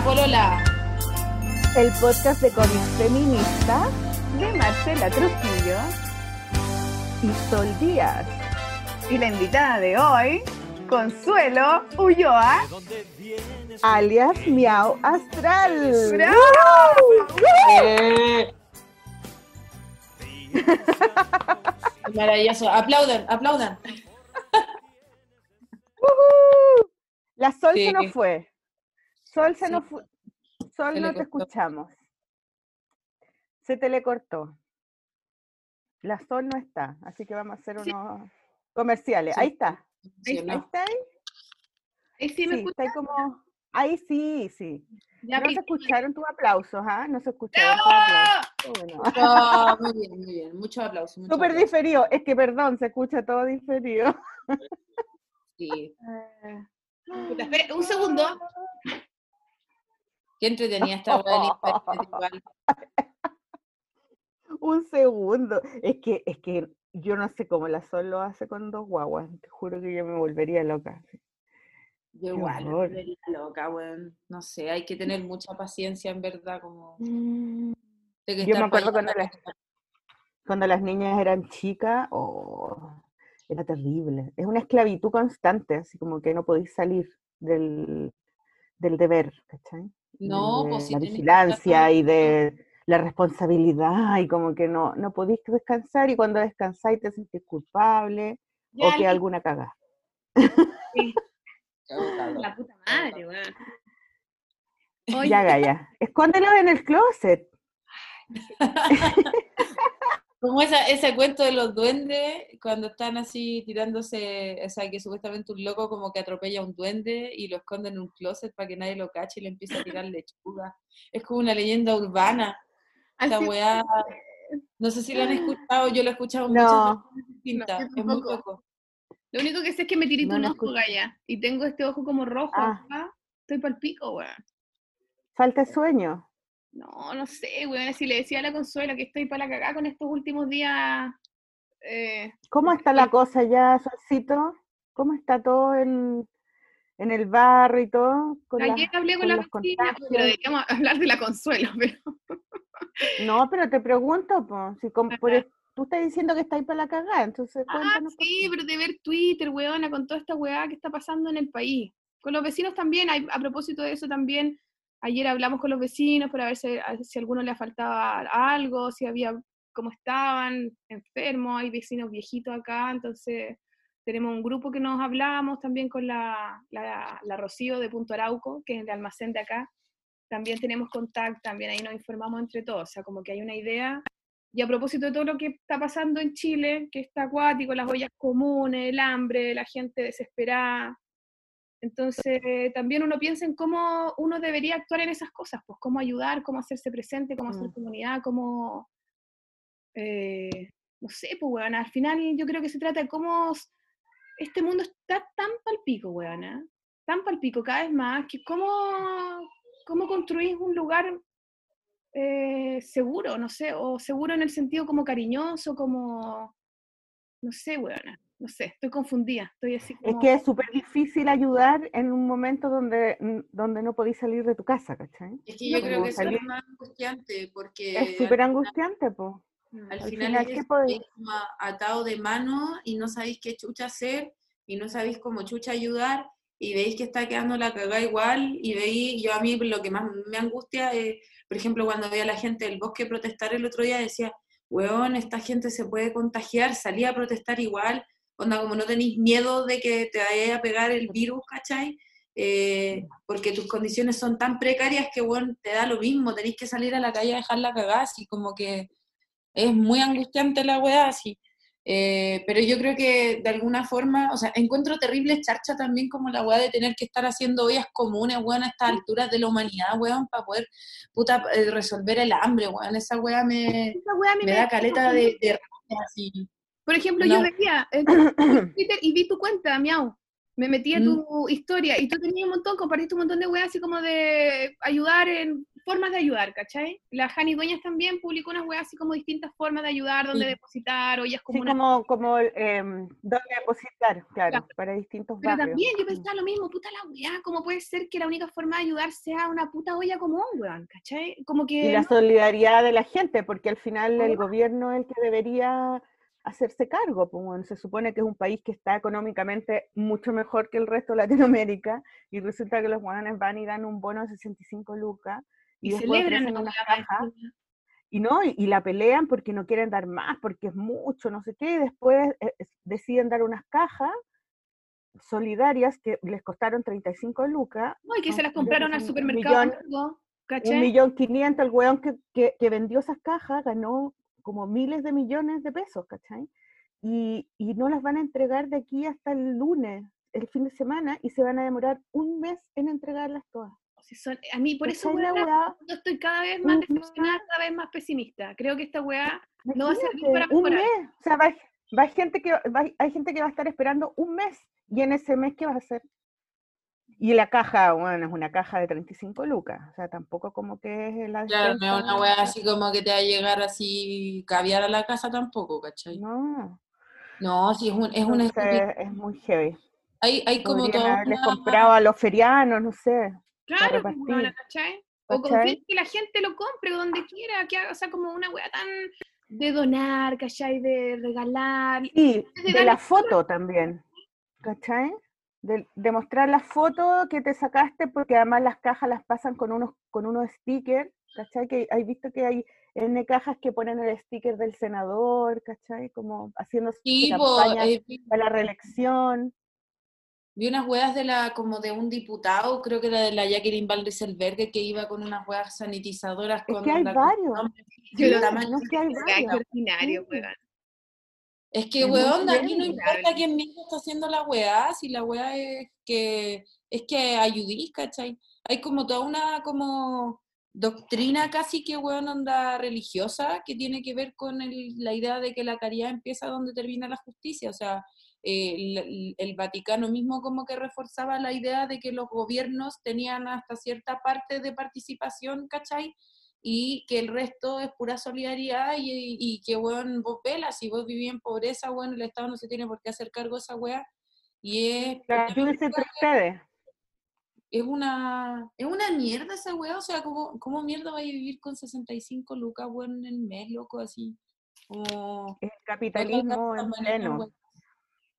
La Polola. El podcast de cómics feminista de Marcela Trujillo y Sol Díaz. Y la invitada de hoy, Consuelo Ulloa, alias Miau Astral. Eh. Maravilloso. Aplaudan, aplaudan. ¡Uhú! La Sol Sí. se nos fue. Sol se Sí. nos fue. Sol, Se no te escuchamos. Se te le cortó. La Sol no está, así que vamos a hacer Sí. unos comerciales. Sí. Ahí está. Ahí ¿no? está ahí. Ahí sí me Sí, está como. Ahí sí, sí. Ya No se escucharon tus aplausos, ¿ah? No se escucharon tus aplausos. ¡No! Bueno. Ah, muy bien, muy bien. Muchos aplausos. muchos Súper diferido. Es que, perdón, se escucha todo diferido. Sí. Puta, espera, un segundo. Qué entretenida esta weá. Un segundo. Es que, es que yo no sé cómo la Sol lo hace con dos guaguas. Te juro que yo me volvería loca. Yo igual, me volvería loca, weón. No sé, hay que tener mucha paciencia, en verdad, como... Mm. que Yo me acuerdo las, cuando las niñas eran chicas, oh, era terrible. Es una esclavitud constante, así como que no podéis salir del, del deber, ¿cachai? No, de pues si la que vigilancia y de la responsabilidad y como que no, no podéis descansar y cuando descansáis te sentís culpable Ya, o que alguna caga. sí, la puta madre, weón. Ya, Gaya, escóndelo en el closet. Como esa, ese cuento de los duendes, cuando están así tirándose, o sea, que supuestamente un loco como que atropella a un duende y lo esconde en un closet para que nadie lo cache y le empieza a tirar lechuga. Es como una leyenda urbana. Esta así- weá, no sé si lo han escuchado, yo lo he escuchado muchas No, veces distintas, yo es muy loco. Lo único que sé es que me tirito No un ojo. Gaya. Y tengo este ojo como rojo Ah. acá. Estoy pa'l pico, weón. falta sueño. No, no sé, weón. Si le decía a la Consuela que estoy para la cagada con estos últimos días. Eh, ¿Cómo está la cosa ya, Solcito? ¿Cómo está todo en, en el barrio y todo? Con ayer las- hablé con, con la vecina, contagios? pero deberíamos hablar de la Consuelo, pero. No, pero te pregunto, po, si como- por Ajá. e- tú estás diciendo que estáis para la cagada, entonces Ah, cuéntanos. por sí, pero de ver Twitter, weona, con toda esta weá que está pasando en el país. Con los vecinos también, hay- a propósito de eso también, ayer hablamos con los vecinos para ver si, a- si a alguno le faltaba algo, si había, cómo estaban, enfermos, hay vecinos viejitos acá, entonces tenemos un grupo que nos hablamos también con la, la, la Rocío de Punto Arauco, que es el almacén de acá. También tenemos contacto, también ahí nos informamos entre todos, o sea, como que hay una idea y a propósito de todo lo que está pasando en Chile, que está acuático, las ollas comunes, el hambre, la gente desesperada. Entonces, también uno piensa en cómo uno debería actuar en esas cosas, pues cómo ayudar, cómo hacerse presente, cómo hacer Mm. comunidad, cómo, eh, no sé, pues, weón, al final yo creo que se trata de cómo este mundo está tan palpico, weón, ¿eh? tan palpico cada vez más, que cómo, cómo construís un lugar eh, seguro, no sé, o seguro en el sentido como cariñoso, como, no sé, weona, no sé, estoy confundida, estoy así Es que es súper difícil ayudar en un momento donde, donde no podéis salir de tu casa, ¿cachai? Es que yo No, creo que eso es salir- lo más angustiante, porque Es súper angustiante, pues. al al final, final, es atado de mano y no sabéis qué chucha hacer y no sabéis cómo chucha ayudar y veis que está quedando la cagada igual y veis, yo a mí lo que más me angustia es, por ejemplo, cuando veía a la gente del bosque protestar el otro día, decía, weón, esta gente se puede contagiar, salí a protestar igual, onda como no tenéis miedo de que te vaya a pegar el virus, ¿cachai? Eh, porque tus condiciones son tan precarias que, bueno, te da lo mismo, tenéis que salir a la calle a dejarla cagada, así como que es muy angustiante la weá, así. Eh, pero yo creo que de alguna forma, o sea, encuentro terrible charcha también como la weá de tener que estar haciendo ollas comunes, weón, a estas alturas de la humanidad, weón, para poder, puta, eh, resolver el hambre, weón. Esa weá me, Esa weá mí me da caleta de, de rabia, así. Por ejemplo, No. yo veía en Twitter y vi tu cuenta, miau. Me metí a Mm. tu historia y tú tenías un montón, compartiste un montón de weas así como de ayudar en formas de ayudar, ¿cachai? La Jani Dueñas también publicó unas weas así como distintas formas de ayudar, donde Sí. depositar, o ellas como Sí, una... como, como em, donde depositar, claro, Claro. para distintos Pero barrios. también yo Mm. pensaba lo mismo, puta la weá, ¿cómo puede ser que la única forma de ayudar sea una puta olla común, weón? ¿Cachai? Como que... Y la solidaridad de la gente, porque al final el gobierno es el que debería hacerse cargo. bueno, se supone que es un país que está económicamente mucho mejor que el resto de Latinoamérica y resulta que los guanes van y dan un bono de 65 lucas y, y después celebran cajas encima. y no, y, y la pelean porque no quieren dar más, porque es mucho, no sé qué, y después eh, es- deciden dar unas cajas solidarias que les costaron 35 lucas, No, y que se las compraron al supermercado millón- un millón quinientos, el weón que, que, que vendió esas cajas ganó como miles de millones de pesos, ¿cachai? Y, y no las van a entregar de aquí hasta el lunes, el fin de semana, y se van a demorar un mes en entregarlas todas. O sea, son- a mí, por eso, ¿Cachai la weá, weá? yo estoy cada vez más Un decepcionada, cada vez más pesimista. Creo que esta weá no va a servir para un mejorar. mes, o sea, va, va gente que, va- hay gente que va a estar esperando un mes, y en ese mes, ¿qué vas a hacer? Y la caja, bueno, es una caja de 35 lucas, o sea, tampoco como que es la Claro, no es una weá así como que te va a llegar así caviar a la casa tampoco, ¿cachai? No, No, sí, es, un, es una entonces es muy heavy. Hay, hay como haberles una- comprado a los ferianos, no sé. Claro, pues, ¿cachai? O que- la gente lo compre donde quiera, que haga, o sea, como una weá tan de donar, ¿cachai? De regalar. Y de la foto también, ¿cachai? De, de mostrar la foto que te sacaste, porque además las cajas las pasan con unos, con unos stickers, ¿cachai? Que hay visto que hay N cajas que ponen el sticker del senador, ¿cachai? Como haciendo Sí, campaña eh, para la reelección. vi unas weas de la, como de un diputado, creo que era de la Jacqueline Valdez-Albergue, que iba con unas weas sanitizadoras Es con que hay la- varios. Yo Sí, lo- tamaño no es que hay varios. ordinario, Sí. Es que, Es weón, de aquí no importa claro. quién mismo está haciendo la weá, si la weá es que, es que ayudís, ¿cachai? Hay como toda una como doctrina casi que, weón, onda religiosa que tiene que ver con el- la idea de que la caridad empieza donde termina la justicia, o sea, eh, el, el Vaticano mismo como que reforzaba la idea de que los gobiernos tenían hasta cierta parte de participación, ¿cachai? Y que el resto es pura solidaridad y, y que, weón, vos velas, si vos vivís en pobreza, weón, el Estado no se tiene por qué hacer cargo de esa weá. Y es, La ayúdense entre ustedes. es una es una mierda esa weá, o sea, ¿cómo, cómo mierda vais a vivir con 65 lucas, weón, en el mes, loco, así? Como... El capitalismo en pleno.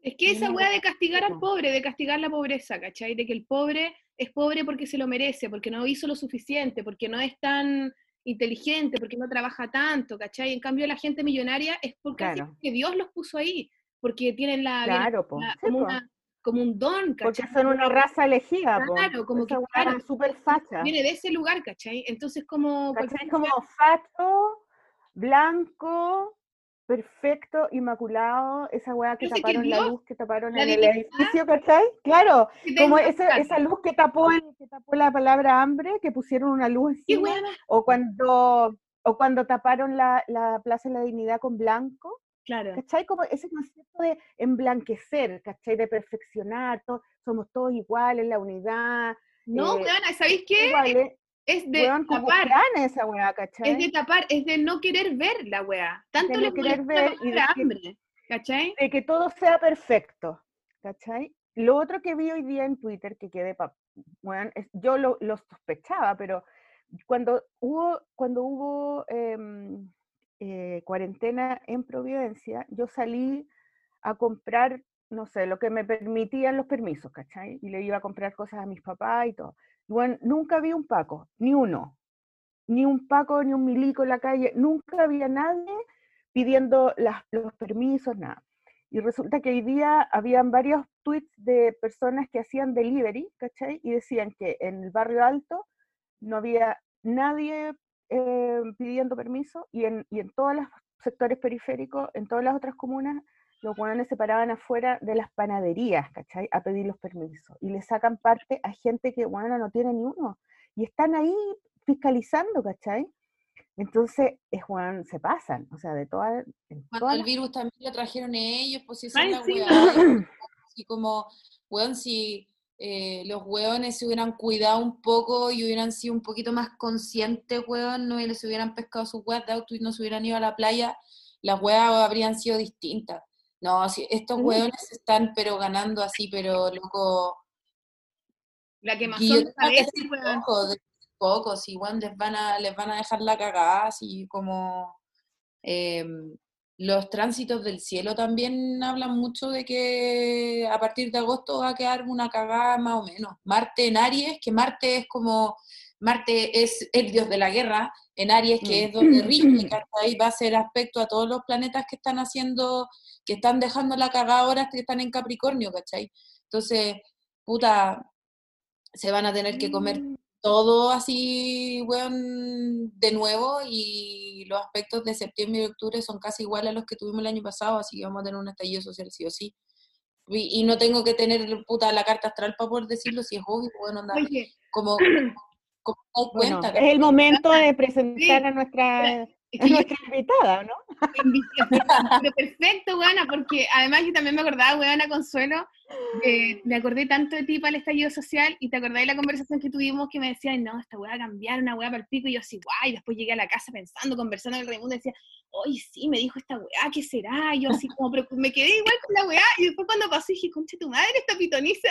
Es que esa weá de castigar al po. pobre, de castigar la pobreza, ¿cachai? De que el pobre es pobre porque se lo merece, porque no hizo lo suficiente, porque no es tan inteligente, porque no trabaja tanto, ¿cachai? En cambio, la gente millonaria es porque, Claro. que Dios los puso ahí, porque tienen la, Claro, po. la- Sí, como, po. una- como un don, Porque ¿cachai? son una raza elegida, po. Claro, como que, Esa weá claro, es súper facha. Viene de ese lugar, ¿cachai? Entonces, como... ¿Cachai? Como facho, blanco, perfecto, inmaculado, esa weá que Yo sé que taparon la luz, que taparon en el edificio, ¿cachai? Claro, como esa, esa luz que tapó, que tapó la palabra hambre, que pusieron una luz ¿Qué encima, o cuando, o cuando taparon la, la Plaza de la Dignidad con blanco, Claro. ¿cachai? Como ese concepto de emblanquecer, ¿cachai? De perfeccionar, to- somos todos iguales, la unidad, No, eh, weona, ¿sabéis qué? iguales, Es de weón, tapar, esa weá, es de tapar, es de no querer ver la weá. Tanto no le querer ver y de que- hambre, ¿cachai? de que todo sea perfecto, ¿cachai? Lo otro que vi hoy día en Twitter, que quedé, bueno, es- yo lo, lo sospechaba, pero cuando hubo, cuando hubo em, eh, cuarentena en Providencia, yo salí a comprar, no sé, lo que me permitían los permisos, ¿cachai? Y le iba a comprar cosas a mis papás y todo. Bueno, nunca vi un Paco, ni uno, ni un Paco, ni un milico en la calle, nunca había nadie pidiendo los permisos, nada. Y resulta que hoy día habían varios tweets de personas que hacían delivery, ¿cachai? Y decían que en el barrio alto no había nadie eh, pidiendo permiso y en, y en todos los sectores periféricos, en todas las otras comunas, los hueones se paraban afuera de las panaderías, ¿cachai? A pedir los permisos. Y le sacan parte a gente que, bueno, no tiene ni uno. Y están ahí fiscalizando, ¿cachai? Entonces, es, weón, se pasan, o sea, de todas, Cuando el las- virus también lo trajeron ellos, pues es la encima. weá. Así como, weón, si eh, los hueones se hubieran cuidado un poco y hubieran sido un poquito más conscientes, hueón, no y les hubieran pescado sus huevas de auto y no se hubieran ido a la playa, las huevas habrían sido distintas. No, si estos Mm. hueones están pero ganando así, pero loco. La que más Y son yo de creo que cabeza, sí, weón. poco, de poco, si weón, les van a, les van a dejar la cagada, así como em, los tránsitos del cielo también hablan mucho de que a partir de agosto va a quedar una cagada más o menos. Marte en Aries, que Marte es como, Marte es el dios de la guerra, en Aries, que Mm. es donde rige, ¿cachai? Va a ser aspecto a todos los planetas que están haciendo, que están dejando la cagada ahora, que están en Capricornio, ¿cachai? Entonces, puta, se van a tener que comer Mm. todo así, weón, de nuevo y los aspectos de septiembre y octubre son casi iguales a los que tuvimos el año pasado, así que vamos a tener un estallido social sí o sí. Y, y no tengo que tener puta la carta astral para poder decirlo, si es obvio, bueno, anda, Oye, como, como te das Bueno, es el momento de presentar Sí. a nuestra, es a que yo nuestra invitada, ¿no? Pero perfecto, weona, porque además yo también me acordaba, weona, Consuelo, de- me acordé tanto de ti para el estallido social y te acordás de la conversación que tuvimos que me decían, no, esta weá va a cambiar, una weá para el pico, y yo así, guay, después llegué a la casa pensando, conversando con el Raimundo, y decía, oye, sí, me dijo esta weá, ¿qué será? Y yo así como, pero me quedé igual con la weá, y después cuando pasó dije, concha tu madre, esta pitoniza.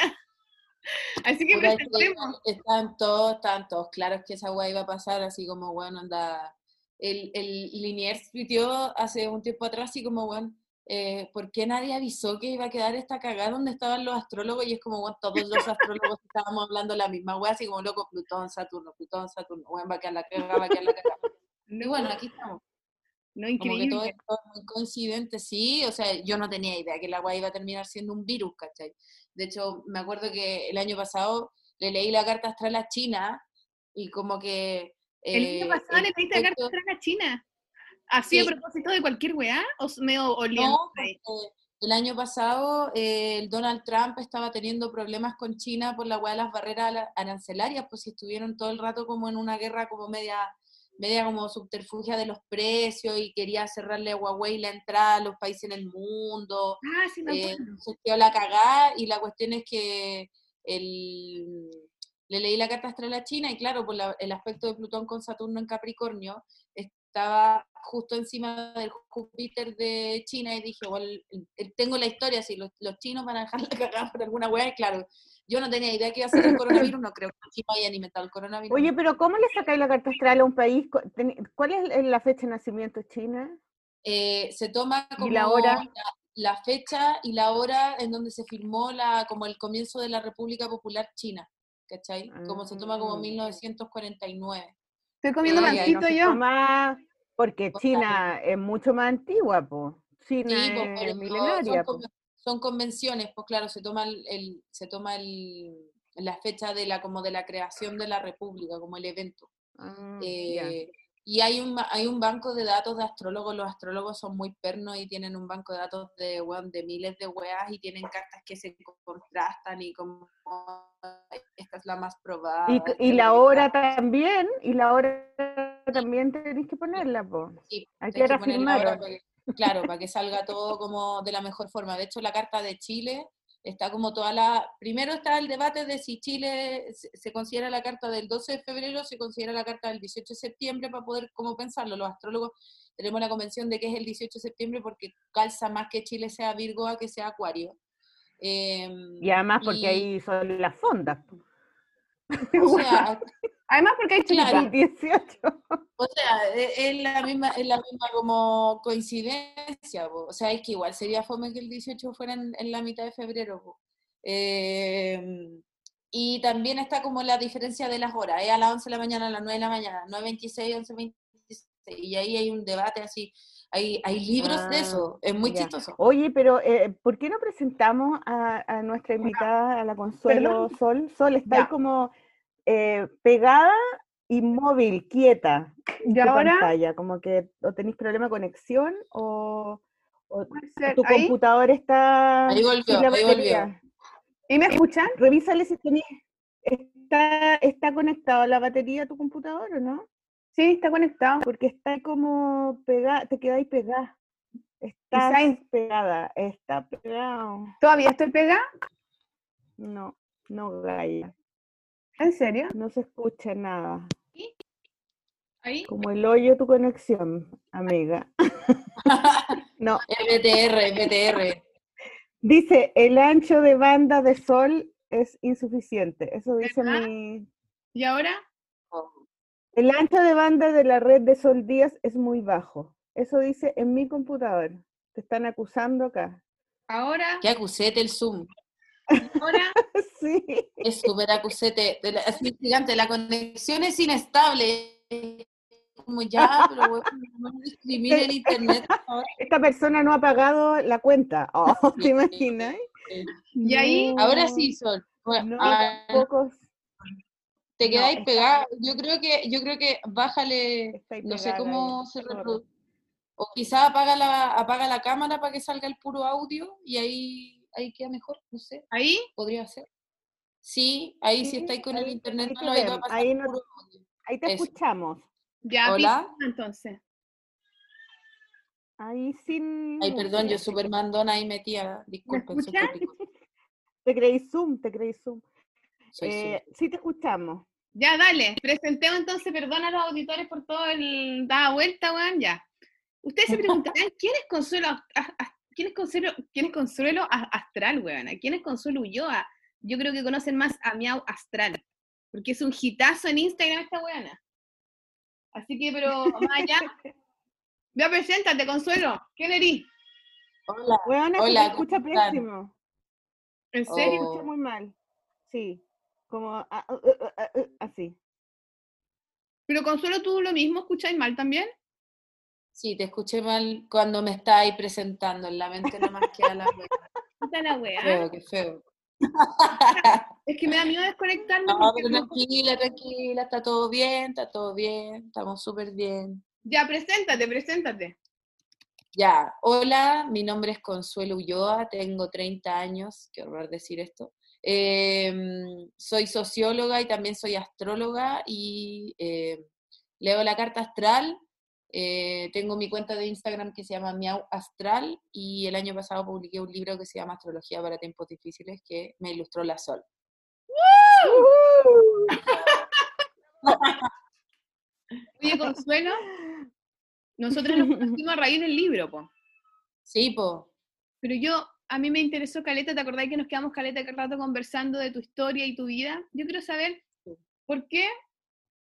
Así que presentemos. Estaban todos, estaban todos claros que esa weá iba a pasar, así como, bueno, anda. El, el Liniers tuiteó hace un tiempo atrás, así como, bueno, eh, ¿por qué nadie avisó que iba a quedar esta cagada donde estaban los astrólogos? Y es como, bueno, todos los astrólogos estábamos hablando la misma weá, así como, loco, Plutón, Saturno, Plutón, Saturno, bueno, va a quedar la cagada, va a quedar la cagada. Y bueno, aquí estamos. No, Como que todo increíble. esto es muy coincidente, sí, o sea, yo no tenía idea que la agua iba a terminar siendo un virus, ¿cachai? De hecho, me acuerdo que el año pasado le leí la carta astral a China y como que... El eh, año pasado el le pediste la carta astral a China. ¿Así a propósito de cualquier weá? ¿O medio? No, el año pasado eh, el Donald Trump estaba teniendo problemas con China por la hueá de las barreras arancelarias, pues si estuvieron todo el rato como en una guerra como media media como subterfugia de los precios y quería cerrarle a Huawei la entrada a los países en el mundo. Ah, sí, me eh, la cagada y la cuestión es que el, le leí la carta astral a China y claro, por la- el aspecto de Plutón con Saturno en Capricornio estaba justo encima del Júpiter de China y dije, tengo la historia, si los, los chinos van a dejar la cagada por alguna weá, y claro, yo no tenía idea que iba a ser el coronavirus, no creo que China haya inventado el coronavirus. Oye, pero ¿cómo le sacáis la carta astral a un país? ¿Cuál es la fecha de nacimiento de China? Eh, se toma ¿Y como la hora? la, la fecha y la hora en donde se firmó la, como el comienzo de la República Popular China, ¿cachai? Como se toma como Ah. 1949. Estoy comiendo no se yo. toma- porque China es mucho más antigua, po. China Sí, pues, es son, milenaria, son convenciones, pues claro, se toma el, el- se toma el, la fecha de la como de la creación de la República, como el evento. Ah. Eh, y hay un, hay un banco de datos de astrólogos, los astrólogos son muy pernos y tienen un banco de datos de, de miles de weas y tienen cartas que se contrastan y como esta es la más probada. Y, la que hora también, y la hora también tenéis que ponerla, po. sí, ¿A hay que para que- claro, para que salga todo como de la mejor forma. De hecho, la carta de Chile está como toda la... Primero está el debate de si Chile se considera la carta del 12 de febrero, se considera la carta del 18 de septiembre, para poder como pensarlo. Los astrólogos tenemos la convención de que es el 18 de septiembre porque calza más que Chile sea Virgo a que sea Acuario. Em, Y además porque y, ahí son las fondas. po. O sea, Además porque hay Claro. chulipán. 18. O sea, e- es la misma, es la misma como coincidencia, po. o sea, es que igual sería fome que el 18 fuera en, en la mitad de febrero. Eh, y también está como la diferencia de las horas, es a las 11 de la mañana, a las 9 de la mañana, 9.26, 11.26, y ahí hay un debate así, hay, hay libros de Ah, eso, es muy ya. chistoso. Oye, pero eh, ¿por qué no presentamos a, a nuestra invitada, a la Consuelo Sol? Sol está ahí como eh, pegada, inmóvil, quieta. Y ahora, pantalla, como que o tenéis problema de conexión o, tu ahí. computador está Ahí volvió, sin la ahí volvió. ¿Y me escuchan? Revísale si tenés, está, está conectado la batería a tu computador o no, Sí, está conectado. porque está como pegada, te quedáis pegada. Isaín. pegada, está pegado. ¿Todavía estoy pegada? No. No, Gaia. ¿En serio? No se escucha nada. ¿Ahí? Como el hoyo tu conexión, amiga. no, FTR, FTR. dice, el ancho de banda de sol es insuficiente. Eso dice ¿Verdad? mi... ¿Y ahora? El ancho de banda de la red de Sol Díaz es muy bajo. Eso dice en mi computador. Te están acusando acá. ¿Ahora? Qué acusete el Zoom. ¿Ahora? Sí. Es súper acusete. de la- Es gigante. La conexión es inestable. Como ya, pero bueno, no discrimine el internet. Esta persona no ha pagado la cuenta. Oh, ¿Te imaginas? ¿Y ahí? Ahora sí, Sol. Bueno, No, ah, tampoco te no, quedáis pegada. Yo creo que, yo creo que bájale, no sé cómo se reproduce. O quizá apaga la, apaga la cámara para que salga el puro audio y ahí, ahí queda mejor, no sé, ¿Ahí? podría ser. Sí, ahí si Sí, estáis con el ahí- internet ahí no te lo vais a ahí no- puro audio. Ahí te Eso. escuchamos. Ya, Hola. entonces. Ahí sin. Ay, perdón, yo súper mandona ahí metía. Disculpen, cuático, Te creí Zoom, te creí Zoom. soy Eh, sí te escuchamos. Ya, dale. Presentemos entonces, perdón a los auditores por todo el dada vuelta, weón, ya. Ustedes se preguntarán, ¿quién es Consuelo, a- a- quién es Consuelo, quién es Consuelo A- Astral, weón? ¿Quién es Consuelo Ulloa? Yo creo que conocen más a Miau Astral, porque es un hitazo en Instagram esta weona. Así que, pero más allá, ya preséntate, Consuelo. ¿Quién eres? Hola, Weona, se Hola, te escucha pésimo. ¿En Se serio? escucha Oh. muy mal. Sí. Como así. Pero Consuelo, ¿tú lo mismo escucháis mal también? sí, te escuché mal cuando me estáis presentando, en la mente nomás queda la wea. La wea. Feo, qué feo. Es que me da miedo desconectarme. No, pero tranquila, tranquila, está todo bien, está todo bien, estamos súper bien. Ya, preséntate, preséntate. Ya, hola, mi nombre es Consuelo Ulloa, tengo 30 años, qué horror decir esto. Em, soy socióloga y también soy astróloga y eh, leo la carta astral. Eh, tengo mi cuenta de Instagram que se llama Miau Astral y el año pasado publiqué un libro que se llama Astrología para tiempos difíciles que me ilustró la Sol. Oye, Consuelo, nosotros nos conocimos a raíz del libro, po. Sí, po. Pero yo, a mí me interesó Caleta, ¿te acordás que nos quedamos Caleta cada rato conversando de tu historia y tu vida? Yo quiero saber por qué,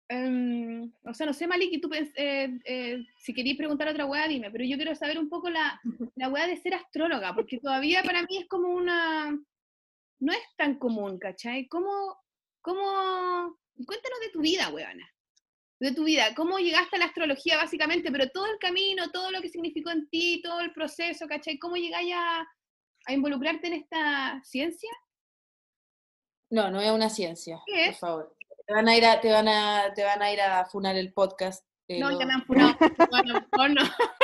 em, o sea, no sé, Malik, y tú eh, eh, si querías preguntar otra weá, dime, pero yo quiero saber un poco la, la weá de ser astróloga, porque todavía para mí es como una, no es tan común, ¿cachai? ¿Cómo, cómo, cuéntanos de tu vida, weona? de tu vida, cómo llegaste a la astrología básicamente, pero todo el camino, todo lo que significó en ti, todo el proceso, ¿cachai? ¿Cómo llegáis a, a involucrarte en esta ciencia? No, no es una ciencia, ¿Qué por favor. Te van a ir a, te van a, te van a ir a funar el podcast. eh, No, ya me han funado. Bueno, no, no.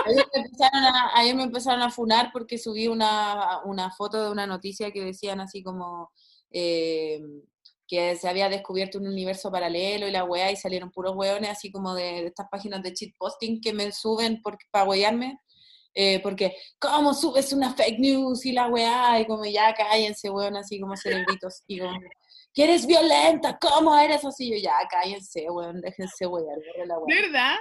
Ayer me, empezaron a, ayer me empezaron a funar porque subí una, una foto de una noticia que decían así como eh, que se había descubierto un universo paralelo y la weá y salieron puros weones así como de, de estas páginas de cheat posting que me suben por, para wearme. Eh, porque, ¿cómo subes una fake news y la weá? Y como, ya cállense, weón, así como cerebritos. Y como, que eres violenta, ¿cómo eres así? Yo, ya cállense, weón, déjense wear, la weá. ¿Verdad?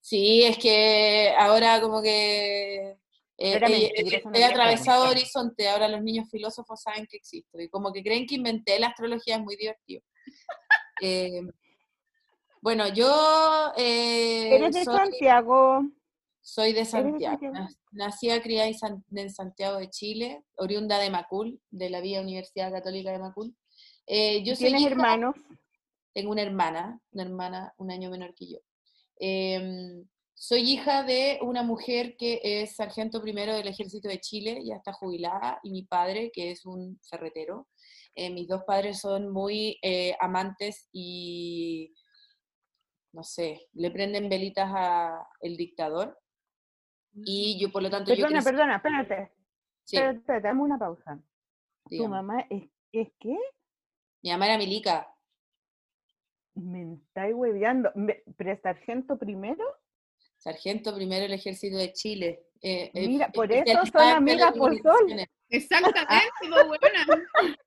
Sí, es que ahora como que eh, eh, eh, he atravesado horizonte, ahora los niños filósofos saben que existo y como que creen que inventé la astrología, es muy divertido. Eh, bueno, yo eh, Eres de soy, Santiago. Soy de Santiago, nací criada en, San- en Santiago de Chile, oriunda de Macul, de la Vía Universidad Católica de Macul. Eh, yo soy ¿Tienes hija- hermanos? tengo una hermana, una hermana un año menor que yo. Em, soy hija de una mujer que es sargento primero del Ejército de Chile, ya está jubilada, y mi padre, que es un ferretero. Eh, mis dos padres son muy eh, amantes y, no sé, le prenden velitas a el dictador. Y yo, por lo tanto, yo Perdona, crecí- perdona, espérate. sí, Espérate, dame una pausa. ¿Tu mamá es, es qué? Mi mamá era milica. ¿Me estáis hueveando? Me- ¿Pero sargento primero? Sargento primero del Ejército de Chile. eh, eh, Mira, por eso son amigas por sol. Exactamente, buena.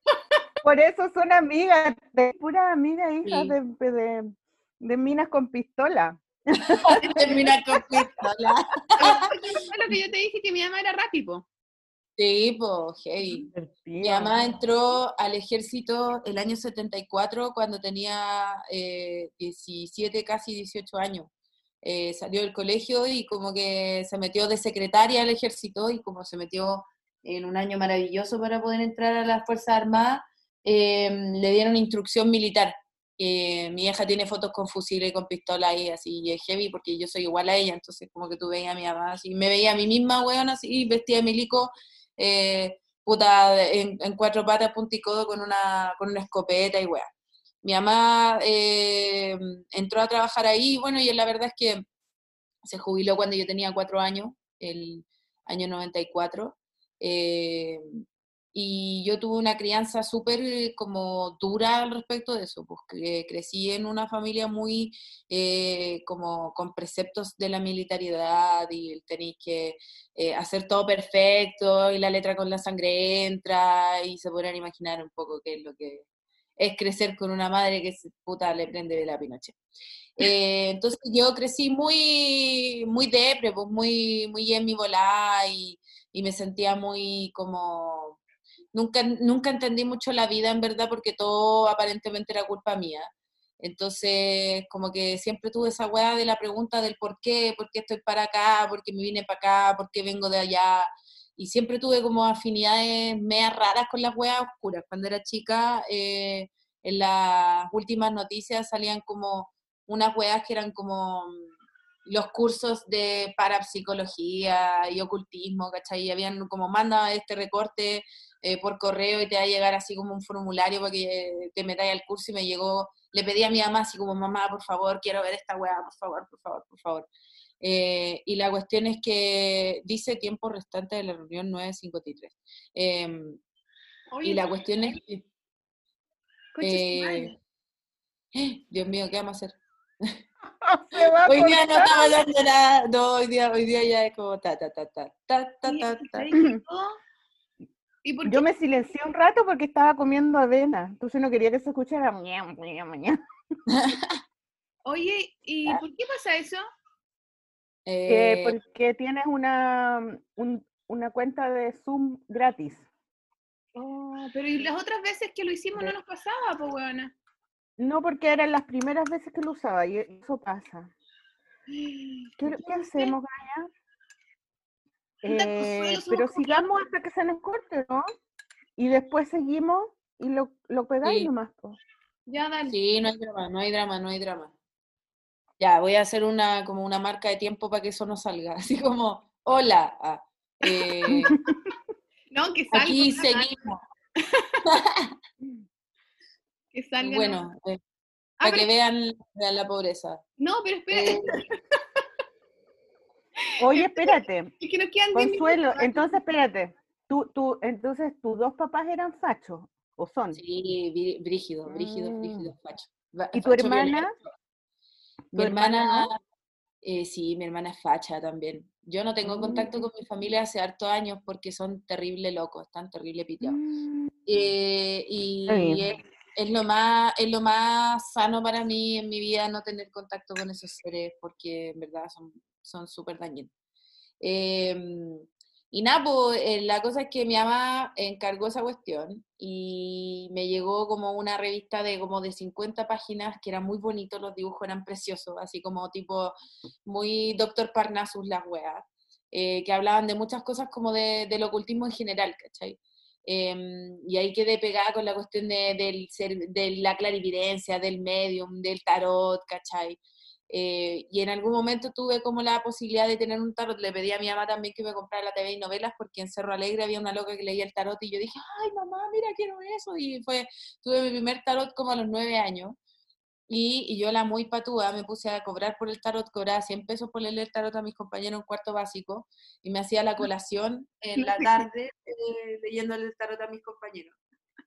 por eso son amigas, de pura amiga hija de, de, de minas con pistola. Termina con pistola. Fue lo que yo te dije que mi mamá era rápido. Sí, pues, hey. Mi mamá entró al ejército el año 74 cuando tenía 17, casi 18 años. Eh, salió del colegio y como que se metió de secretaria al ejército y como se metió en un año maravilloso para poder entrar a las Fuerzas Armadas, eh, le dieron instrucción militar. Eh, mi hija tiene fotos con fusiles y con pistola y así, y es heavy porque yo soy igual a ella, entonces como que tú veías a mi mamá así, me veía a mí misma, weón, así, vestida de milico, puta, en, cuatro patas, punticodo, con una, con una escopeta y weón. Mi mamá eh, entró a trabajar ahí, bueno, y la verdad es que se jubiló cuando yo tenía cuatro años, el año 94. Eh, y yo tuve una crianza súper como dura al respecto de eso, porque crecí en una familia muy eh, como con preceptos de la militaridad y tenéis que hacer todo perfecto y la letra con la sangre entra y se podrán imaginar un poco qué es lo que es crecer con una madre que puta le prende de la pinoche. Eh, entonces yo crecí muy, muy depre, pues muy, muy en mi volada y, y, me sentía muy como... Nunca, nunca entendí mucho la vida en verdad porque todo aparentemente era culpa mía. Entonces, como que siempre tuve esa weá de la pregunta del por qué, por qué estoy para acá, por qué me vine para acá, por qué vengo de allá y siempre tuve como afinidades medias raras con las weas oscuras. Cuando era chica, eh, en las últimas noticias salían como unas weas que eran como mm, los cursos de parapsicología y ocultismo, ¿cachai? Y habían como, manda este recorte eh, por correo y te va a llegar así como un formulario para que te metáis al curso y me llegó, le pedí a mi mamá así como, mamá, por favor, quiero ver esta wea, por favor, por favor, por favor. Eh, y la cuestión es que dice tiempo restante de la reunión 953. Em, y la cuestión es que... Eh, Dios mío, ¿qué vamos a hacer? hoy día no estaba hablando nada, no, hoy día, hoy día ya es como ta, ta, ta, ta, ta, ta, ta, ta. ¿Y por Yo me silencié un rato porque estaba comiendo avena, entonces no quería que se escuchara mañana, mañana. Oye, ¿y por qué pasa eso? Eh, porque tienes una, una cuenta de Zoom gratis. Oh, pero ¿y las otras veces que lo hicimos no nos pasaba, pues, buena? No, porque eran las primeras veces que lo usaba y eso pasa. ¿Qué, hacemos, Gaya? Eh, pero sigamos hasta que se nos corte, ¿no? Y después seguimos y lo, lo pegáis nomás. Ya, dale. Sí, no hay drama, no hay drama, no hay drama. Ya, voy a hacer una como una marca de tiempo para que eso no salga. Así como, hola. Ah, eh, no, que salga. Aquí seguimos. que salga. Bueno, eh, ah, para que vean, la pobreza. No, pero espérate. Oye, espérate. Es que nos quedan Consuelo, entonces espérate. Tú, tú, entonces, ¿tus dos papás eran fachos? ¿O son? Sí, brígido, brígido, brígido, mm. facho. ¿Y tu hermana? Mi hermana, eh, sí, mi hermana es facha también. Yo no tengo contacto mm. con mi familia hace hartos años porque son terrible locos, están terrible piteados. Mm. Eh, y es, lo más, es lo más sano para mí en mi vida no tener contacto con esos seres porque en verdad son súper dañinos. Em, y nada, pues eh, la cosa es que mi mamá encargó esa cuestión y me llegó como una revista de como de 50 páginas que eran muy bonitos, los dibujos eran preciosos, así como tipo muy Doctor Parnassus las weas, eh, que hablaban de muchas cosas como de, del ocultismo en general, ¿cachai? Em, y ahí quedé pegada con la cuestión de, del de la clarividencia, del medium, del tarot, ¿cachai? Eh, y en algún momento tuve como la posibilidad de tener un tarot. Le pedí a mi mamá también que me comprara la TV y novelas porque en Cerro Alegre había una loca que leía el tarot y yo dije, ay mamá, mira, quiero eso. Y fue, tuve mi primer tarot como a los nueve años. Y, y yo la muy patúa me puse a cobrar por el tarot, cobraba 100 pesos por leer el tarot a mis compañeros en cuarto básico y me hacía la colación en la tarde eh, leyendo el tarot a mis compañeros.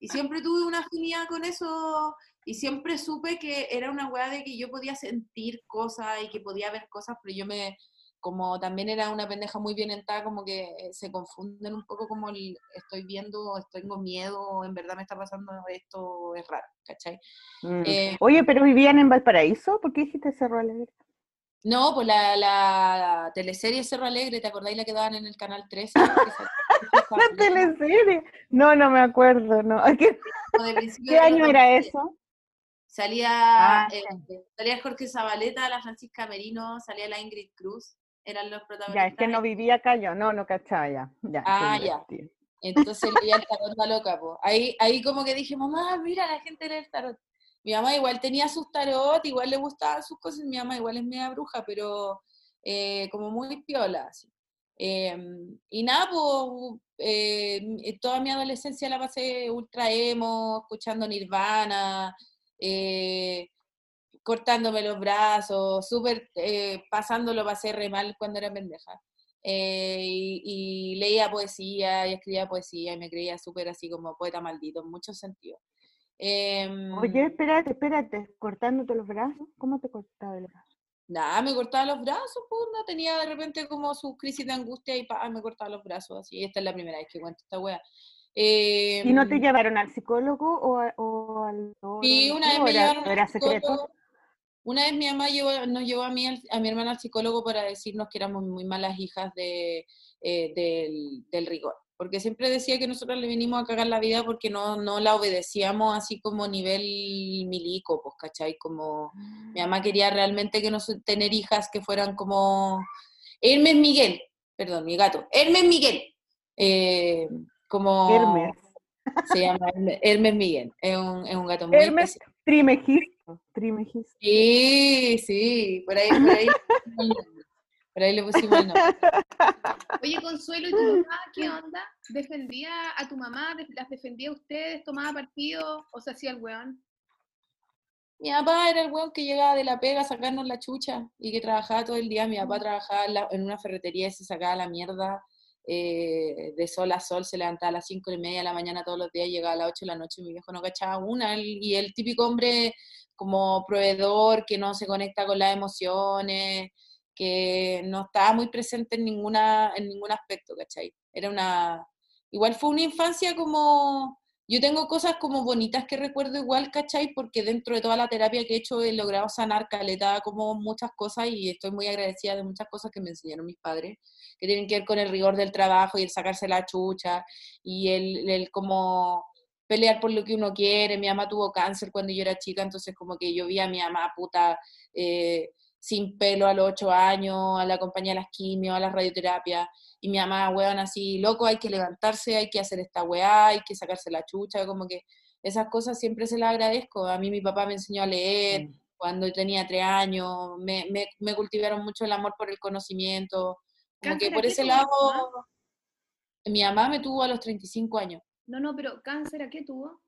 Y siempre tuve una afinidad con eso y siempre supe que era una weá de que yo podía sentir cosas y que podía ver cosas, pero yo me, como también era una pendeja muy bien entrada, como que eh, se confunden un poco como el estoy viendo, estoy tengo miedo, en verdad me está pasando esto, es raro, ¿cachai? Mm. Eh, Oye, pero vivían en Valparaíso, ¿por qué dijiste Cerro Alegre? no, pues la, la teleserie Cerro Alegre, ¿te acordáis la que daban en el canal 13? La teleserie. No, no me acuerdo, no. ¿Qué, ¿Qué año era eso? Salía, Ah, eh, salía Jorge Zabaleta, la Francisca Merino, salía la Ingrid Cruz, eran los protagonistas. Ya, es que no vivía acá yo, no, no cachaba ya. ya Ah, ya. Entonces leía el tarot la loca, po. Ahí, ahí como que dije, mamá, mira, la gente lee el tarot. Mi mamá igual tenía sus tarot, igual le gustaban sus cosas, mi mamá igual es media bruja, pero eh, como muy piola, así. Em, y nada, pues eh, toda mi adolescencia la pasé ultra emo, escuchando Nirvana, eh, cortándome los brazos, súper eh, pasándolo, pasé re mal cuando era pendeja. Y, y leía poesía y escribía poesía y me creía súper así como poeta maldito en muchos sentidos. Em, Oye, espérate, espérate, cortándote los brazos, ¿cómo te cortaba el brazo? Nada, me cortaba los brazos, pues, no tenía de repente como sus crisis de angustia y pa, me cortaba los brazos, así. Esta es la primera vez que cuento esta wea. ¿Y no te Em, llevaron al psicólogo o, a- o al Sí, una vez me era, llevaron era secreto? Una vez mi mamá llevó- nos llevó a mí, a mi hermana al psicólogo para decirnos que éramos muy malas hijas de, eh, del, del rigor. Porque siempre decía que nosotros le vinimos a cagar la vida porque no, no la obedecíamos así como nivel milico, pues, ¿cachai? Como mi mamá quería realmente que no tener hijas que fueran como Hermes Miguel, perdón, mi gato, Hermes Miguel. Eh, como Hermes. se llama Hermes, Miguel, es un, es un gato muy Hermes. Trimegisto. Trimegisto. Sí, sí, por ahí, por ahí, por ahí le pusimos el nombre. Oye, Consuelo, ¿y tu mamá qué onda? ¿Defendía a tu mamá? ¿Def- ¿Las defendía a ustedes? ¿Tomaba partido? ¿O se hacía el weón? Mi papá era el weón que llegaba de la pega a sacarnos la chucha y que trabajaba todo el día. Mi papá trabajaba en, una ferretería y se sacaba la mierda eh, de sol a sol, se levantaba a las cinco y media de la mañana todos los días, llegaba a las 8 de la noche y mi viejo no cachaba una. Él- y el típico hombre como proveedor que no se conecta con las emociones, que no estaba muy presente en, ninguna, en ningún aspecto, ¿cachai? Era una... Igual fue una infancia como... Yo tengo cosas como bonitas que recuerdo igual, ¿cachai? Porque dentro de toda la terapia que he hecho he logrado sanar caleta como muchas cosas y estoy muy agradecida de muchas cosas que me enseñaron mis padres, que tienen que ver con el rigor del trabajo y el sacarse la chucha y el, el como pelear por lo que uno quiere. Mi mamá tuvo cáncer cuando yo era chica, entonces como que yo vi a mi mamá puta eh, sin pelo a los ocho años, a la compañía de las quimios, a las radioterapias, y mi mamá, weón, así, loco, hay que levantarse, hay que hacer esta weá, hay que sacarse la chucha, como que esas cosas siempre se las agradezco. A mí mi papá me enseñó a leer Mm. cuando yo tenía tres años, me, me, me cultivaron mucho el amor por el conocimiento, como que ¿Cáncer a por ese lado, mamá? mi mamá me tuvo a los 35 años. No, no, pero ¿cáncer a qué tuvo?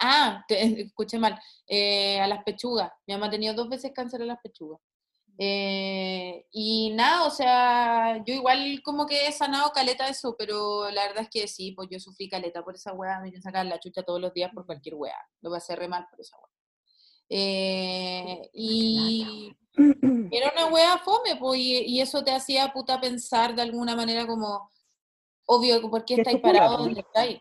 Ah, te, escuché mal. Eh, a las pechugas. Mi mamá ha tenido dos veces cáncer a las pechugas. Eh, y nada, o sea, yo igual como que he sanado caleta eso, pero la verdad es que sí, pues yo sufrí caleta por esa weá, me sacar la chucha todos los días por cualquier weá. Lo pasé re mal por esa weá. Eh, y era una weá fome, pues, y, y eso te hacía puta pensar de alguna manera como, obvio, ¿por qué estáis parados donde estáis?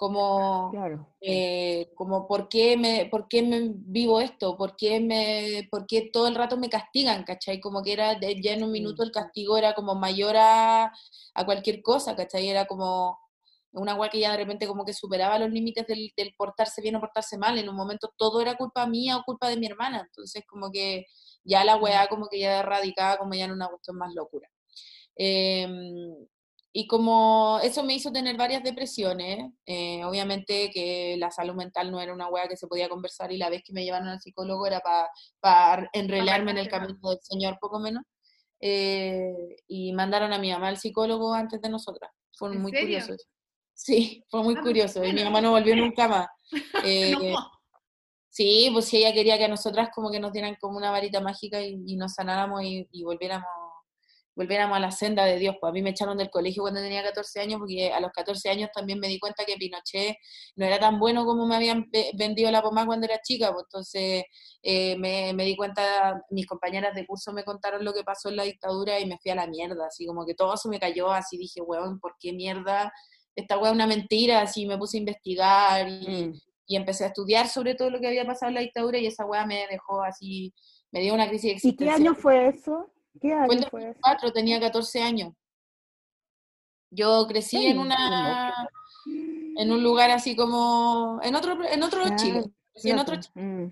Como, Claro. eh, como ¿por qué, me, ¿por qué me vivo esto? ¿Por qué, me, ¿Por qué todo el rato me castigan? ¿Cachai? Como que era, de- ya en un minuto el castigo era como mayor a, a cualquier cosa, ¿cachai? Era como una weá que ya de repente como que superaba los límites del, del portarse bien o portarse mal. En un momento todo era culpa mía o culpa de mi hermana. Entonces como que ya la weá como que ya radicaba como ya en una cuestión más locura. Em, y como eso me hizo tener varias depresiones, eh, obviamente que la salud mental no era una weá que se podía conversar y la vez que me llevaron al psicólogo era para enrelarme en el camino del Señor, poco menos. Eh, y mandaron a mi mamá al psicólogo antes de nosotras. Fue ¿En muy serio? curioso. eso. Sí, fue muy Ah, curioso. Y mi mamá no volvió nunca más. Eh, No. Sí, pues sí, ella quería que a nosotras como que nos dieran como una varita mágica y, y nos sanáramos y, y volviéramos volviéramos a la senda de Dios. Pues a mí me echaron del colegio cuando tenía 14 años, porque a los 14 años también me di cuenta que Pinochet no era tan bueno como me habían vendido la pomada cuando era chica. Pues entonces eh, me, me, di cuenta, mis compañeras de curso me contaron lo que pasó en la dictadura y me fui a la mierda. Así como que todo eso me cayó, así dije, weón, ¿por qué mierda? Esta weón es una mentira, así me puse a investigar y, mm. y, empecé a estudiar sobre todo lo que había pasado en la dictadura y esa weá me dejó así, me dio una crisis existencial. ¿Y qué año fue eso? ¿Qué año fue, en 2004, tenía 14 años. Yo crecí en una en un lugar así como en otro en otro Chile, en otro mm.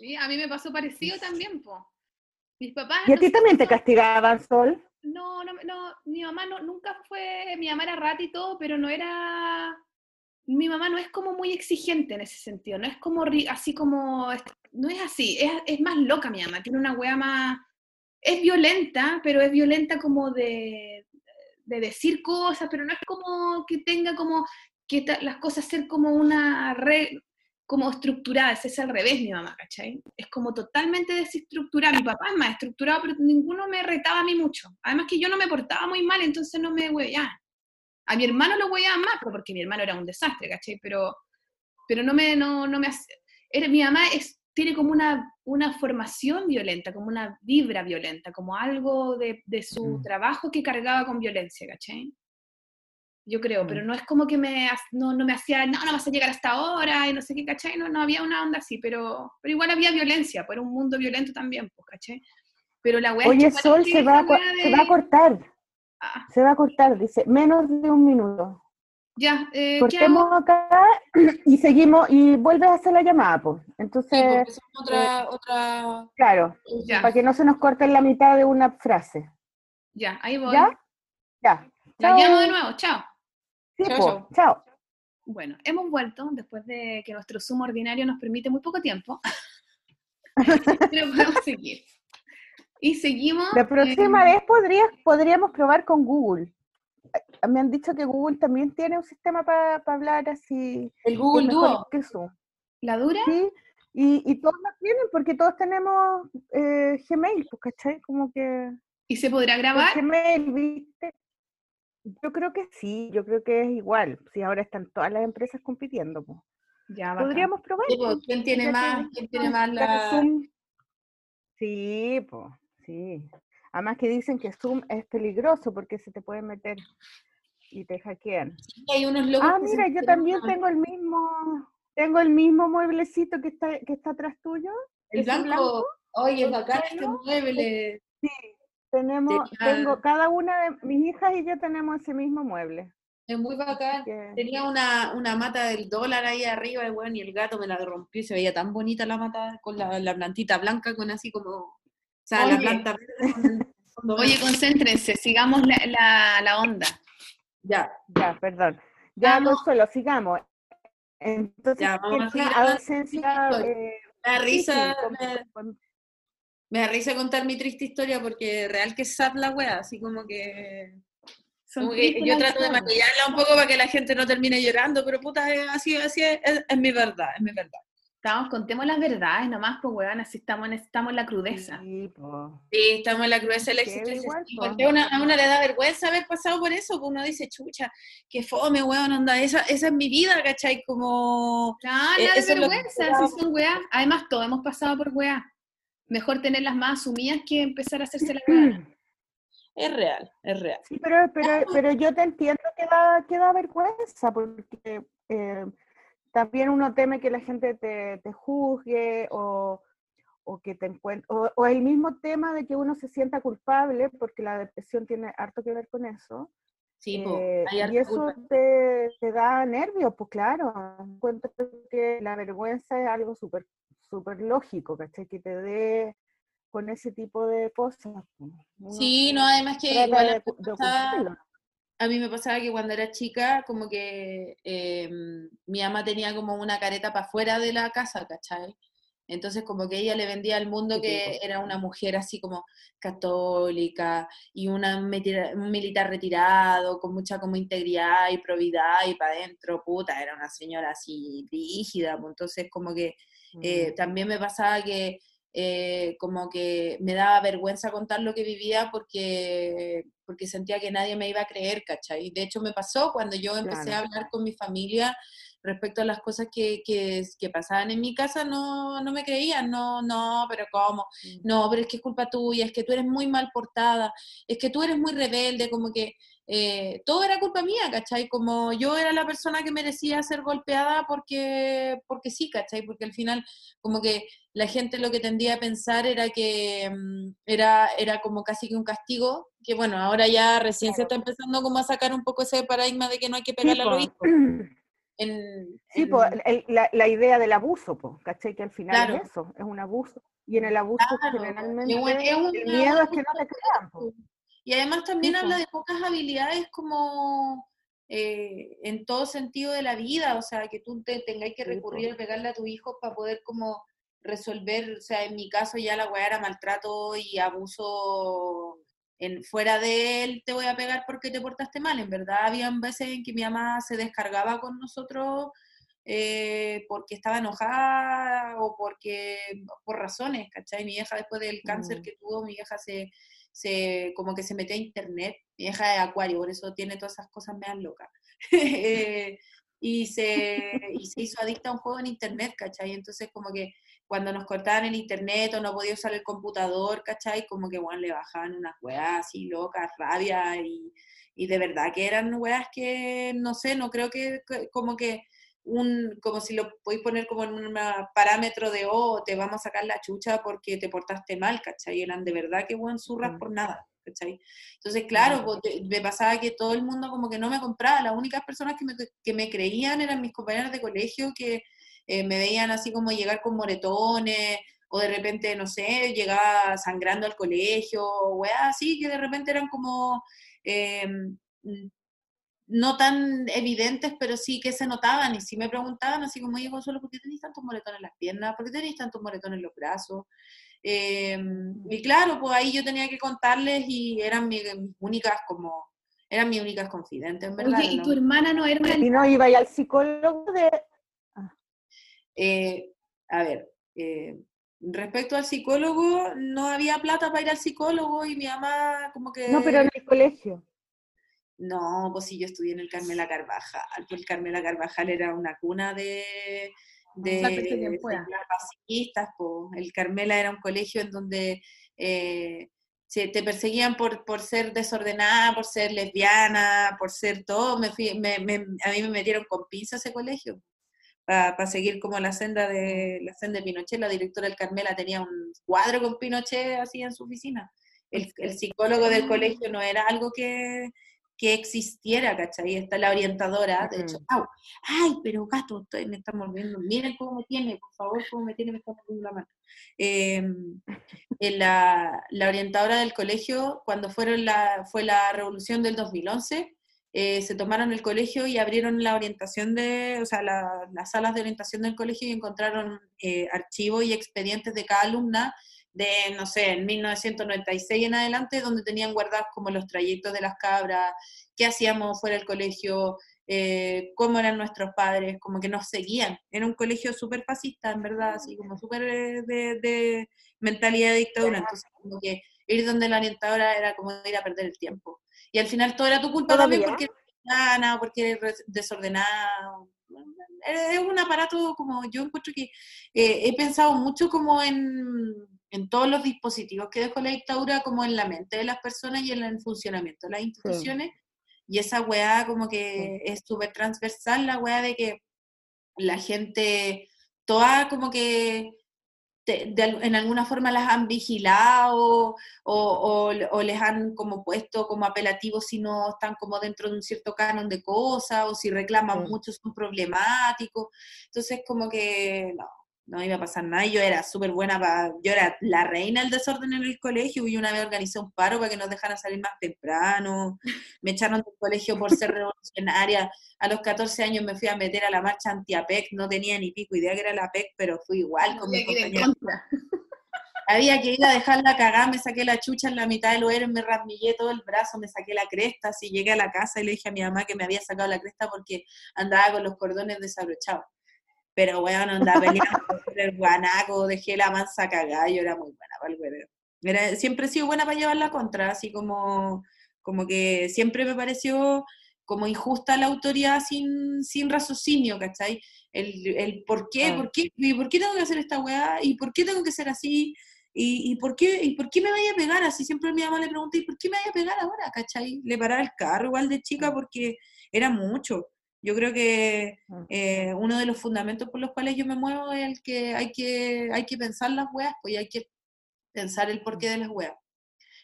Sí, a mí me pasó parecido también, po. Mis papás ¿Y a ti también te castigaban, Sol? No, no, no, mi mamá no, nunca fue, mi mamá era rata y todo, pero no era, mi mamá no es como muy exigente en ese sentido, no es como así como, no es así, es, es más loca mi mamá, tiene una wea más, es violenta, pero es violenta como de, de decir cosas, pero no es como que tenga como que las cosas ser como una red, como estructuradas, es al revés mi mamá, ¿cachai? Es como totalmente desestructurada. Mi papá es más estructurado, pero ninguno me retaba a mí mucho. Además que yo no me portaba muy mal, entonces no me hueveaban. A mi hermano lo hueveaban más, porque mi hermano era un desastre, ¿cachai? Pero, pero no me, no, no me hace... Era, mi mamá es tiene como una, una formación violenta, como una vibra violenta, como algo de, de su mm. trabajo que cargaba con violencia, ¿cachai? Yo creo, pero mm. no es como que me, no, no me hacía, no, no vas a llegar hasta ahora y no sé qué, ¿cachai? No, no había una onda así, pero, pero igual había violencia, pues era un mundo violento también, pues, ¿cachai? Pero la wea Oye, Sol, se va, se va a cortar. Ah. Se va a cortar, dice, menos de un minuto. Ya, eh, Cortemos acá y seguimos y vuelves a hacer la llamada, pues. Entonces. Sí, otra, eh, otra. Claro, para que no se nos corte en la mitad de una frase. Ya, ahí voy. ¿Ya? Ya. La llamo de nuevo, chao. Sí, chao, chao. Bueno, hemos vuelto después de que nuestro sumo ordinario nos permite muy poco tiempo. Pero podemos seguir. Y seguimos. La próxima vez podrías, podríamos probar con Google me han dicho que Google también tiene un sistema para hablar así. El Google Duo. ¿La dura? Sí, y, y todos lo tienen porque todos tenemos eh, Gmail, pues, ¿cachai? Como que... ¿Y se podrá grabar? Gmail, ¿viste? Yo creo que sí, yo creo que es igual. Si ahora están todas las empresas compitiendo, pues. Ya, Podríamos probar. Pues, ¿Quién tiene más? ¿Quién tiene más la...? Sí, pues, sí. Además que dicen que Zoom es peligroso porque se te puede meter y te hackean. hay unos ah, mira, yo también tengo el mismo, tengo el mismo mueblecito que está, que está atrás tuyo. El blanco, oye, es bacán este mueble. Sí, tenemos, tengo, cada una de mis hijas y yo tenemos ese mismo mueble. Es muy bacán. Tenía una, una, mata del dólar ahí arriba y bueno, y el gato me la rompió y se veía tan bonita la mata con la, la plantita blanca con así como, o sea, la planta. Oye, concéntrense, sigamos la, la, la onda. Ya, ya, perdón. Ya, solo sigamos. Entonces, ya, vamos a seguir eh, me da risa, me, da risa contar mi triste historia porque real que es sad la wea, así como que, yo trato de maquillarla un poco para que la gente no termine llorando, pero puta, así, así es, es mi verdad, es mi verdad. Estamos, contemos las verdades nomás, pues, weón, así estamos en, estamos en la crudeza. Sí, sí estamos en la crudeza del éxito. a una le da vergüenza haber pasado por eso, pues uno dice, chucha, qué fome, weón, onda, esa, esa es mi vida, ¿cachai? Como... No eh, vergüenza, si son weá. Además, todos hemos pasado por weá. Mejor tenerlas más asumidas que empezar a hacerse la weá. Es real, es real. Sí, pero, pero, pero yo te entiendo que da, que da vergüenza, porque... Eh, también uno teme que la gente te, te juzgue o, o, que te encuentre, o, el mismo tema de que uno se sienta culpable, porque la depresión tiene harto que ver con eso. Sí, eh, y eso te, te, da nervios, pues claro. Encuentro que la vergüenza es algo súper super lógico, ¿cachai? Que te dé con ese tipo de cosas. sí, no, además que a mí me pasaba que cuando era chica, como que em, mi mamá tenía como una careta para afuera de la casa, ¿cachai? Entonces como que ella le vendía al mundo que era una mujer así como católica y una un militar retirado, con mucha como integridad y probidad y para adentro, puta, era una señora así rígida, pues, entonces como que eh, mm. también me pasaba que eh, como que me daba vergüenza contar lo que vivía porque, porque sentía que nadie me iba a creer, ¿cachai? De hecho me pasó cuando yo empecé a hablar con mi familia respecto a las cosas que, que, que, pasaban en mi casa, no, no me creían, no, no, pero ¿cómo? Mm. No, pero es que es culpa tuya, es que tú eres muy mal portada, es que tú eres muy rebelde, como que eh, todo era culpa mía, ¿cachai? Como yo era la persona que merecía ser golpeada porque, porque sí, ¿cachai? Porque al final, como que la gente lo que tendía a pensar era que mm, era, era como casi que un castigo, que bueno, ahora ya recién se está empezando como a sacar un poco ese paradigma de que no hay que pegarle a los hijos. sí, Pues, la, idea del abuso, pues, ¿cachai? Que al final es eso, es un abuso. Y en el abuso generalmente el miedo es que no te crean. pues. Y además también habla de pocas habilidades como eh, en todo sentido de la vida, o sea, que tú te tengáis que recurrir a pegarle a tu hijo para poder como resolver, o sea, en mi caso ya la weá era maltrato y abuso en, fuera de él te voy a pegar porque te portaste mal, en verdad habían veces en que mi mamá se descargaba con nosotros eh, porque estaba enojada o porque por razones, ¿cachai? Mi hija después del cáncer mm. que tuvo, mi hija se se, como que se metió a internet, mi hija de acuario, por eso tiene todas esas cosas me dan locas. Eh, y, se, y se hizo adicta a un juego en internet, ¿cachai? Entonces como que cuando nos cortaban el internet o no podía usar el computador, ¿cachai? Como que, bueno, le bajaban unas weas así locas, rabia, y, y de verdad que eran weas que, no sé, no creo que como que un, como si lo podéis poner como en un parámetro de, oh, te vamos a sacar la chucha porque te portaste mal, ¿cachai? Eran de verdad que buen zurras mm. por nada, ¿cachai? Entonces, claro, pues, me pasaba que todo el mundo como que no me compraba, las únicas personas que me, que me creían eran mis compañeros de colegio que eh, me veían así como llegar con moretones, o de repente, no sé, llegaba sangrando al colegio, o así, que de repente eran como... Eh, no tan evidentes, pero sí que se notaban y sí me preguntaban así como, oye, Consuelo, ¿por qué tenéis tantos moretones en las piernas? ¿Por qué tenéis tantos moretones en los brazos? Em, y claro, pues ahí yo tenía que contarles y eran mis, únicas como, eran mis únicas confidentes, ¿verdad? Oye, ¿y tu hermana no era Y no iba al psicólogo de... Ah. Eh, a ver, eh, respecto al psicólogo, no había plata para ir al psicólogo y mi mamá como que... No, pero en el colegio. No, pues sí, yo estudié en el Carmela Carvajal, pues el Carmela Carvajal era una cuna de, de, de, pues. El Carmela era un colegio en donde eh, se, te perseguían por, por ser desordenada, por ser lesbiana, por ser todo. Me a mí me metieron con pinza ese colegio para seguir como la senda de la senda de Pinochet. La directora del Carmela tenía un cuadro con Pinochet así en su oficina. el psicólogo del colegio no era algo que, que existiera, ¿cachai? Está la orientadora, de hecho, ¡ay, pero gato, me está mordiendo! Miren cómo me tiene, por favor, cómo me tiene, me está mordiendo la mano. Em, la, la, orientadora del colegio, cuando fueron la, fue la revolución del 2011, eh, se tomaron el colegio y abrieron la orientación de, o sea, las salas de orientación del colegio y encontraron eh, archivos y expedientes de cada alumna de, no sé, en 1996 en adelante, donde tenían guardados como los trayectos de las cabras, qué hacíamos fuera del colegio, eh, cómo eran nuestros padres, como que nos seguían. Era un colegio súper fascista, en verdad, así como súper eh, de, mentalidad de dictadura. Entonces, como que ir donde la orientadora era como ir a perder el tiempo. Y al final todo era tu culpa también porque eres gana, porque eres desordenado. Es un aparato como yo encuentro que eh, he pensado mucho como en en todos los dispositivos que dejó la dictadura, como en la mente de las personas y en el funcionamiento de las instituciones. Y esa weá como que es súper transversal, la weá de que la gente, toda como que en alguna forma las han vigilado o, o, les han como puesto como apelativos si no están como dentro de un cierto canon de cosas o si reclaman mucho son problemáticos. Entonces como que no, no iba a pasar nada. Yo era súper buena para. Yo era la reina del desorden en el colegio y una vez organizé un paro para que nos dejaran salir más temprano. Me echaron del colegio por ser revolucionaria. A los 14 años me fui a meter a la marcha anti-APEC. No tenía ni pico idea que era la APEC, pero fui igual con mi compañeros. Había que ir a dejar la cagada, me saqué la chucha en la mitad del oero, me rasmillé todo el brazo, me saqué la cresta, así llegué a la casa y le dije a mi mamá que me había sacado la cresta porque andaba con los cordones desabrochados pero weón, anda peleando, el guanaco, dejé la mansa cagada, yo era muy buena para el hueveo. Era, siempre he sido buena para llevar la contra, así como, como que siempre me pareció como injusta la autoridad sin, sin raciocinio, ¿cachai? El, el por qué, por qué, y por qué tengo que hacer esta weá, y por qué tengo que ser así, y, y por qué, y por qué me vaya a pegar, así siempre mi mamá le pregunta, ¿y por qué me vaya a pegar ahora, cachai? Le paraba el carro igual de chica porque era mucho. Yo creo que eh, uno de los fundamentos por los cuales yo me muevo es el que hay que, hay que pensar las weas, pues hay que pensar el porqué de las weas.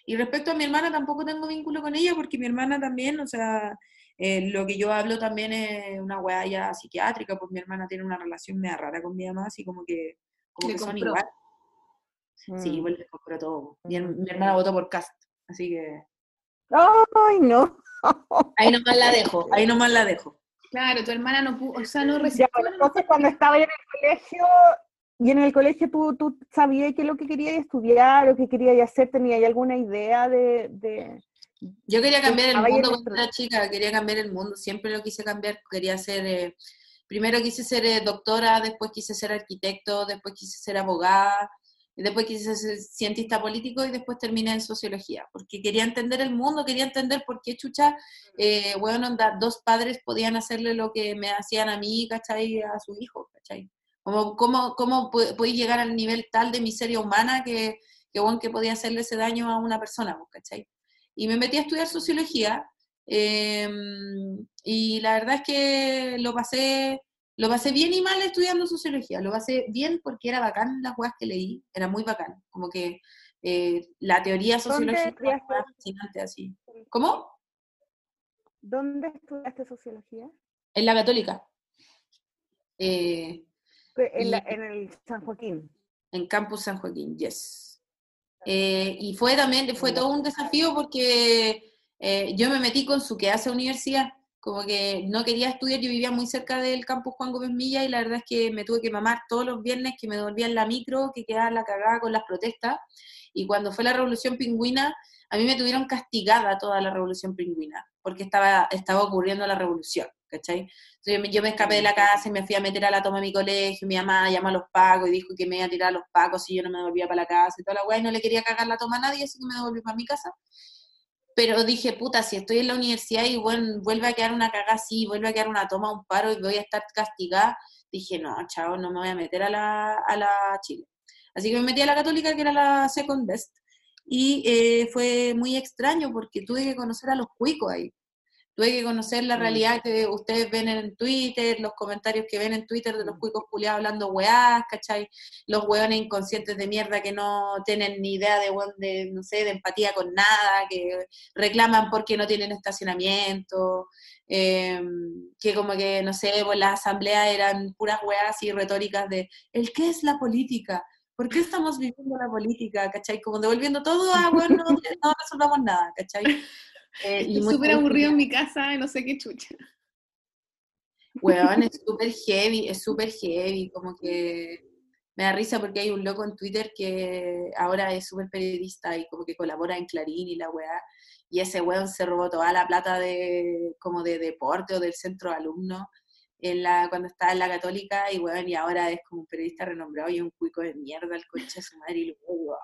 Y respecto a mi hermana, tampoco tengo vínculo con ella, porque mi hermana también, o sea, eh, lo que yo hablo también es una wea ya psiquiátrica, pues mi hermana tiene una relación media rara con mi mamá, así como que, como que son igual. Sí, Mm. igual le compró todo. Mi, her- mi Mm. hermana votó por Cast, así que Ay, no. ahí nomás la dejo, ahí nomás la dejo. Claro, tu hermana no pudo, o sea, no Ya, bueno, entonces cuando estaba en el colegio, y en el colegio tú, tú sabías qué es lo que querías estudiar o qué querías hacer, ¿tenías alguna idea de, de- Yo quería cambiar el mundo cuando era chica, quería cambiar el mundo, siempre lo quise cambiar, quería ser, eh, primero quise ser eh, doctora, después quise ser arquitecto, después quise ser abogada, después quise ser cientista político y después terminé en sociología, porque quería entender el mundo, quería entender por qué chucha, eh, bueno, onda, dos padres podían hacerle lo que me hacían a mí, ¿cachai? A su hijo, ¿cachai? Como, ¿Cómo, cómo podéis llegar al nivel tal de miseria humana que, que, bueno, que podía hacerle ese daño a una persona, ¿cachai? y me metí a estudiar sociología eh, y la verdad es que lo pasé, lo pasé bien y mal estudiando sociología. Lo pasé bien porque era bacán las cosas que leí, era muy bacán. Como que eh, la teoría ¿Dónde sociológica era fascinante así. ¿Cómo? ¿Dónde estudiaste sociología? En la católica. Eh, En, la- Y- en el San Joaquín. en Campus San Joaquín, yes. Eh, y fue también, fue todo un desafío porque eh, yo me metí con su que hace universidad, como que no quería estudiar, yo vivía muy cerca del campus Juan Gómez Milla y la verdad es que me tuve que mamar todos los viernes que me devolvía en la micro, que quedaba la cagada con las protestas, y cuando fue la revolución pingüina, a mí me tuvieron castigada toda la revolución pingüina, porque estaba, estaba ocurriendo la revolución, ¿cachai? Entonces yo me, yo me escapé de la casa y me fui a meter a la toma de mi colegio, mi mamá llamó a los pacos y dijo que me iba a tirar a los pacos si yo no me devolvía para la casa y toda la weá, y no le quería cagar la toma a nadie, así que me devolví para mi casa. Pero dije, puta, si estoy en la universidad y bueno, vuelve a quedar una cagada así, vuelve a quedar una toma, un paro y voy a estar castigada, dije, no, chao, no me voy a meter a la, a la Chile. Así que me metí a la católica, que era la second best, y eh, fue muy extraño porque tuve que conocer a los cuicos ahí. Tuve que conocer la Mm. realidad que ustedes ven en Twitter, los comentarios que ven en Twitter de los cuicos culiados hablando weás, ¿cachai? Los weones inconscientes de mierda que no tienen ni idea de, de, no sé, de empatía con nada, que reclaman porque no tienen estacionamiento, eh, que como que, no sé, pues las asambleas eran puras weas y retóricas de, ¿el qué es la política? ¿Por qué estamos viviendo la política? ¿Cachai? Como devolviendo todo a, bueno, no, no resolvamos nada, ¿cachai? Eh, Estoy súper aburrido en mi casa y no sé qué chucha. Weón, es súper heavy, es súper heavy, como que me da risa porque hay un loco en Twitter que ahora es súper periodista y como que colabora en Clarín y la weá, y ese weón se robó toda la plata de como de deporte o del centro de alumnos en la, cuando estaba en la católica y weón, y ahora es como un periodista renombrado y un cuico de mierda, el coche de su madre, y luego,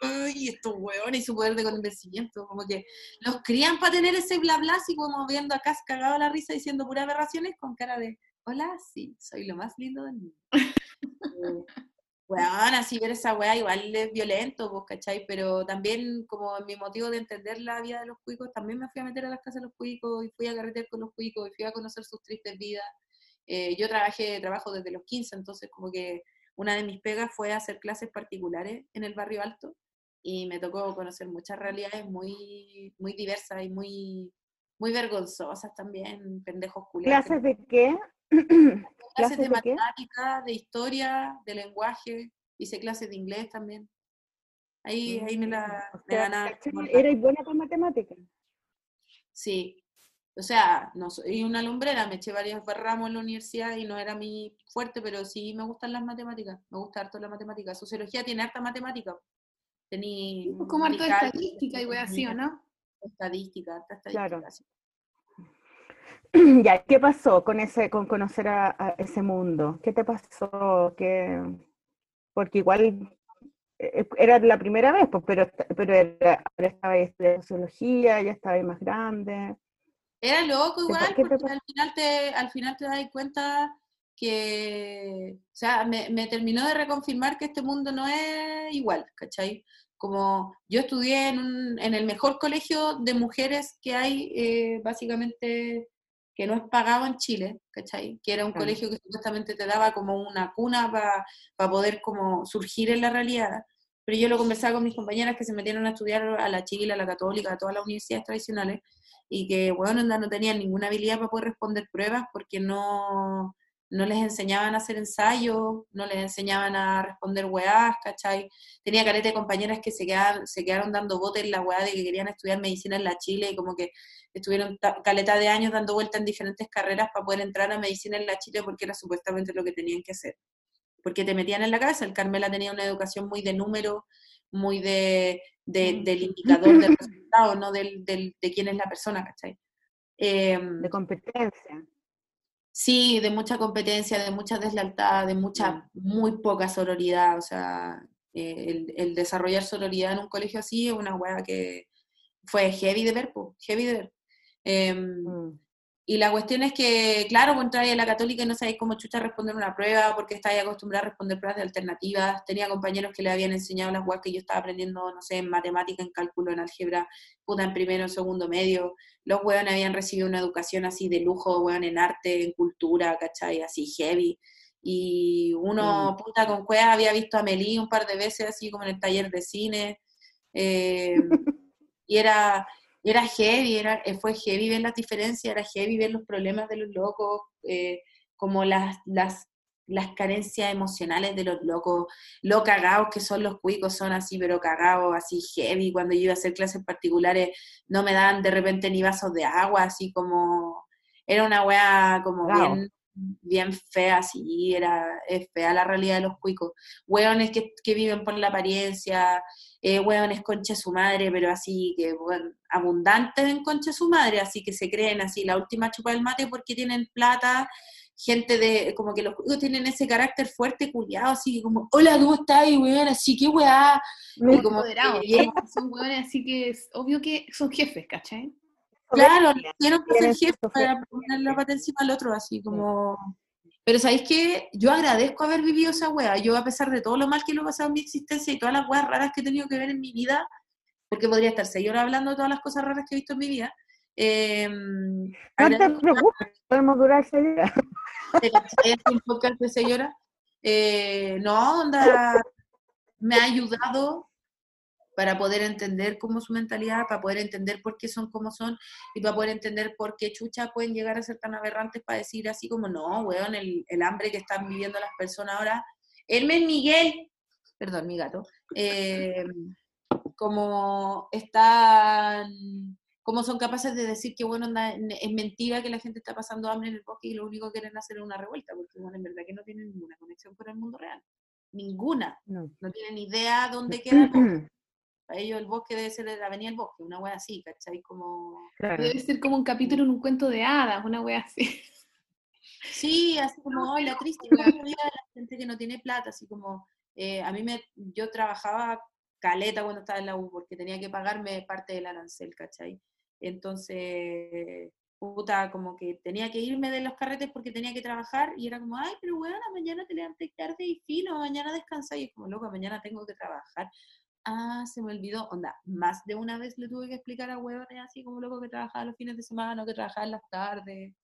ay, estos weones y su poder de convencimiento, como que los crían para tener ese bla bla, así como viendo acá cagado la risa diciendo puras aberraciones con cara de, hola, sí, soy lo más lindo del mundo. Weón, así ver esa weá igual es violento, pues, ¿cachai? Pero también como mi motivo de entender la vida de los cuicos, también me fui a meter a las casas de los cuicos y fui a carretear con los cuicos y fui a conocer sus tristes vidas. Eh, yo trabajé, trabajo desde los 15, entonces como que una de mis pegas fue hacer clases particulares en el barrio alto y me tocó conocer muchas realidades muy, muy diversas y muy, muy vergonzosas también, pendejos culiados. ¿Clases de qué? clases de ¿Clases de qué? matemática, de historia, de lenguaje, hice clases de inglés también. Ahí, ahí me la O me ganaba. ¿Eres buena con matemáticas? Sí. O sea, no soy una lumbrera, me eché varios ramos en la universidad y no era mi fuerte, pero sí me gustan las matemáticas, me gusta harto la matemática. Sociología tiene harta matemática. Tení Pues como harto de estadística y así, ¿o no? Estadística, harta Claro. estadística. sí. ya, ¿qué pasó con ese, con conocer a, ese mundo? ¿Qué te pasó? ¿Qué... Porque igual eh, era la primera vez, pues, pero, pero era, ahora estaba estudiando sociología, ya estaba más grande. Era loco igual, porque al final te, al final te das cuenta que, o sea, me, me, terminó de reconfirmar que este mundo no es igual, ¿cachai? Como yo estudié en, un, en el mejor colegio de mujeres que hay, eh, básicamente que no es pagado en Chile, ¿cachai? Que era un colegio que supuestamente te daba como una cuna para poder como surgir en la realidad. Pero yo lo conversaba con mis compañeras que se metieron a estudiar a la Chile, a la Católica, a todas las universidades tradicionales, y que, bueno, no tenían ninguna habilidad para poder responder pruebas porque no, no les enseñaban a hacer ensayos, no les enseñaban a responder weás, ¿cachai? Tenía careta de compañeras que se quedaron, se quedaron dando botes en la weá de que querían estudiar medicina en la Chile y como que estuvieron caleta de años dando vueltas en diferentes carreras para poder entrar a medicina en la Chile porque era supuestamente lo que tenían que hacer. Porque te metían en la cabeza, el Carmela tenía una educación muy de número, muy de, del indicador del resultado, no del, de quién es la persona, ¿cachai? Em, de competencia. Sí, de mucha competencia, de mucha deslealtad, de mucha, muy poca sororidad. O sea, eh, el, desarrollar sororidad en un colegio así es una hueá que fue heavy de ver, heavy de ver. Mm. Y la cuestión es que, claro, vos entráis a la católica y no sabéis cómo chucha responder una prueba porque estáis acostumbrada a responder pruebas de alternativas. Tenía compañeros que le habían enseñado las weas que yo estaba aprendiendo, no sé, en matemática, en cálculo, en álgebra, puta en primero, en segundo medio. Los weones habían recibido una educación así de lujo, weón, en arte, en cultura, ¿cachai? Así heavy. Y uno, mm. puta, con cueva había visto a Melí un par de veces, así como en el taller de cine. Eh, y era era heavy, era, eh, fue heavy ver las diferencias, era heavy ver los problemas de los locos, eh, como las, las, las carencias emocionales de los locos, lo cagados que son los cuicos, son así, pero cagados, así heavy, cuando yo iba a hacer clases particulares no me daban de repente ni vasos de agua, así como, era una wea como bien bien fea, sí, era, es fea la realidad de los cuicos. Hueones que, que viven por la apariencia, eh, hueones concha su madre, pero así que, bueno, abundantes en concha su madre, así que se creen así, la última chupa del mate porque tienen plata, gente de, como que los cuicos tienen ese carácter fuerte, culiado, así como, hola, ¿cómo estás, weón? Así que weá. Muy como, son hueones así que es obvio que son jefes, ¿cachai? Claro, quiero que ser jefe para poner la pata encima al otro, así como... Pero ¿sabéis qué? Yo agradezco haber vivido esa wea. Yo, a pesar de todo lo mal que lo he pasado en mi existencia y todas las weas raras que he tenido que ver en mi vida, porque podría estar seis horas hablando de todas las cosas raras que he visto en mi vida. Eh, no te preocupes, podemos durar seis horas. Un podcast de seis horas. Eh, no, onda, me ha ayudado para poder entender cómo su mentalidad, para poder entender por qué son como son y para poder entender por qué chucha pueden llegar a ser tan aberrantes para decir así como, no, weón, el, el hambre que están viviendo las personas ahora. Hermes Miguel, perdón, mi gato, eh, como están, como son capaces de decir que, bueno, es mentira que la gente está pasando hambre en el bosque y lo único que quieren hacer es una revuelta, porque, bueno, en verdad que no tienen ninguna conexión con el mundo real. Ninguna. No, no tienen idea dónde queda Para ellos el bosque debe ser la avenida del bosque, una wea así, ¿cachai? Como... Debe ser como un capítulo en un cuento de hadas, una wea así. Sí, así como, hoy la triste la gente que no tiene plata, así como, eh, a mí me, yo trabajaba caleta cuando estaba en la U, porque tenía que pagarme parte del arancel, ¿cachai? Entonces, puta, como que tenía que irme de los carretes porque tenía que trabajar, y era como, ay, pero bueno, mañana te levanté tarde y fino, mañana descansa, y es como, loco, mañana tengo que trabajar ah, se me olvidó, onda, más de una vez le tuve que explicar a huevones así como loco que trabajaba los fines de semana o que trabajaba en las tardes,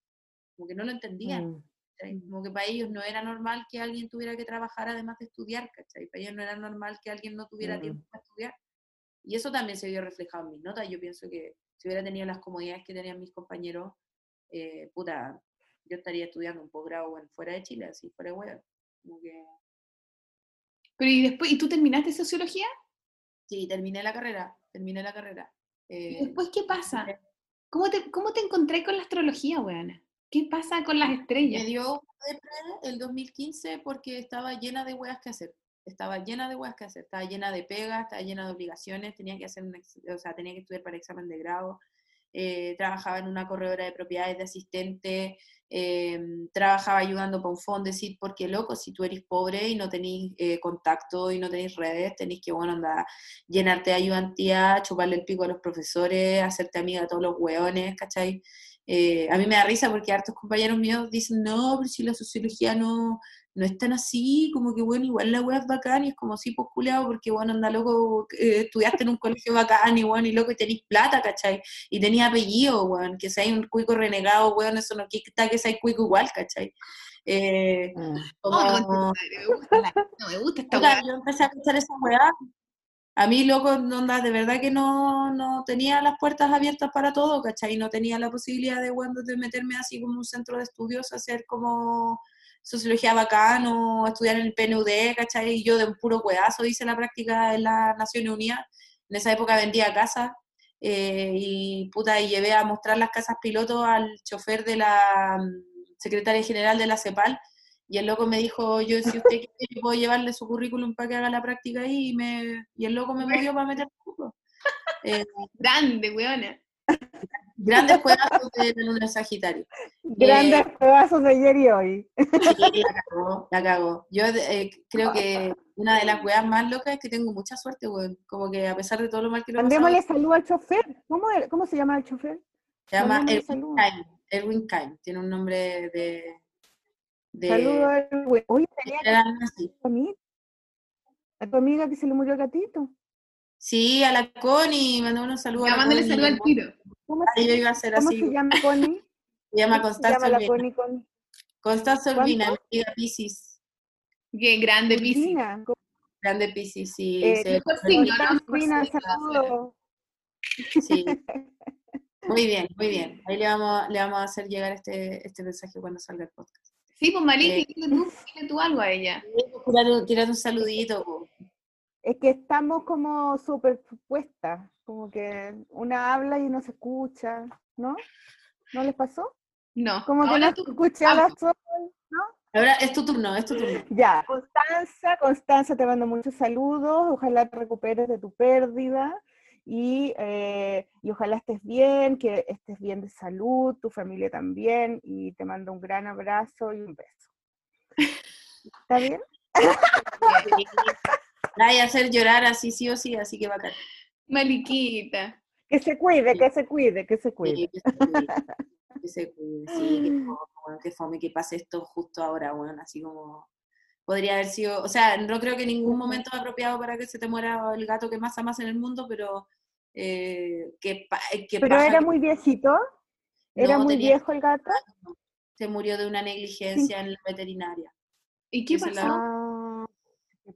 como que no lo entendían. Mm. Como que para ellos no era normal que alguien tuviera que trabajar además de estudiar, ¿cachai? Para ellos no era normal que alguien no tuviera tiempo para estudiar. Y eso también se vio reflejado en mis notas. Yo pienso que si hubiera tenido las comodidades que tenían mis compañeros, eh, puta, yo estaría estudiando un posgrado fuera de Chile, así fuera de huevo. Como que... Pero y después, ¿y tú terminaste sociología? Sí, terminé la carrera, terminé la carrera. ¿Y eh, después qué pasa? ¿Cómo te, ¿Cómo te encontré con la astrología, weana? ¿Qué pasa con las estrellas? Me dio el 2015 porque estaba llena de weas que hacer. Estaba llena de weas que hacer. Estaba llena de pegas, estaba llena de obligaciones, tenía que hacer un, o sea, tenía que estudiar para examen de grado. eh, trabajaba en una corredora de propiedades de asistente, eh, trabajaba ayudando para un fondo, decir, porque loco, si tú eres pobre y no tenéis eh, contacto y no tenéis redes, tenéis que, bueno, andar, llenarte de ayudantía, chuparle el pico a los profesores, hacerte amiga de todos los hueones, ¿cachai? Eh, a mí me da risa porque hartos compañeros míos dicen, no, pero si la sociología no, no es tan así, como que bueno, igual la wea es bacán y es como si pues culeado, porque bueno, anda loco, eh, estudiaste en un colegio bacán y bueno, y loco, y tenés plata, ¿cachai? Y tenía apellido, weón, que hay un cuico renegado, weón, eso no quita que sea cuico igual, ¿cachai? Eh, Mm. como- no, me gusta la- no me gusta esta weá. yo empecé a escuchar esa weá. A mí, loco, onda, de verdad que no, no tenía las puertas abiertas para todo, ¿cachai? No tenía la posibilidad de, bueno, de meterme así como un centro de estudios, hacer como sociología bacán o estudiar en el PNUD, ¿cachai? Y yo de un puro hueazo hice la práctica en las Naciones Unidas. En esa época vendía casas eh, y, puta, y llevé a mostrar las casas piloto al chofer de la mm, secretaria general de la CEPAL y el loco me dijo, yo si usted quiere, yo puedo llevarle su currículum para que haga la práctica ahí, y, me, y el loco me movió para meter curso. Eh, Grande, weona. Grandes juegazos de la luna Sagitario. Grandes pedazos de ayer y hoy. Sí, la cagó, la cagó. Yo eh, creo que una de las weas más locas es que tengo mucha suerte, weón. Como que a pesar de todo lo mal que lo Mandémosle salud al chofer. ¿Cómo, ¿Cómo se llama el chofer? se llama Erwin. Kime. Erwin Kime. Tiene un nombre de... de Saludos al güey. Oye, tenía que general nazi. tu amiga. A tu amiga que se le murió el gatito. Sí, a la Connie, mandó unos saludos. Ya mándale Connie. salud al tiro. ¿Cómo, Ahí yo iba a hacer cómo así. se llama Connie? Se llama ¿Cómo se Constanza Urbina. Connie Connie? Constanza mi amiga Pisces. Qué grande. Urbina. Grande Pisces, sí. Eh, se- signo, saludos. sí. Muy bien, muy bien. Ahí le vamos, le vamos a hacer llegar este, este mensaje cuando salga el podcast. Sí, pues Maliki, Eh. dile tú, dile tú algo a ella. Tírate, tírate un saludito. po. Es que estamos como superpuestas, como que una habla y no se escucha, ¿no? ¿No les pasó? No, Como que no tú. escuché a. Sol. Ahora es tu turno, es tu turno. Ya, Constanza, Constanza, te mando muchos saludos, ojalá te recuperes de tu pérdida y, eh, y ojalá estés bien, que estés bien de salud, tu familia también, y te mando un gran abrazo y un beso. ¿Está bien? Voy a hacer llorar así sí o sí, así que bacán. Maliquita. Que se cuide, que se cuide, que se Sí, cuide. que se cuide, que se cuide, sí, que fome, weón, que fome que pase esto justo ahora, bueno, así como podría haber sido, o sea, no creo que ningún momento es apropiado para que se te muera el gato que más amas en el mundo, pero eh, que, que Pero era que muy viejito, era No, muy tenía- viejo el gato. se murió de una negligencia en la veterinaria. ¿Y qué la- pasó?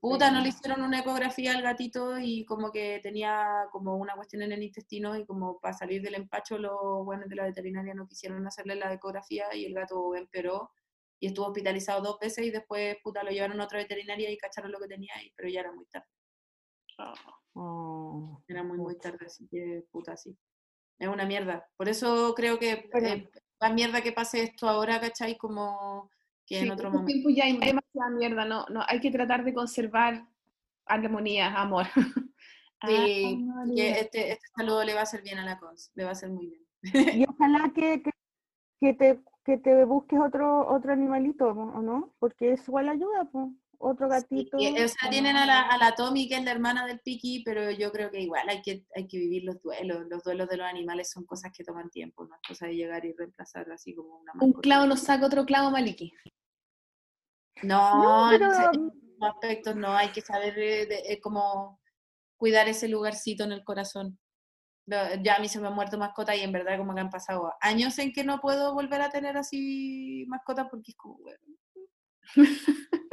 Puta, no le hicieron una ecografía al gatito y como que tenía como una cuestión en el intestino y como para salir del empacho los buenos de la veterinaria no quisieron hacerle la ecografía y el gato empeoró y estuvo hospitalizado dos veces y después puta lo llevaron a otra veterinaria y cacharon lo que tenía, y, pero ya era muy tarde, Oh. era muy muy tarde, así que puta sí. Es una mierda. Por eso creo que Pero- eh, mierda que pase esto ahora, ¿cachai? Como que en Sí, otro estos momento. tiempos ya hay demasiada mierda, no, no, hay que tratar de conservar armonía, amor. Sí, Armonía. que este, este saludo le va a hacer bien a la cons, le va a hacer muy bien. Y ojalá que, que, que te, que te busques otro, otro animalito, ¿o no? Porque eso igual ayuda, pues. Otro gatito. Sí, o sea, ¿o tienen a la, a la Tommy, que es la hermana del Piki, pero yo creo que igual hay que, hay que vivir los duelos. Los duelos de los animales son cosas que toman tiempo, no es cosa de llegar y reemplazar así como una Un clavo no saca otro clavo, Maliki. No, No, pero en esos aspectos no, hay que saber eh, de- eh, cómo cuidar ese lugarcito en el corazón. Ya a mí se me han muerto mascotas y en verdad como que han pasado años en que no puedo volver a tener así mascotas porque es como,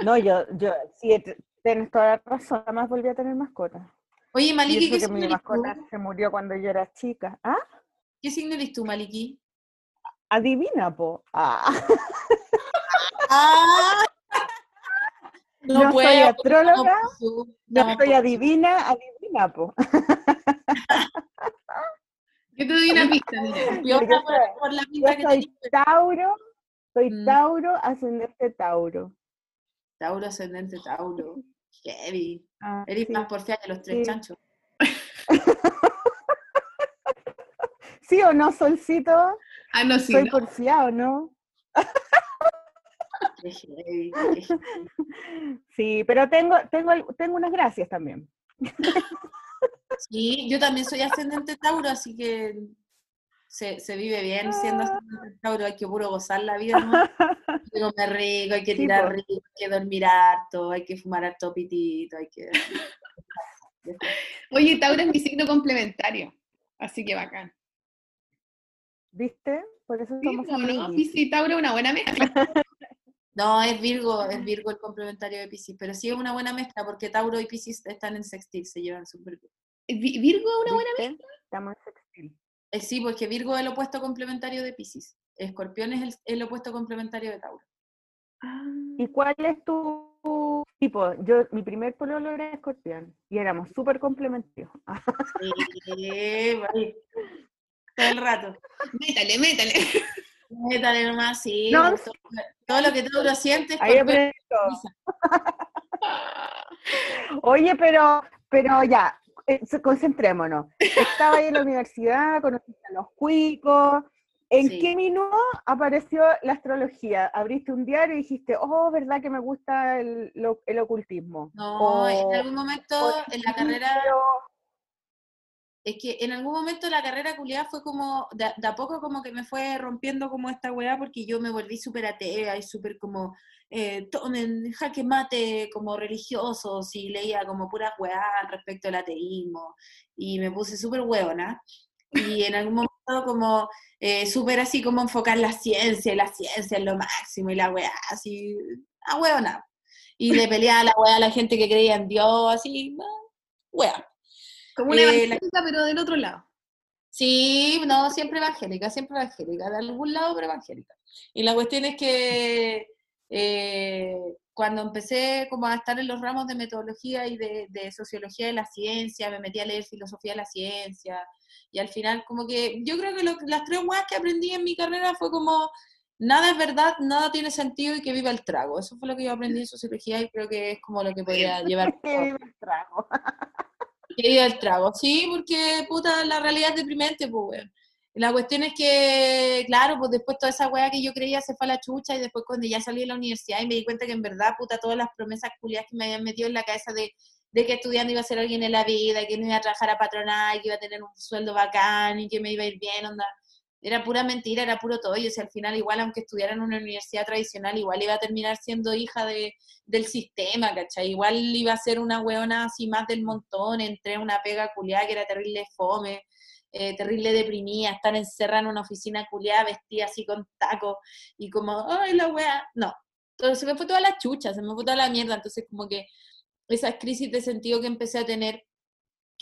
no, yo, yo, sí, te- tienes toda la razón, jamás volví a tener mascota. Oye, Maliki, ¿qué que signo mi tú? mascota se murió cuando yo era chica. ¿Ah? ¿Qué signo eres tú, Maliki? Adivina, po. Ah. ¡Ah! No soy puedo, astróloga, no, Yo no, soy adivina, adivina, po. Yo te doy una pista, mira. yo Yo por, soy- por la Yo pinta que soy tenés. Tauro, soy Mm. Tauro, ascendente Tauro. Tauro ascendente Tauro. Heavy. Ah, Eres sí. más porfía que los tres Sí. chanchos. Sí, ¿Sí o no, Solcito? Ah, no, sí. Soy ¿no? porfiado, ¿no? Sí, pero tengo, tengo, tengo unas gracias también. Sí, yo también soy ascendente Tauro, así que se, se vive bien siendo Ah. ascendente Tauro, hay que puro gozar la vida, ¿no? Hay que comer rico, hay que Sí, tirar rico, hay que dormir harto, hay que fumar harto pitito, hay que... Oye, Tauro es mi signo complementario. Así que bacán. ¿Viste? Por eso somos Virgo, ¿no? y Tauro es una buena mezcla. No, es Virgo, es Virgo el complementario de Piscis, pero sí es una buena mezcla porque Tauro y Piscis están en sextil, se llevan súper bien. Vi- Virgo es una buena ¿Viste? Estamos en sextil. Eh, sí, porque Virgo es el opuesto complementario de Piscis. Escorpión es el, el opuesto complementario de Tauro. Ah. ¿Y cuál es tu tipo? Yo, mi primer pololo era escorpión y éramos súper complementarios. Sí, vale. Todo el rato. Métale, métale. Métale nomás, sí. No, todo, todo lo que Tauro siente, Ahí Escorpión aprendí todo. utiliza. Oye, pero, pero ya, eh, concentrémonos. Estaba ahí en la universidad, conociste a los cuicos. ¿En Sí. qué minuto apareció la astrología? Abriste un diario y dijiste, oh, ¿verdad que me gusta el, lo- el ocultismo? No, O- en algún momento en la carrera, es que en algún momento la carrera culiada fue como, de, a- poco como que me fue rompiendo como esta weá, porque yo me volví súper atea y súper como, eh, tomen jaque mate como religiosos y leía como puras weá respecto al ateísmo y me puse súper hueona. Y en algún momento como eh, súper así como enfocar la ciencia, y la ciencia es lo máximo y la weá así, a hueona. Y le peleaba la weá a la gente que creía en Dios, así, ah, weá. Como una Eh, la- evangélica, pero del otro lado. Sí, no, siempre evangélica, siempre evangélica, de algún lado, pero evangélica. Y la cuestión es que eh, cuando empecé como a estar en los ramos de metodología y de, de sociología de la ciencia, me metí a leer filosofía de la ciencia, y al final como que yo creo que lo- las tres guas que aprendí en mi carrera fue como nada es verdad, nada tiene sentido y que viva el trago. Eso fue lo que yo aprendí en sociología y creo que es como lo que podría llevar que viva el trago. Que viva el trago. Sí, porque puta, la realidad es deprimente, pues, weón. La cuestión es que, claro, pues después toda esa weá que yo creía se fue a la chucha y después cuando ya salí de la universidad y me di cuenta que en verdad, puta, todas las promesas culiadas que me habían metido en la cabeza de, de que estudiando iba a ser alguien en la vida, que no iba a trabajar a patronal, que iba a tener un sueldo bacán y que me iba a ir bien, onda. Era pura mentira, era puro todo. Y o sea, al final, igual, aunque estudiara en una universidad tradicional, igual iba a terminar siendo hija de, del sistema, ¿cachai? Igual iba a ser una weona así más del montón, entré una pega culiada que era terrible fome, eh, terrible deprimida, estar encerrada en una oficina culiada, vestida así con taco, y como, ay, la wea, no. Entonces se me fue toda la chucha, se me fue toda la mierda, entonces como que esas crisis de sentido que empecé a tener,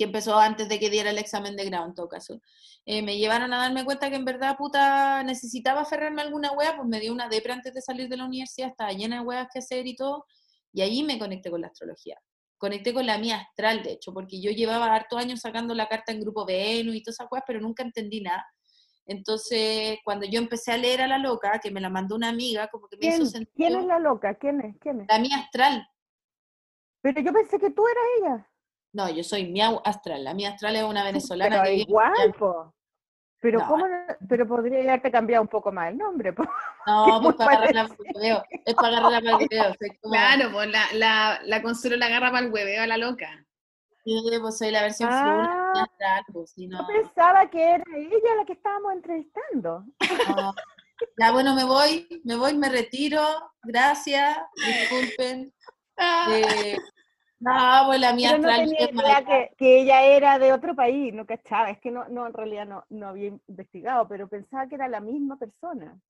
que empezó antes de que diera el examen de grado en todo caso, eh, me llevaron a darme cuenta que en verdad, puta, necesitaba aferrarme a alguna wea, pues me dio una depre antes de salir de la universidad, estaba llena de weas que hacer y todo, y ahí me conecté con la astrología. Conecté con la mía astral, de hecho, porque yo llevaba hartos años sacando la carta en grupo Venus y todas esas cosas, pero nunca entendí nada. Entonces, cuando yo empecé a leer a la loca, que me la mandó una amiga, como que me ¿Quién, hizo sentido. quién es la loca? ¿Quién es? ¿Quién es? La mía astral. Pero yo pensé que tú eras ella. No, yo soy mía astral. La mía astral es una venezolana Pero que igual, po. Pero No. cómo no- pero podría haberte cambiado un poco más el nombre, po. No, pues para agarrarla para el hueveo. Es para agarrarla para el hueveo. Como, Claro, pues la, la, la Consuelo la agarra para el hueveo a la loca. sí, pues soy la versión Ah. astral, pues, si no, Yo pensaba que era ella la que estábamos entrevistando. no. Ya, bueno, me voy, me voy, me retiro. Gracias, disculpen. Ah, Eh, no, pues la mía Pero no tenía idea que, que ella era de otro país, no cachaba. Es que no, no en realidad no, no había investigado, pero pensaba que era la misma persona.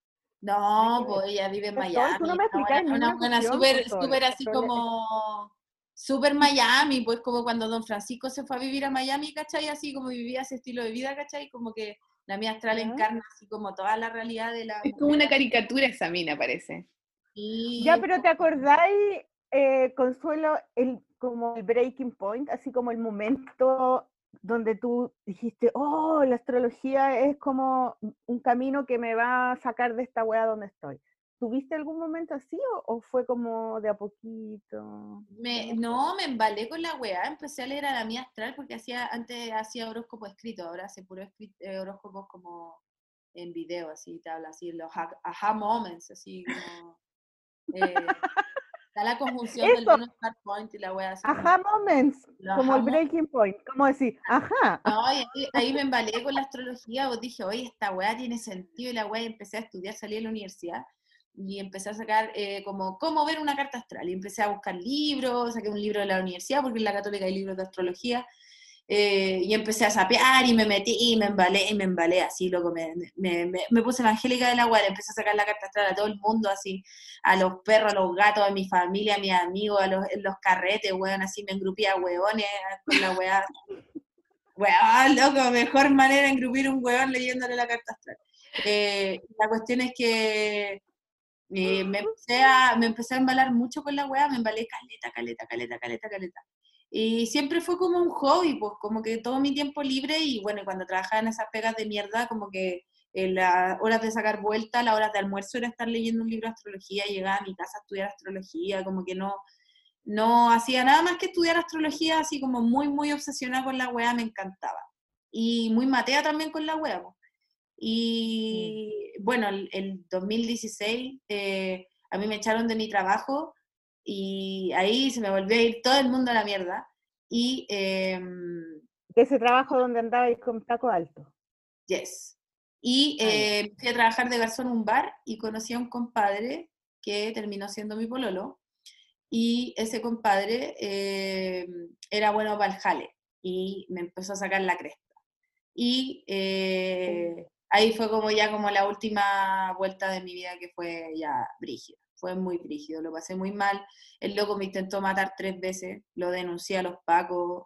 No, pues ella vive en Sol, tú Miami. no me buena- una buena súper, pues, Sol. súper así como, súper Miami, pues como cuando Don Francisco se fue a vivir a Miami, ¿cachai? Así como vivía ese estilo de vida, ¿cachai? Como que la mía astral encarna así como toda la realidad de la es como una caricatura esa mina, parece. Y Ya, pero ¿te acordáis, eh, Consuelo, el, como el breaking point, así como el momento donde tú dijiste, oh, la astrología es como un camino que me va a sacar de esta wea donde estoy? ¿tuviste algún momento así o, o fue como de a poquito? Me, no, me embalé con la weá, empecé a leer a la mía astral porque hacía, antes hacía horóscopo escrito, ahora hace puro eh, horóscopos como en video, así te habla así, los ha- aha moments, así como... eh, está la conjunción del Star Point y la weá así. como- Ajá moments, Los como el breaking point, como decir, ajá. No, ahí, ahí me embalé con la astrología, vos dije, oye, esta weá tiene sentido, y la weá, y empecé a estudiar, salí de la universidad, y empecé a sacar eh, como cómo ver una carta astral, y empecé a buscar libros, saqué un libro de la universidad, porque en la católica hay libros de astrología, eh, y empecé a sapear, y me metí, y me embalé, y me embalé, así, loco, me, me, me, me puse evangélica de la empecé a sacar la carta astral a todo el mundo, así, a los perros, a los gatos, a mi familia, a mis amigos, a los, los carretes, weón, así, me engrupía a weones con la weá, Weón, loco, mejor manera de engrupir un weón leyéndole la carta astral. Eh, la cuestión es que eh, me, empecé a, me empecé a embalar mucho con la weá, me embalé caleta, caleta, caleta, caleta, caleta. Y siempre fue como un hobby, pues como que todo mi tiempo libre y bueno, cuando trabajaba en esas pegas de mierda, como que en las horas de sacar vuelta, las horas de almuerzo era estar leyendo un libro de astrología, llegaba a mi casa a estudiar astrología, como que no, no hacía nada más que estudiar astrología, así como muy, muy obsesionada con la weá, me encantaba. Y muy matea también con la weá. po. Y bueno, el, el 2016 eh, a mí me echaron de mi trabajo y ahí se me volvió a ir todo el mundo a la mierda. Y, em, De ese trabajo donde andabais con taco alto. yes. Y Ah, eh, fui a trabajar de garzón en un bar y conocí a un compadre que terminó siendo mi pololo. Y ese compadre eh, era bueno para el jale y me empezó a sacar la cresta. Y eh, ahí fue como ya como la última vuelta de mi vida que fue ya brígida. Fue muy brígido, lo pasé muy mal. El loco me intentó matar tres veces, lo denuncié a los pacos,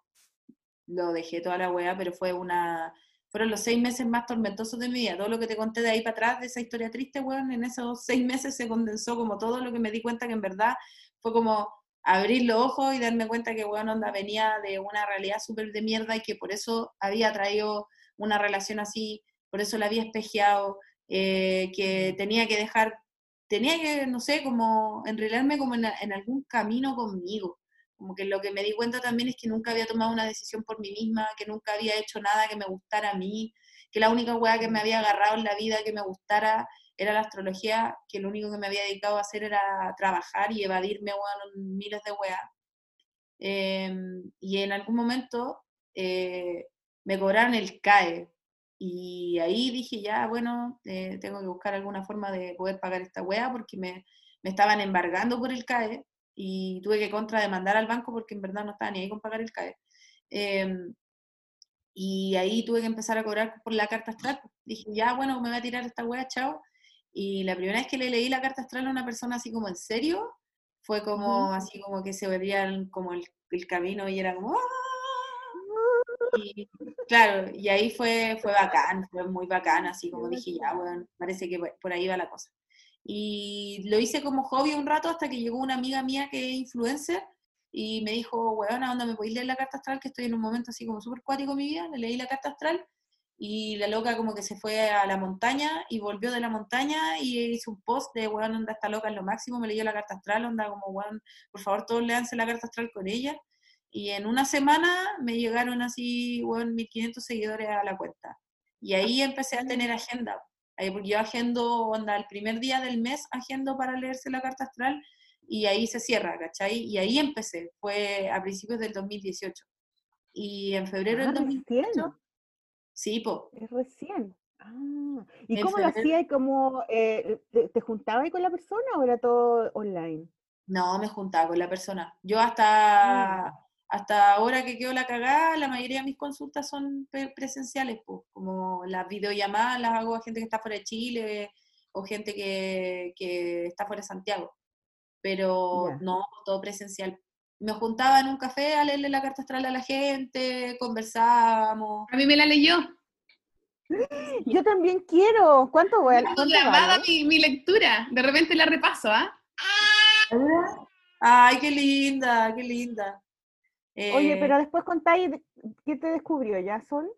lo dejé toda la weá, pero fue una... Fueron los seis meses más tormentosos de mi vida. Todo lo que te conté de ahí para atrás, de esa historia triste, weón, en esos seis meses se condensó como todo lo que me di cuenta que en verdad fue como abrir los ojos y darme cuenta que, weón, onda venía de una realidad súper de mierda y que por eso había traído una relación así, por eso la había espejeado, eh, que tenía que dejar, tenía que, no sé, como enredarme como en, algún camino conmigo. Como que lo que me di cuenta también es que nunca había tomado una decisión por mí misma, que nunca había hecho nada que me gustara a mí, que la única weá que me había agarrado en la vida que me gustara era la astrología, que lo único que me había dedicado a hacer era trabajar y evadirme weón, miles de weas. Eh, y en algún momento eh, me cobraron el CAE. Y ahí dije, ya, bueno, eh, tengo que buscar alguna forma de poder pagar esta wea porque me, me estaban embargando por el CAE y tuve que contrademandar al banco porque en verdad no estaba ni ahí con pagar el CAE. Eh, y ahí tuve que empezar a cobrar por la carta astral. Dije, ya, bueno, me voy a tirar esta wea, chao. Y la primera vez que le leí la carta astral a una persona así como en serio, fue como así como que se veía como el, el camino y era como... ¡ah! Y claro, y ahí fue, fue bacán, fue muy bacán, así como dije, ya, bueno, parece que por ahí va la cosa. Y lo hice como hobby un rato hasta que llegó una amiga mía que es influencer y me dijo, weona, onda, ¿me podéis leer la carta astral? Que estoy en un momento así como súper cuático en mi vida. Le leí la carta astral y la loca como que se fue a la montaña y volvió de la montaña y hizo un post de, weón, onda, está loca en lo máximo, me leyó la carta astral, onda, como, weón, por favor, todos leanse la carta astral con ella. Y en una semana me llegaron así, weón, 1500 seguidores a la cuenta. Y ahí empecé a tener agenda. Ahí, porque yo agendo, onda, el primer día del mes agendo para leerse la carta astral y ahí se cierra, ¿cachai? Y ahí empecé, fue a principios del 2018. Y en febrero Ah, del 2018, recién, sí, po, es recién. Ah, ¿y En cómo lo febrero. hacías? ¿Cómo, eh, te, te juntabas ahí con la persona o era todo online? no me juntaba con la persona. Yo hasta, hasta ahora que quedó la cagada, la mayoría de mis consultas son pre- presenciales, pues, como las videollamadas las hago a gente que está fuera de Chile o gente que, que está fuera de Santiago. Pero no, todo presencial. Me juntaba en un café a leerle la carta astral a la gente, conversábamos. A mí me la leyó. Yo también quiero. ¿Cuánto voy a grabada mi, mi lectura. De repente la repaso, ¿ah? Ay, qué linda, qué linda. Oye, Eh, pero después contáis qué te descubrió, ¿ya son?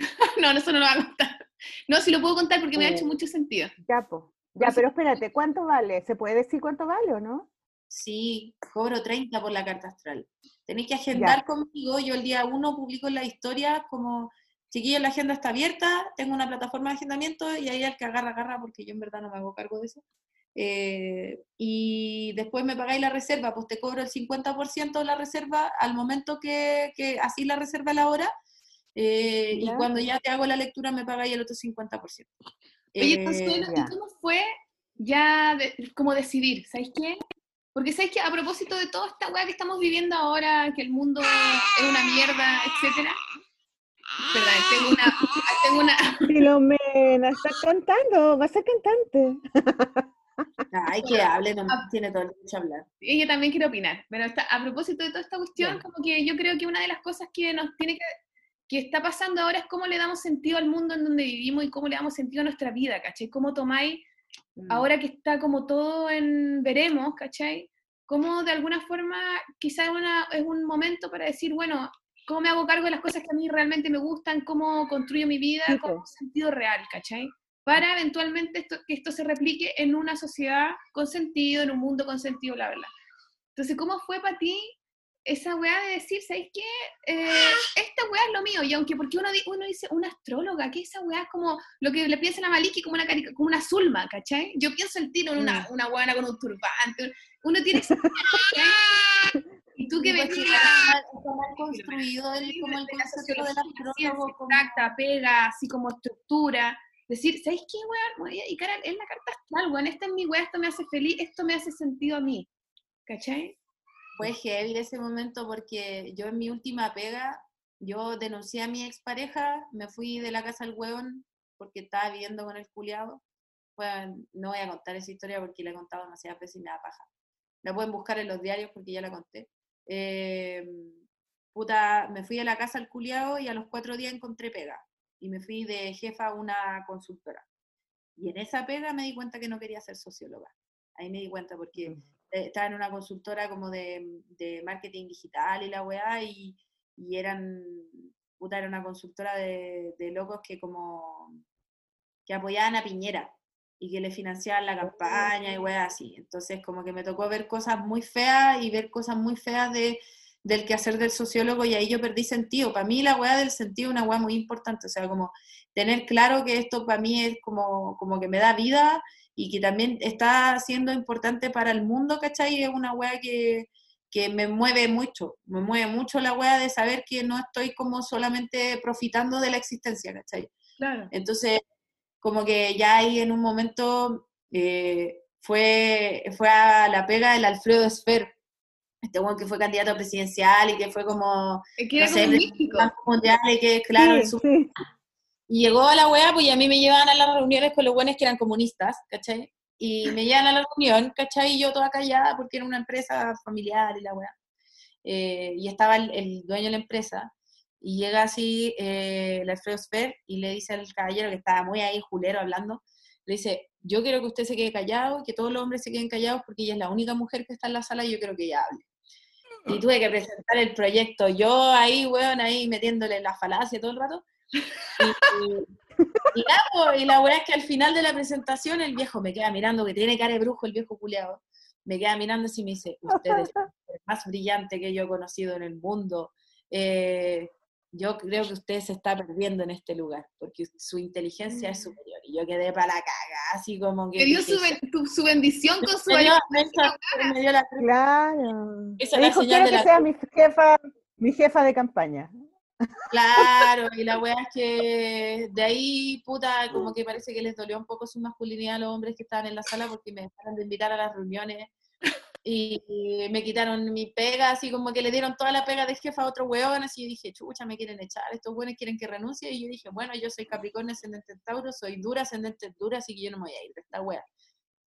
No, eso no lo voy a contar. No, sí lo puedo contar porque me ha hecho Oh. mucho sentido. Ya, po. Ya, pero espérate, ¿cuánto vale? ¿Se puede decir cuánto vale o no? Sí, cobro 30 por la carta astral. Tenéis que agendar conmigo. Yo el día 1 publico la historia como, chiquillos, la agenda está abierta, tengo una plataforma de agendamiento y ahí el que agarra, agarra, porque yo en verdad no me hago cargo de eso. Eh, y después me pagáis la reserva, pues te cobro el 50% de la reserva al momento que, que así la reserva a la hora. Eh, y cuando ya te hago la lectura me pagáis el otro 50%. Oye, eh, Consuelo, ¿y cómo fue ya como decidir? ¿Sabéis qué? Porque sabéis que a propósito de toda esta weá que estamos viviendo ahora, que el mundo es una mierda, etcétera. Perdón, tengo una. Tengo una... Filomena, estás cantando, vas a ser cantante. Ay, que hable, no tiene todo el derecho a hablar. Y yo también quiero opinar. Pero a propósito de toda esta cuestión, como que yo creo que una de las cosas que nos tiene que que está pasando ahora es cómo le damos sentido al mundo en donde vivimos y cómo le damos sentido a nuestra vida, ¿cachai? ¿Cómo tomáis, mm. ahora que está como todo en veremos, ¿cachai? Cómo de alguna forma quizás es un momento para decir, bueno, ¿cómo me hago cargo de las cosas que a mí realmente me gustan? ¿Cómo construyo mi vida? con sentido real, ¿cachai? Para eventualmente esto, que esto se replique en una sociedad con sentido, en un mundo con sentido, la verdad. Entonces, ¿cómo fue para ti esa weá de decir, ¿sabes qué? Eh, esta weá es lo mío, y aunque porque uno, uno dice una astróloga, que esa weá es como lo que le piensa a Maliki como una, como una zulma, ¿cachai? Yo pienso el tiro en una, mm. una weá con un turbante, uno tiene esa Y tú que ves Está mal construido el, como el concepto de astrólogo. Exacta, pega, así como estructura. Decir, ¿sabes qué, weá? Y cara, es la carta astral, weón, esta es mi weá, esto me hace feliz, esto me hace sentido a mí. ¿Cachai? fue heavy ese momento porque yo en mi última pega, yo denuncié a mi expareja, me fui de la casa al hueón porque estaba viviendo con el culiado. no voy a contar esa historia porque la he contado demasiadas veces y me da paja. La pueden buscar en los diarios porque ya la conté. Eh, puta, me fui de la casa al culiado y a los cuatro días encontré pega. Y me fui de jefa a una consultora. Y en esa pega me di cuenta que no quería ser socióloga. Ahí me di cuenta porque eh, estaba en una consultora como de, de marketing digital y la weá, y, y, eran, puta, era una consultora de, de, locos que como, que apoyaban a Piñera y que le financiaban la campaña y weá así. Entonces como que me tocó ver cosas muy feas y ver cosas muy feas de, del quehacer del sociólogo y ahí yo perdí sentido. Para mí la weá del sentido es una weá muy importante, o sea, como tener claro que esto para mí es como, como que me da vida y que también está siendo importante para el mundo, ¿cachai? Es una wea que, que me mueve mucho, me mueve mucho la wea de saber que no estoy como solamente profitando de la existencia, ¿cachai? Claro. Entonces, como que ya ahí en un momento eh, fue, fue a la pega del Alfredo Esfer, este weón que fue candidato presidencial y que fue como, que no sé, mundial y que, claro, y llegó a la weá, pues y a mí me llevaban a las reuniones con los buenos que eran comunistas, ¿cachai? Y me llevan a la reunión, ¿cachai? Y yo toda callada porque era una empresa familiar y la weá. Eh, y estaba el, dueño de la empresa, y llega así eh, el Alfredo Sfer y le dice al caballero que estaba muy ahí, julero, hablando, le dice, yo quiero que usted se quede callado, que todos los hombres se queden callados porque ella es la única mujer que está en la sala y yo quiero que ella hable. Y tuve que presentar el proyecto, yo ahí, weón, ahí metiéndole la falacia todo el rato, y, la, y, es que al final de la presentación el viejo me queda mirando, que tiene cara de brujo el viejo culeado, me queda mirando y me dice, usted es el más brillante que yo he conocido en el mundo. Eh, yo creo que usted se está perdiendo en este lugar, porque su inteligencia es mm. superior. Y yo quedé para la caga, así como que... Me dio su, su, bendición con su... Me me dio la... Claro. Esa me dijo, que sea mi jefa, mi jefa de campaña. Claro, y la weá es que de ahí, puta, como que parece que les dolió un poco su masculinidad a los hombres que estaban en la sala porque me dejaron de invitar a las reuniones y me quitaron mi pega, así como que le dieron toda la pega de jefa a otro weón, así y dije, chucha, me quieren echar, estos weones quieren que renuncie, y yo dije, bueno, yo soy Capricornio ascendente Tauro, soy dura ascendente dura, así que yo no me voy a ir de esta wea.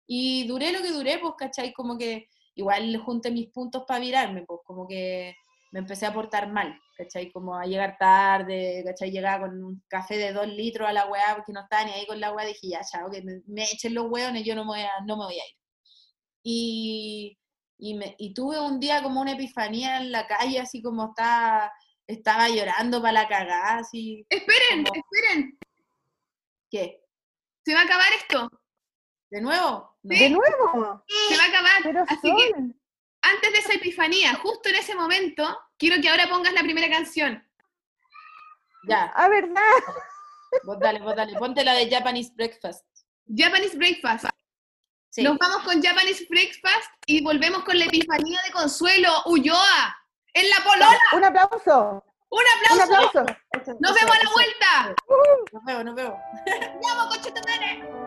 Y duré lo que duré, pues, ¿cachai? Como que igual junté mis puntos para virarme, pues, como que me empecé a portar mal, ¿cachai? Como a llegar tarde, ¿cachai? Llegaba con un café de dos litros a la weá porque no estaba ni ahí con la weá, dije, ya, chao, que me, echen los weones, yo no me voy a, no me voy a ir. Y, y, me, y tuve un día como una epifanía en la calle, así como estaba, estaba llorando para la cagada, así. Esperen, esperen. ¿Qué? ¿Se va a acabar esto? ¿De nuevo? ¿De nuevo? Se va a acabar. Pero Así que antes de esa epifanía, justo en ese momento, quiero que ahora pongas la primera canción. Ya, ah, ¿verdad? vos dale, vos dale. Ponte la de Japanese Breakfast. Japanese Breakfast. Sí. Nos vamos con Japanese Breakfast y volvemos con la epifanía de Consuelo Ulloa. En la Polona. Un aplauso. ¡Un Un aplauso! aplauso. ¡Nos vemos a la vuelta! Nos vemos, nos vemos. ¡Vamos, conchetumare!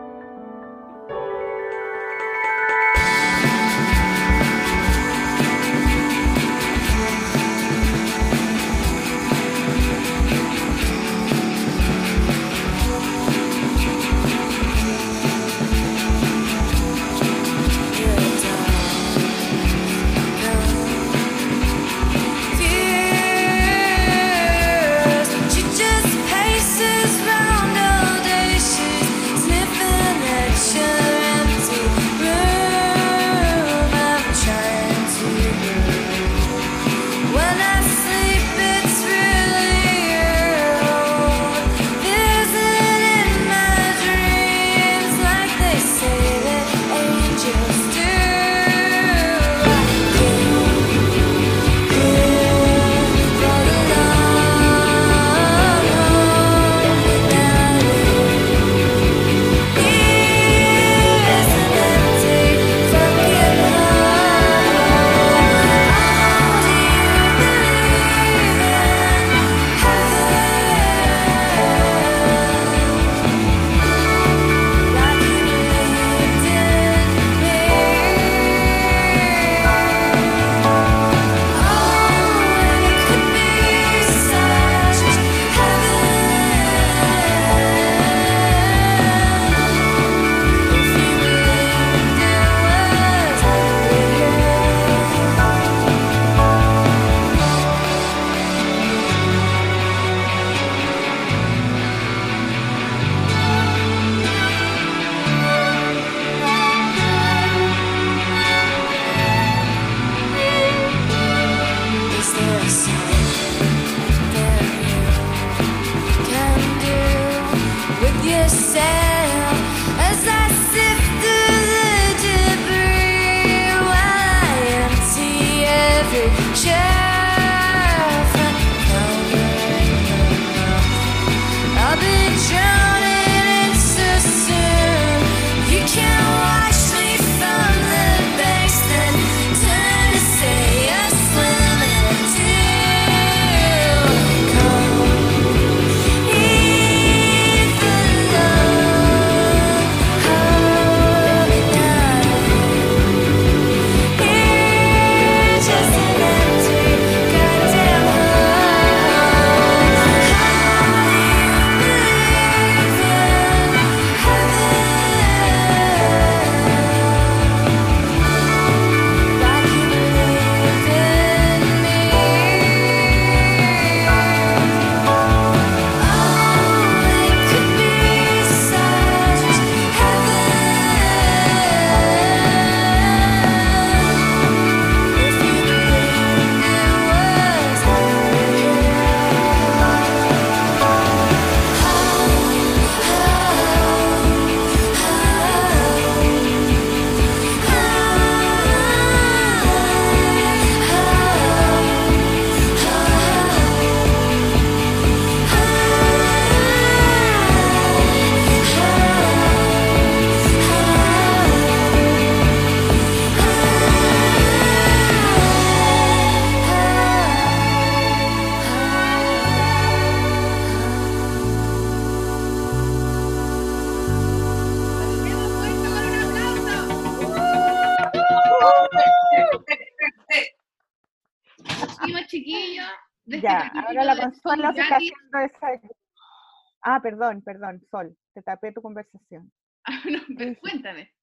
Ah, perdón, perdón, Sol, te tapé tu conversación. Ah, no, pero cuéntame.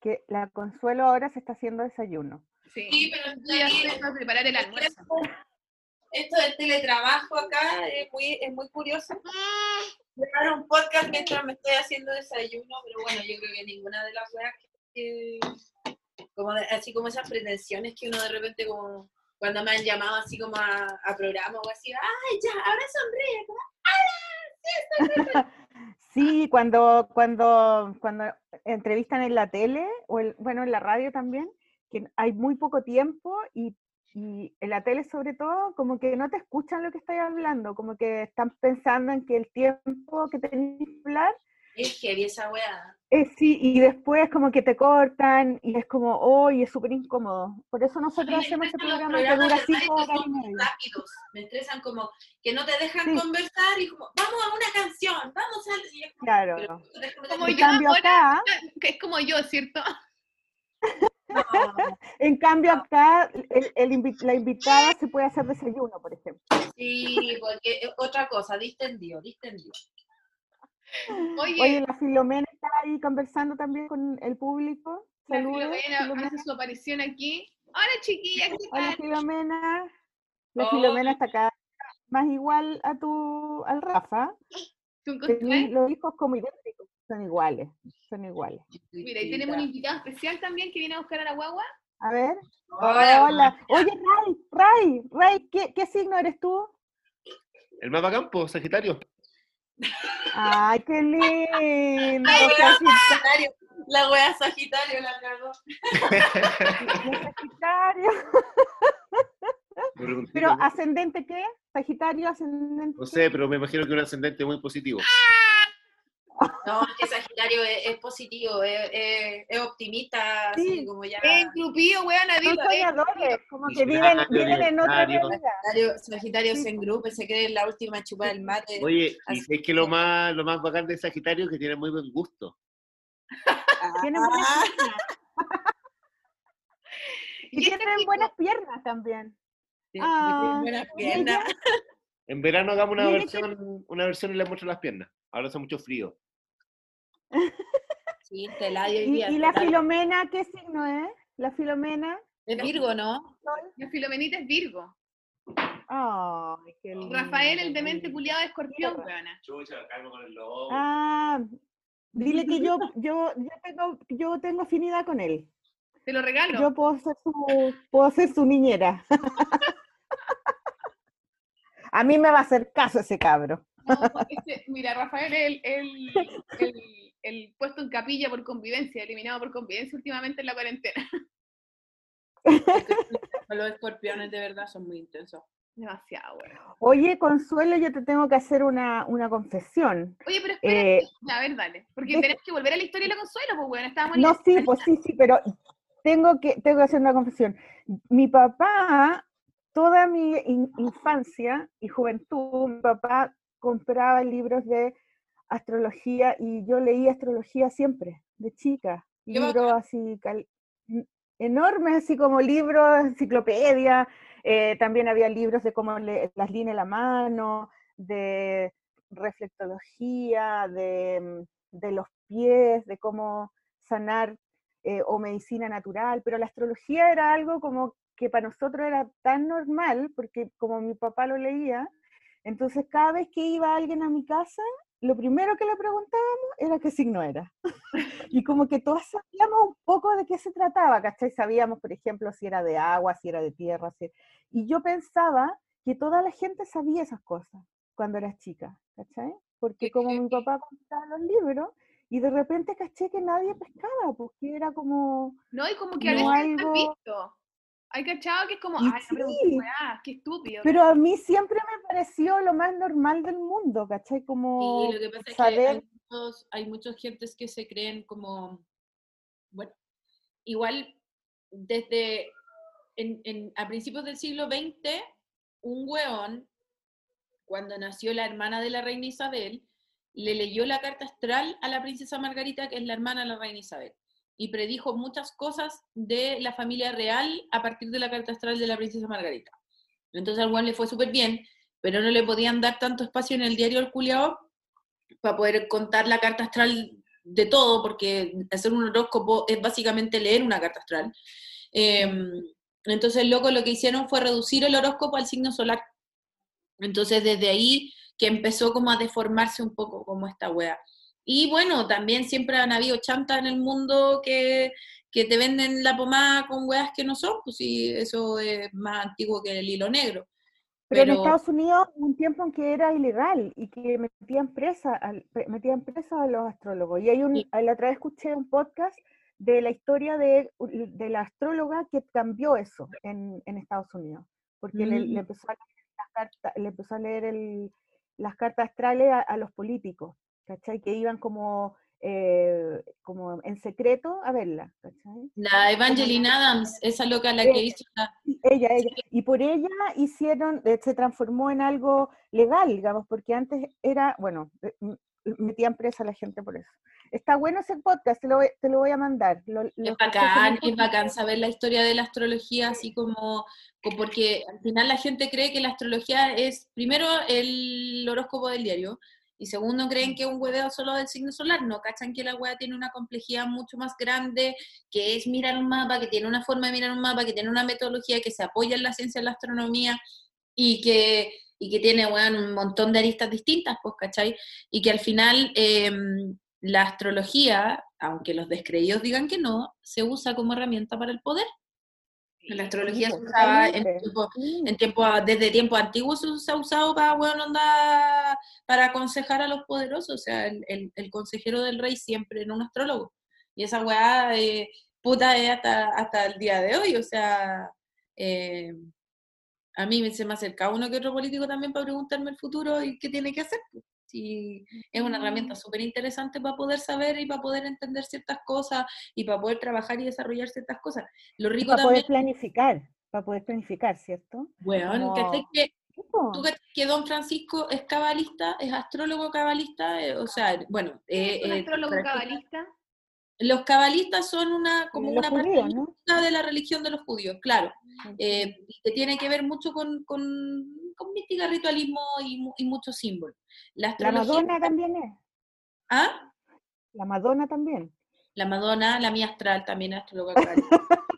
Que la Consuelo ahora se está haciendo desayuno. Sí. Sí, pero Estoy haciendo preparar el almuerzo. Esto del teletrabajo acá es muy, es muy curioso. Grabar un podcast mientras me estoy haciendo desayuno, pero bueno, yo creo que ninguna de las weas que, como de- así como esas pretensiones que uno de repente como cuando me han llamado así como a, a programa o así, ay ya, ahora sonríe, como, Sí, cuando, cuando, cuando entrevistan en la tele, o el- bueno, en la radio también, que hay muy poco tiempo y, y en la tele sobre todo, como que no te escuchan lo que estás hablando, como que están pensando en que el tiempo que tenés que hablar Es heavy esa weá. Eh, sí, y después como que te cortan y es como, oh, y es súper incómodo. Por eso nosotros hacemos este estresan los programa que programas dura cinco horas y media. rápidos. Me estresan como que no te dejan Sí. conversar y como, vamos a una canción, vamos a... y es como, Claro. pero, Como En yo cambio ahora- acá, Que es como yo, ¿cierto? no. en cambio acá, el, el invi- la invitada se puede hacer desayuno, por ejemplo. Sí, porque eh, otra cosa, distendido, distendido. Oye, Oye, la Filomena está ahí conversando también con el público. la Saludos. Filomena Filomena. hace su aparición aquí. Hola chiquillas, ¿qué Hola tal? Filomena. La Hola. Filomena está acá más igual a tu, al Rafa. ¿Tú los hijos como idénticos. Son iguales, son iguales. Mira, y tenemos un invitado especial también que viene a buscar a la guagua. A ver. Hola, Hola. Oye, Ray, Ray, Ray, ¿qué, qué signo eres tú? El mapa campo, Sagitario. Ay, qué lindo. Ay, Sagitario, Sagitario, La wea Sagitario la cagó. Sagitario. Pero ascendente qué? Sagitario ascendente. no sé, pero me imagino que un ascendente muy positivo. No, es que Sagitario es, es positivo, es, es- es optimista, así Sí. como ya. Es engrupido, weón, Son dilo, eh. soñadores, como que viven, viven en otra realidad. Sagitario, Sí. se engrupe, se cree la última chupa del mate. Oye, y Así es que lo más, lo más bacán de Sagitario es que tiene muy buen gusto. Tienen buenas Ah, piernas. Y Y este tienen tipo- buenas piernas también. tiene Ah, buenas piernas. En verano hagamos una versión, una versión y le muestro las piernas. Ahora hace mucho frío. Sí, ¿Y, la. Filomena qué signo es? La Filomena. Es Virgo, ¿no? La Filomenita es Virgo. Qué lindo. Rafael, el demente culiado de escorpión, Tierra. weona. Chucha, calmo con el lobo. Ah, dile que yo, yo, yo tengo, yo tengo afinidad con él. Te lo regalo. Yo puedo ser su, puedo ser su niñera. A mí me va a hacer caso ese cabro. No, este- mira, Rafael es el, el, el- el puesto en capilla por convivencia, eliminado por convivencia últimamente en la cuarentena. Los escorpiones de verdad son muy intensos. Demasiado, weón. Oye, Consuelo, yo te tengo que hacer una, una confesión. Oye, pero espera, Eh, a ver, dale. Porque de- tenemos que volver a la historia de la consuelo, pues, weón. Estábamos en No, la- sí, pues sí, sí, pero tengo que, tengo que hacer una confesión. Mi papá, toda mi in- infancia y juventud, mi papá compraba libros de astrología y yo leía astrología siempre, de chica. Libros así cal- enormes, así como libros, enciclopedia. eh, también había libros de cómo leer las líneas de la mano, de reflectología, de, mm, de los pies, de cómo sanar eh, o medicina natural, pero la astrología era algo como que para nosotros era tan normal, porque como mi papá lo leía, entonces cada vez que iba alguien a mi casa, lo primero que le preguntábamos era qué signo era. y como que todas sabíamos un poco de qué se trataba, ¿cachai? Sabíamos, por ejemplo, si era de agua, si era de tierra, si... y yo pensaba que toda la gente sabía esas cosas cuando era chica, ¿cachai? Porque como mi papá contaba los libros, y de repente caché que nadie pescaba, porque era como, No, y como que a no veces no algo- visto. Hay cachado que es como, Y ay, no sí. weá, qué estúpido. pero a mí siempre me pareció lo más normal del mundo, ¿cachai? Como Sí, lo que pasa es que saber, hay muchos, hay muchos gentes que se creen como, bueno, igual desde en, en- a principios del siglo XX, un hueón, cuando nació la hermana de la reina Isabel, le leyó la carta astral a la princesa Margarita, que es la hermana de la reina Isabel, y predijo muchas cosas de la familia real a partir de la carta astral de la princesa Margarita. Entonces al hueón le fue súper bien, pero no le podían dar tanto espacio en el diario al culiao para poder contar la carta astral de todo, porque hacer un horóscopo es básicamente leer una carta astral. Eh, entonces, loco, lo que hicieron fue reducir el horóscopo al signo solar. Entonces, desde ahí que empezó como a deformarse un poco como esta wea. Y bueno, también siempre han habido chantas en el mundo que, que te venden la pomada con weas que no son, pues sí, eso es más antiguo que el hilo negro. Pero, en Estados Unidos hubo un tiempo en que era ilegal y que metían presa, al- metían presa a los astrólogos. Y hay un, Sí. la otra vez escuché un podcast de la historia de, de la astróloga que cambió eso en, en Estados Unidos, porque le, Mm. le empezó a leer las cartas, le empezó a leer el- las cartas astrales a, a los políticos, ¿cachai? Que iban como, eh, como en secreto a verla, ¿cachai? La Evangeline Adams, esa loca la que hizo la... Ella, ella. Y por ella hicieron, eh, se transformó en algo legal, digamos, porque antes era, bueno, eh, metían presa a la gente por eso. Está bueno ese podcast, te lo voy, te lo voy a mandar. Lo, Es bacán, es bacán saber la historia de la astrología, así como, como porque al final la gente cree que la astrología es, primero, el horóscopo del diario, y segundo, creen que es un hueveo solo del signo solar, no cachan que la hueá tiene una complejidad mucho más grande, que es mirar un mapa, que tiene una forma de mirar un mapa, que tiene una metodología que se apoya en la ciencia de la astronomía, y que, y que tiene un montón de aristas distintas, pues, ¿cachai? Y que al final em, la astrología, aunque los descreídos digan que no, se usa como herramienta para el poder. La astrología se usaba en tiempo, en tiempo, desde tiempos antiguos se, ha usado para, bueno, onda, para aconsejar a los poderosos, o sea, el, el- el consejero del rey siempre era un astrólogo. Y esa weá, eh, puta, es hasta, hasta el día de hoy, o sea, eh, a mí me- se me acerca uno que otro político también para preguntarme el futuro y qué tiene que hacer. Sí, es una herramienta súper interesante para poder saber y para poder entender ciertas cosas y para poder trabajar y desarrollar ciertas cosas. Lo rico Para también, poder planificar, para poder planificar, ¿cierto? weón, como- que Sí, po. ¿Tú cachai que Don Francisco es cabalista, es astrólogo cabalista? Eh, o sea, bueno, eh, ¿Un eh, astrólogo cabalista? los cabalistas son una como Los una parte ¿no? de la religión de los judíos, claro, eh, y que tiene que ver mucho con, con, con mística, ritualismo y, y muchos símbolos. La La Madonna también es. ¿ah? La Madonna también. La Madonna, la mía astral también astróloga.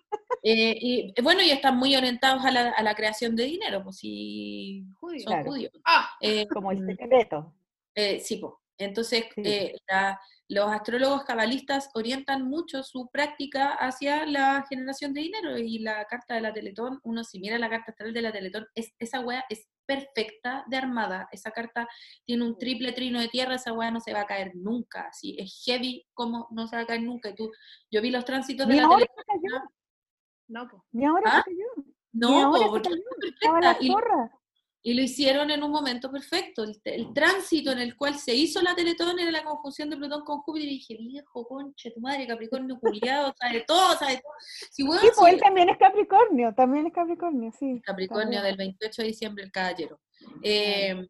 Eh, y eh, bueno, y están muy orientados a la, a la creación de dinero, pues Judío. son Claro. judíos. Ah, Eh, Como el mm, secreto. Eh, sí, po. entonces Sí. eh, la- los astrólogos cabalistas orientan mucho su práctica hacia la generación de dinero y la carta de la Teletón, uno si mira la carta astral de la Teletón, es, esa wea es perfecta de armada, esa carta tiene un triple trino de tierra, esa wea no se va a caer nunca, así es heavy como no se va a caer nunca. Y tú, yo vi los tránsitos de Ni la Teletón, no, po. ni ahora ¿Ah? se cayó. Ni no, ahora po, se porque cayó. es Estaba la perfecta, y- zorra. Y lo hicieron en un momento perfecto. El, el tránsito en el cual se hizo la Teletón era la conjunción de Plutón con Júpiter. Y dije, viejo, conche, tu madre, Capricornio culiado, sabe todo, sabe todo. Si, Sí, pues si- él también es Capricornio, también es Capricornio, sí. Capricornio también. del 28 de diciembre, el caballero. Eh,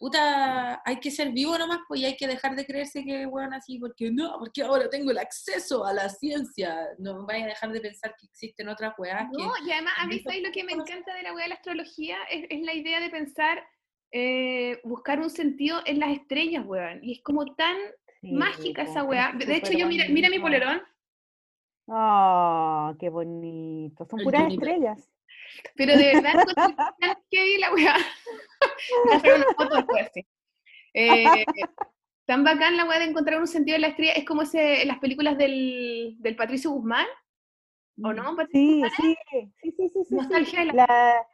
puta, hay que ser vivo nomás, pues y hay que dejar de creerse que, weón, así, porque no, porque ahora tengo el acceso a la ciencia. No vaya a dejar de pensar que existen otras weas que... No, y además a mí también ¿sabes lo que me encanta de la wea de la astrología? Es, es la idea de pensar, eh, buscar un sentido en las estrellas, weón. Y es como tan Sí, mágica esa es weá. De hecho, yo mira, mira mi polerón, Ah, qué bonito. Son El puras estrellas. pero de verdad tan heavy la weá. Hacer una foto después, sí. Eh, tan bacán la weá de encontrar un sentido en la estrella. Es como ese, las películas del, del Patricio Guzmán, ¿o no? Patricio Sí, Guzmán, sí, sí, sí, sí, sí, sí. Nostalgia de la- La-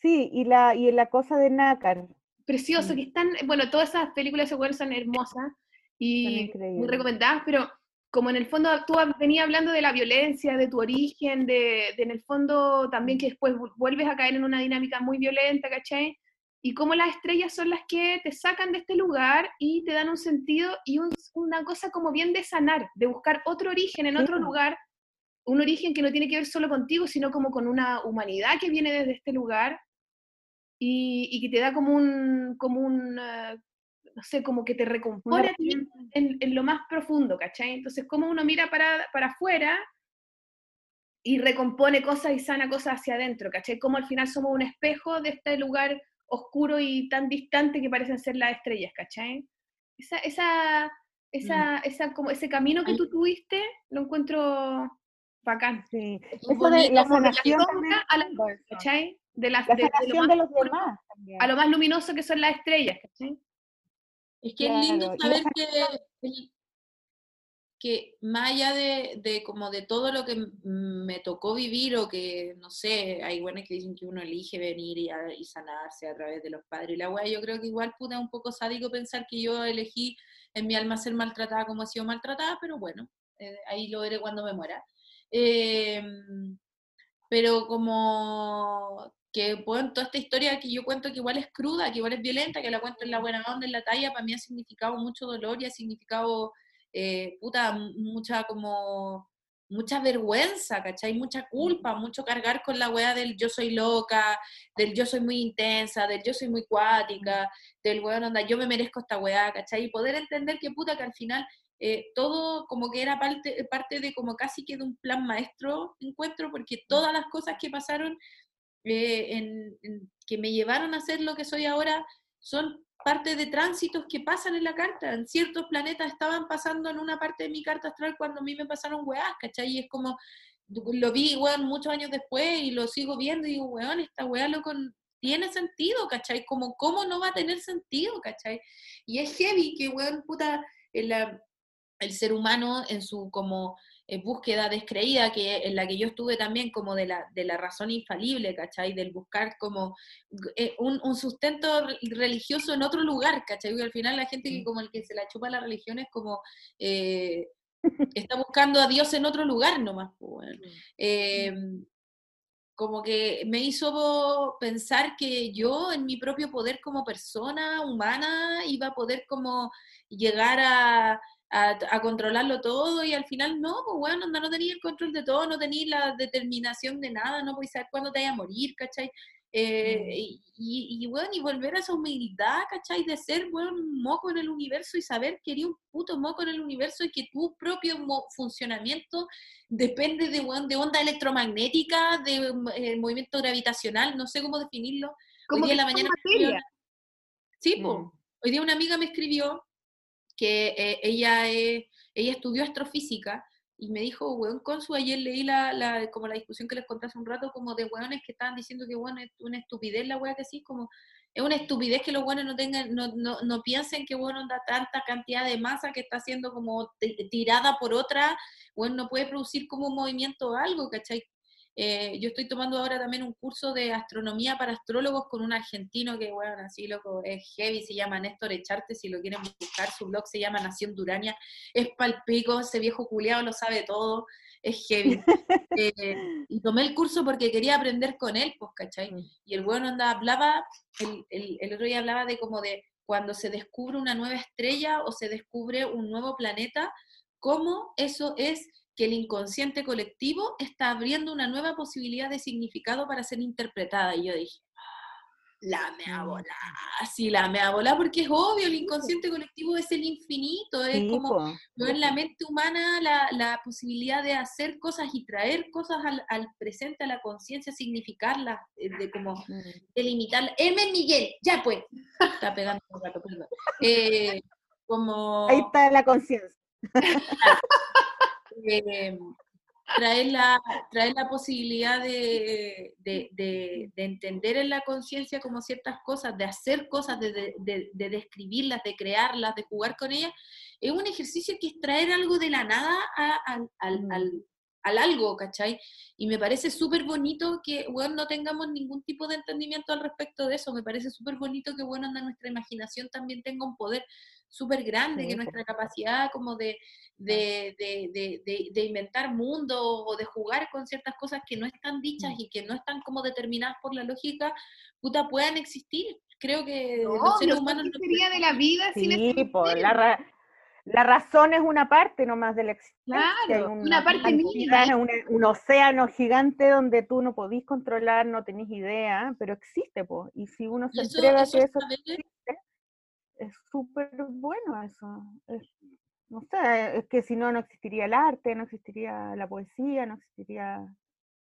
sí, y la, y la cosa de nácar. precioso, Mm. que están, bueno, todas esas películas de son hermosas y muy recomendadas, pero como en el fondo tú venías hablando de la violencia, de tu origen, de, de en el fondo también que después vu- vuelves a caer en una dinámica muy violenta, ¿cachai? Y cómo las estrellas son las que te sacan de este lugar y te dan un sentido y un- una cosa como bien de sanar, de buscar otro origen en otro Sí. lugar, un origen que no tiene que ver solo contigo, sino como con una humanidad que viene desde este lugar y, y que te da como un, como un, eh, no sé, como que te recompone herramienta. en, en lo más profundo, ¿cachai? Entonces, como uno mira para, para afuera y recompone cosas y sana cosas hacia adentro, ¿cachai? Como al final somos un espejo de este lugar oscuro y tan distante que parecen ser las estrellas, ¿cachai? Esa, esa, esa, esa, como ese camino que Ay. tú tuviste, lo encuentro bacán. Sí. Es Eso de bonito, la de la sanación a la. ¿cachai? De, las, La de- de lo más de los demás también. a lo más luminoso que son las estrellas, ¿cachai? Es que es lindo saber que el, que más allá de, de como de todo lo que me tocó vivir o que, no sé, hay buenas que dicen que uno elige venir y, a- y sanarse a través de los padres y la weá, yo creo que igual puta un poco sádico pensar que yo elegí en mi alma ser maltratada como he sido maltratada, pero bueno, eh, ahí lo veré cuando me muera. Eh, pero como que bueno, toda esta historia que yo cuento que igual es cruda, que igual es violenta, que la cuento en la buena onda, en la talla, para mí ha significado mucho dolor y ha significado, eh, puta, mucha como, mucha vergüenza, ¿cachai? Mucha culpa, mucho cargar con la weá del yo soy loca, del yo soy muy intensa, del yo soy muy cuática, del weón onda, yo me merezco esta weá, ¿cachai? Y poder entender que puta, que al final eh, todo como que era parte, parte de como casi que de un plan maestro encuentro, porque todas las cosas que pasaron eh, en- en- que me llevaron a ser lo que soy ahora son parte de tránsitos que pasan en la carta. En ciertos planetas estaban pasando en una parte de mi carta astral cuando a mí me pasaron weás, ¿cachai? Y es como, lo vi, weón, muchos años después y lo sigo viendo y digo, weón, esta weá loco tiene sentido, ¿cachai? Como, ¿cómo no va a tener sentido, ¿cachai? Y es heavy que, weón, puta, en la- el ser humano en su como eh, búsqueda descreída, que en la que yo estuve también como de la, de la razón infalible, ¿cachai? Del buscar como eh, un, un sustento re- religioso en otro lugar, ¿cachai? Porque al final la gente que como el que se la chupa la religión es como... eh, está buscando a Dios en otro lugar nomás. Eh, como que me hizo pensar que yo en mi propio poder como persona humana iba a poder como llegar a, a, a controlarlo todo y al final no, pues bueno, no, no tenía el control de todo, no tenía la determinación de nada, no podías saber cuándo te vaya a morir, ¿cachai? Eh, y, y, y, bueno, y volver a esa humildad, ¿cachai? De ser, bueno, un moco en el universo y saber que eres un puto moco en el universo y que tu propio funcionamiento depende de, weón, de onda electromagnética, de eh, movimiento gravitacional, no sé cómo definirlo. Como Hoy día en la mañana escribió Sí. Mm. Hoy día una amiga me escribió que eh, ella, eh, ella estudió astrofísica y me dijo, weón, Consu, ayer leí la, la, como la discusión que les conté hace un rato, como de weones que estaban diciendo que, bueno, es una estupidez la wea que sí, como es una estupidez que los buenos no tengan, no, no, no piensen que, bueno, da tanta cantidad de masa que está siendo como ti- tirada por otra, bueno, no puede producir como un movimiento o algo, ¿cachai? Eh, yo estoy tomando ahora también un curso de astronomía para astrólogos con un argentino que, bueno, así loco, es heavy, se llama Néstor Echarte, si lo quieren buscar, su blog se llama Nación Durania, es palpico, ese viejo culiado lo sabe todo, es heavy. Eh, y tomé el curso porque quería aprender con él, pues, ¿cachai? Mm. Y el bueno anda, hablaba, el, el, el otro día hablaba de como de cuando se descubre una nueva estrella o se descubre un nuevo planeta, cómo eso es que el inconsciente colectivo está abriendo una nueva posibilidad de significado para ser interpretada. Y yo dije, la me a Mm. volar, sí, la me a volar, porque es obvio, el inconsciente colectivo es el infinito, es Sí, como no en la mente humana la, la posibilidad de hacer cosas y traer cosas al, al presente, a la conciencia, significarlas, eh, de como delimitarlas. Hermes Miguel, ya pues. Está pegando un rato, perdón. Eh, como Ahí está la conciencia. eh, traer, la, traer la posibilidad de, de- de- de entender en la conciencia como ciertas cosas, de hacer cosas, de, de- de- de describirlas, de crearlas, de jugar con ellas, es un ejercicio que es traer algo de la nada a- al, al- Mm. al- al algo, ¿cachai? Y me parece súper bonito que, bueno, no tengamos ningún tipo de entendimiento al respecto de eso. Me parece súper bonito que, bueno, anda nuestra imaginación también tenga un poder súper grande, Sí, que nuestra capacidad como de, de, de, de, de- de inventar mundos o de jugar con ciertas cosas que no están dichas Mm. y que no están como determinadas por la lógica, puta, puedan existir. Creo que No, los seres humanos no sería de la vida sin Sí, este po, misterio. la, ra- la razón es una parte nomás de la existencia. Claro, una parte mínima. un, un océano gigante donde tú no podís controlar, no tenés idea, pero existe, po. Y si uno se entrega a eso que eso saber- existe, es súper bueno eso. Es- no sé, es que si no, no existiría el arte, no existiría la poesía, no existiría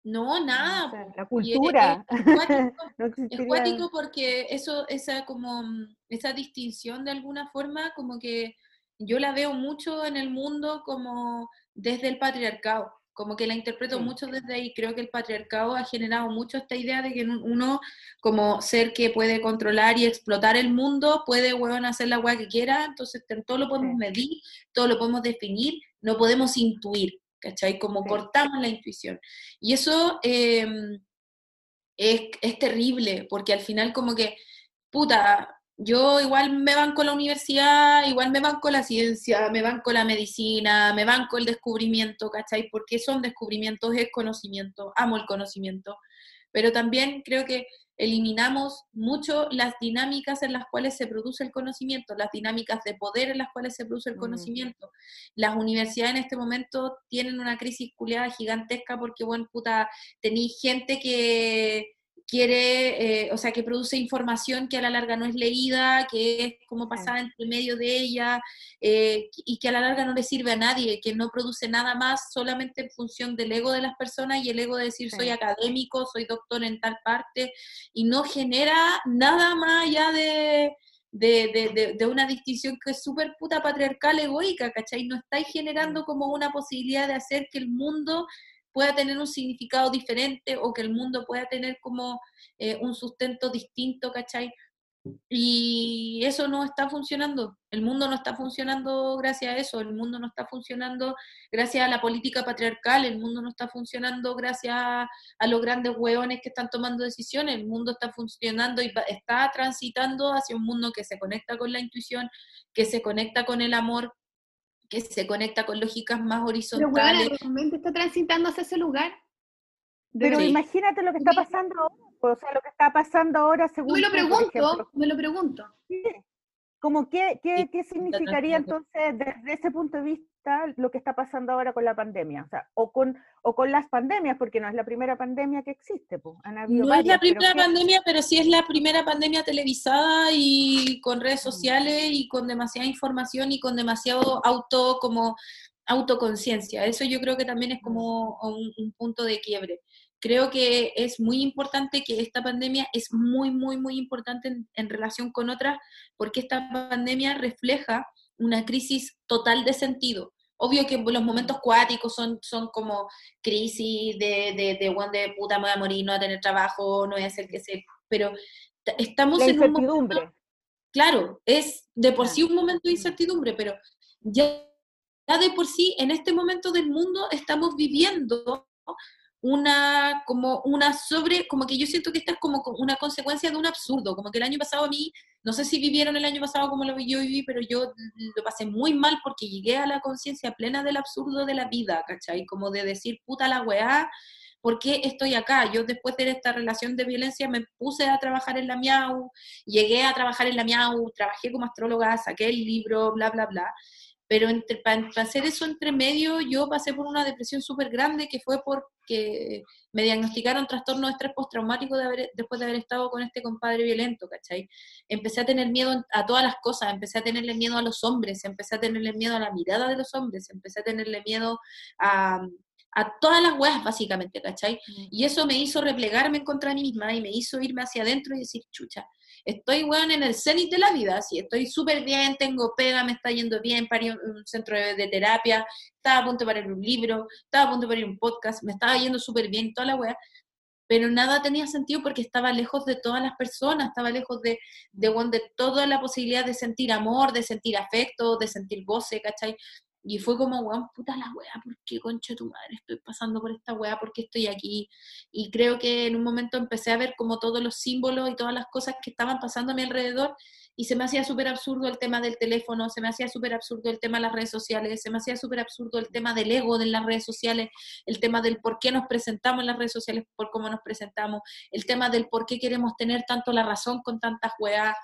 no, no nada. sé, po. la Y es- cultura. es cuático, no Es cuático porque eso, esa como mm, esa distinción de alguna forma, como que yo la veo mucho en el mundo como desde el patriarcado, como que la interpreto Sí. mucho desde ahí. Creo que el patriarcado ha generado mucho esta idea de que un- uno, como ser que puede controlar y explotar el mundo, puede, weón, hacer la weá que quiera, entonces todo lo podemos Sí. medir, todo lo podemos definir, no podemos intuir, ¿cachai? Como Sí. cortamos la intuición. Y eso eh, es, es terrible, porque al final como que, puta, yo igual me banco la universidad, igual me banco la ciencia, me banco la medicina, me banco el descubrimiento, ¿cachai? Porque son descubrimientos, es conocimiento, amo el conocimiento, pero también creo que eliminamos mucho las dinámicas en las cuales se produce el conocimiento, las dinámicas de poder en las cuales se produce el Mm. conocimiento. Las universidades en este momento tienen una crisis culiada gigantesca porque, bueno, puta, tenéis gente que quiere, eh, o sea, que produce información que a la larga no es leída, que es como pasada entre medio de ella, eh, y que a la larga no le sirve a nadie, que no produce nada más solamente en función del ego de las personas y el ego de decir soy académico, soy doctor en tal parte, y no genera nada más allá de, de, de- de- de una distinción que es súper puta patriarcal egoica, ¿cachai? No estáis generando como una posibilidad de hacer que el mundo pueda tener un significado diferente o que el mundo pueda tener como eh, un sustento distinto, ¿cachai? Y eso no está funcionando. El mundo no está funcionando gracias a eso. El mundo no está funcionando gracias a la política patriarcal. El mundo no está funcionando gracias a, a los grandes hueones que están tomando decisiones. El mundo está funcionando y está transitando hacia un mundo que se conecta con la intuición, que se conecta con el amor, que se conecta con lógicas más Pero horizontales. bueno, realmente está transitando hacia ese lugar. Pero Sí. imagínate lo que está pasando ahora, o sea, lo que está pasando ahora según me lo pregunto, me lo pregunto. Sí. Como qué, qué, qué significaría entonces desde ese punto de vista lo que está pasando ahora con la pandemia, o sea, o con, o con las pandemias, porque no es la primera pandemia que existe, pues, han habido No es la pero primera ¿qué- pandemia, pero sí es la primera pandemia televisada y con redes Mm. sociales y con demasiada información y con demasiado auto como autoconciencia. Eso yo creo que también es como un, un punto de quiebre. Creo que es muy importante que esta pandemia es muy, muy, muy importante en, en relación con otras, porque esta pandemia refleja una crisis total de sentido. Obvio que los momentos cuáticos son, son como crisis de, de, de, de puta, me voy a morir, no voy a tener trabajo, no voy a hacer que sé, pero estamos la en un momento incertidumbre. claro, es de por Ah. sí un momento de incertidumbre, pero ya, ya de por sí en este momento del mundo estamos viviendo una como una sobre como que yo siento que esta es como co- una consecuencia de un absurdo como que el año pasado a mí no sé si vivieron el año pasado como lo yo viví pero yo lo pasé muy mal porque llegué a la conciencia plena del absurdo de la vida ¿cachai? como de decir puta la weá ¿por qué estoy acá? Yo después de esta relación de violencia me puse a trabajar en la Miau, llegué a trabajar en la Miau, trabajé como astróloga, saqué el libro, bla, bla, bla. Pero para, hacer eso entre medio, yo pasé por una depresión súper grande que fue porque me diagnosticaron trastorno de estrés postraumático de después de haber estado con este compadre violento, ¿cachai? Empecé a tener miedo a todas las cosas, empecé a tenerle miedo a los hombres, empecé a tenerle miedo a la mirada de los hombres, empecé a tenerle miedo a, a todas las weas, básicamente, ¿cachai? Y eso me hizo replegarme en contra de mí misma y me hizo irme hacia adentro y decir, chucha, estoy, weón, en el cenit de la vida, sí, estoy súper bien, tengo pega, me está yendo bien, parí un, un centro de, de terapia, estaba a punto de parir un libro, estaba a punto de parir un podcast, me estaba yendo súper bien toda la wea, pero nada tenía sentido porque estaba lejos de todas las personas, estaba lejos de, de, de toda la posibilidad de sentir amor, de sentir afecto, de sentir goce, ¿cachai? Y fue como, weón, puta la weá, ¿por qué concha tu madre estoy pasando por esta weá? ¿Por qué estoy aquí? Y creo que en un momento empecé a ver como todos los símbolos y todas las cosas que estaban pasando a mi alrededor y se me hacía súper absurdo el tema del teléfono, se me hacía súper absurdo el tema de las redes sociales, se me hacía súper absurdo el tema del ego de las redes sociales, el tema del por qué nos presentamos en las redes sociales, por cómo nos presentamos, el tema del por qué queremos tener tanto la razón con tantas weas,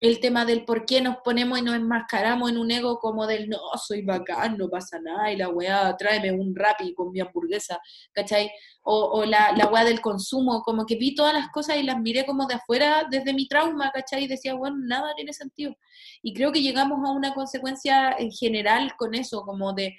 el tema del por qué nos ponemos y nos enmascaramos en un ego como del no, soy bacán, no pasa nada, y la weá, tráeme un rapi con mi hamburguesa, ¿cachai? O, o la, la weá del consumo, como que vi todas las cosas y las miré como de afuera desde mi trauma, ¿cachai? Y decía, bueno, nada tiene sentido. Y creo que llegamos a una consecuencia en general con eso, como de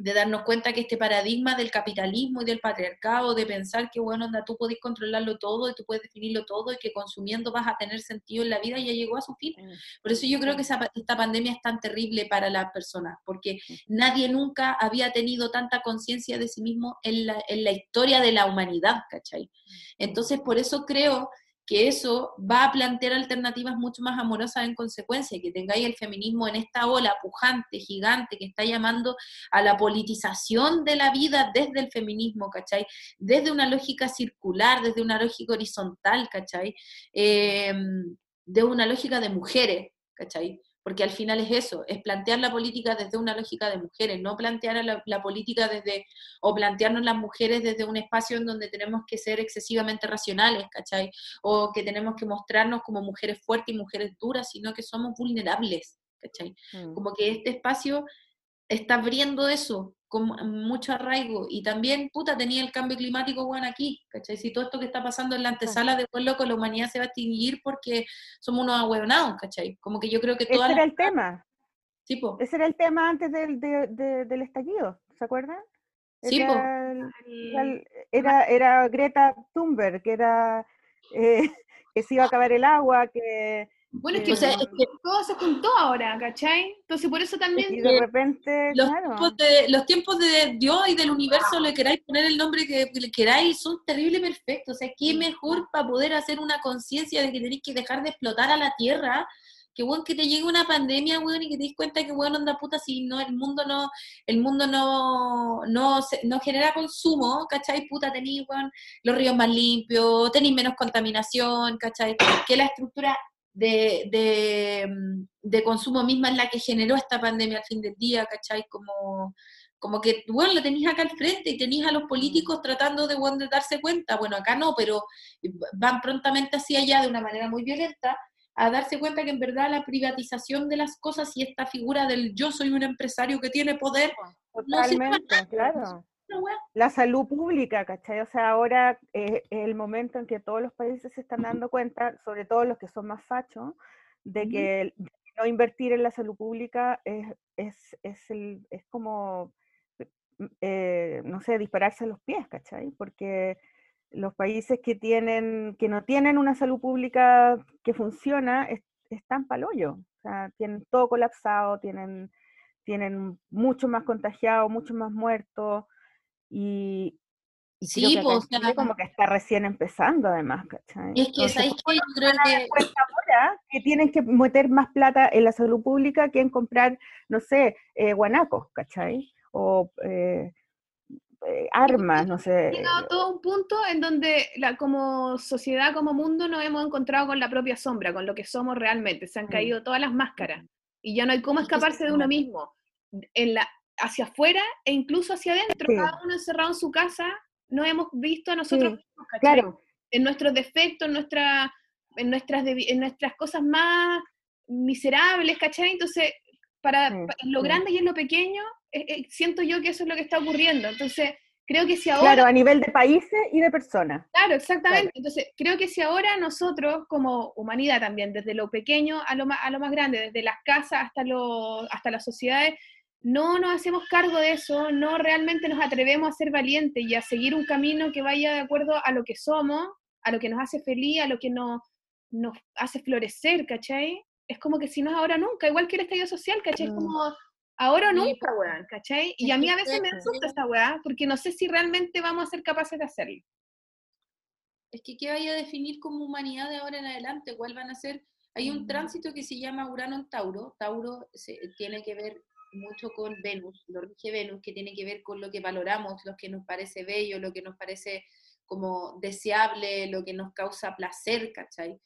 de darnos cuenta que este paradigma del capitalismo y del patriarcado, de pensar que, bueno, onda, tú podés controlarlo todo y tú puedes definirlo todo y que consumiendo vas a tener sentido en la vida, ya llegó a su fin. Por eso yo creo que esa esta pandemia es tan terrible para las personas, porque nadie nunca había tenido tanta conciencia de sí mismo en la, en la historia de la humanidad, ¿cachai? Entonces, por eso creo que eso va a plantear alternativas mucho más amorosas en consecuencia, que tengáis el feminismo en esta ola pujante, gigante, que está llamando a la politización de la vida desde el feminismo, ¿cachai? Desde una lógica circular, desde una lógica horizontal, ¿cachai? Eh, de una lógica de mujeres, ¿cachai? Porque al final es eso, es plantear la política desde una lógica de mujeres, no plantear la, la política desde, o plantearnos las mujeres desde un espacio en donde tenemos que ser excesivamente racionales, ¿cachai? O que tenemos que mostrarnos como mujeres fuertes y mujeres duras, sino que somos vulnerables, ¿cachai? Mm. Como que este espacio está abriendo eso con mucho arraigo y también, puta, tenía el cambio climático, bueno, aquí, ¿cachai? Si todo esto que está pasando en la antesala de pues loco, la humanidad se va a extinguir porque somos unos ahueonados, ¿cachai? Como que yo creo que Ese todas era el tema. Sí, po. Ese era el tema antes del, de- de- del estallido, ¿se acuerdan? Sí, el- era, era Greta Thunberg, que era eh, que se iba a acabar el agua, que Bueno, es que, O sea, es que todo se juntó ahora, ¿cachai? Entonces por eso también y de repente, los, claro, tiempos de, los tiempos de Dios y del universo, le queráis poner el nombre que, le queráis, son terrible perfectos. O sea, qué mejor para poder hacer una conciencia de que tenéis que dejar de explotar a la Tierra, que bueno, que te llegue una pandemia, weón, y que te des cuenta que, bueno, anda puta, si no, el mundo no, el mundo no, no, no genera consumo, ¿cachai? Puta, tenéis, weón, los ríos más limpios, tenéis menos contaminación, ¿cachai? Que la estructura de, de, mm, de consumo misma es la que generó esta pandemia al fin del día, ¿cachai? Como, como que, bueno, lo tenéis acá al frente y tenéis a los políticos tratando de, bueno, de darse cuenta, bueno, acá no, pero van prontamente hacia allá de una manera muy violenta a darse cuenta que en verdad la privatización de las cosas y esta figura del yo soy un empresario que tiene poder, no sirve para totalmente, claro. La salud pública, ¿cachai? O sea, ahora eh, es el momento en que todos los países se están dando cuenta, sobre todo los que son más fachos, de que no invertir en la salud pública es, es, es, el, es como, eh, no sé, dispararse a los pies, ¿cachai? Porque los países que tienen, que no tienen una salud pública que funciona, es- están pa'l hoyo. O sea, tienen todo colapsado, tienen, tienen mucho más contagiados, mucho más muertos, y, y creo Sí, que acá po, en o sea, Chile como que está recién empezando además, ¿cachai? es que, Entonces, ¿sabéis qué? Yo creo que ahora que tienen que meter más plata en la salud pública que en comprar, no sé, eh, guanacos, ¿cachai? O eh, eh, armas, no sé. llegado todo un punto en donde la, como sociedad, como mundo, nos hemos encontrado con la propia sombra, con lo que somos realmente. Se han Mm. caído todas las máscaras y ya no hay cómo Es que escaparse de uno mismo. En la, hacia afuera e incluso hacia adentro, Sí. cada uno encerrado en su casa, no hemos visto a nosotros Sí, mismos, ¿cachai? Claro, en nuestros defectos, en, nuestra, en, nuestras, en nuestras cosas más miserables, ¿cachai? Entonces, para, Sí, en lo grande y en lo pequeño, eh, eh, siento yo que eso es lo que está ocurriendo. Entonces, creo que si ahora... claro, a nivel de países y de personas. Claro, exactamente. Entonces, creo que si ahora nosotros, como humanidad también, desde lo pequeño a lo más, a lo más grande, desde las casas hasta, lo, hasta las sociedades, no nos hacemos cargo de eso, no realmente nos atrevemos a ser valientes y a seguir un camino que vaya de acuerdo a lo que somos, a lo que nos hace feliz, a lo que nos, nos hace florecer, ¿cachai? Es como que si no es ahora nunca, igual que el estallido social, ¿cachai? Es Mm. como ahora o nunca, weón, ¿cachai? Y a mí a veces me asusta esta weá, porque no sé si realmente vamos a ser capaces de hacerlo. es que qué vaya a definir como humanidad de ahora en adelante, cuál van a ser. Hay un Mm. tránsito que se llama Urano en Tauro. Tauro se- tiene que ver mucho con Venus, lo Venus, que tiene que ver con lo que valoramos, lo que nos parece bello, lo que nos parece como deseable, lo que nos causa placer, ¿cachai?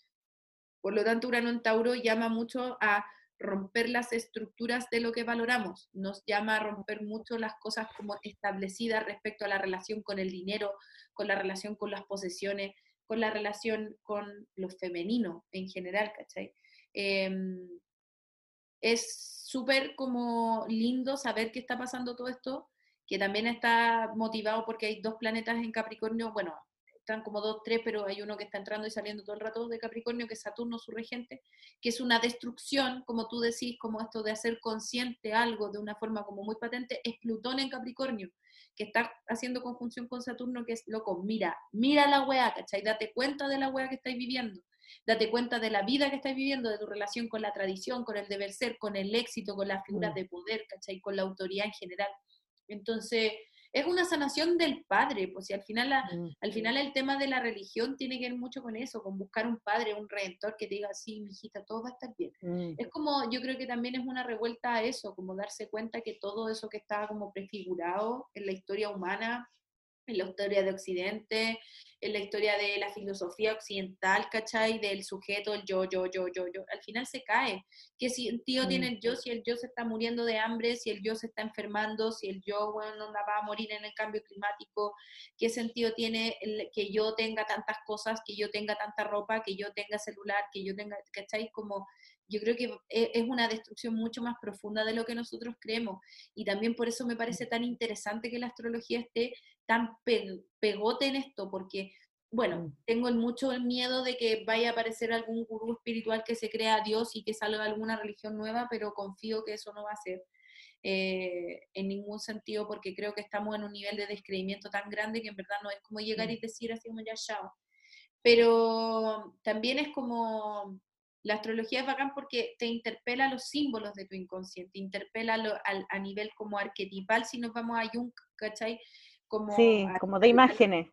Por lo tanto, Urano en Tauro llama mucho a romper las estructuras de lo que valoramos, nos llama a romper mucho las cosas como establecidas respecto a la relación con el dinero, con la relación con las posesiones, con la relación con lo femenino en general, ¿cachai? Em, es súper como lindo saber que está pasando todo esto, que también está motivado porque hay dos planetas en Capricornio, bueno, están como dos, tres, pero hay uno que está entrando y saliendo todo el rato de Capricornio, que es Saturno, su regente, que es una destrucción, como tú decís, como esto de hacer consciente algo de una forma como muy patente, es Plutón en Capricornio, que está haciendo conjunción con Saturno, que es loco, mira, mira la weá, ¿cachai? Date cuenta de la weá que estáis viviendo. Date cuenta de la vida que estás viviendo, de tu relación con la tradición, con el deber ser, con el éxito, con las figuras Mm. de poder, ¿cachai? Con la autoridad en general. Entonces, es una sanación del padre, pues si al final, la- Mm. al final el tema de la religión tiene que ver mucho con eso, con buscar un padre, un redentor que te diga, sí, mijita, todo va a estar bien. Mm. Es como, yo creo que también es una revuelta a eso, como darse cuenta que todo eso que estaba como prefigurado en la historia humana, en la historia de Occidente, en la historia de la filosofía occidental, ¿cachai? Del sujeto, el yo, yo, yo, yo, yo, al final se cae. Que si el tío Mm. tiene el yo, si el yo se está muriendo de hambre, si el yo se está enfermando, si el yo, bueno, no va a morir en el cambio climático, ¿qué sentido tiene el- que yo tenga tantas cosas, que yo tenga tanta ropa, que yo tenga celular, que yo tenga, ¿cachai? Como yo creo que e- es una destrucción mucho más profunda de lo que nosotros creemos. Y también por eso me parece tan interesante que la astrología esté tan pe- pegote en esto, porque, bueno, Mm. tengo mucho el miedo de que vaya a aparecer algún gurú espiritual que se crea Dios y que salga alguna religión nueva, pero confío que eso no va a ser. eh, en ningún sentido, porque creo que estamos en un nivel de descreimiento tan grande que en verdad no es como llegar y decir así como ya chao. Pero también es como, la astrología es bacán porque te interpela los símbolos de tu inconsciente, interpela lo- al- a nivel como arquetipal, si nos vamos a Jung, ¿cachai? Como Sí, como de imágenes.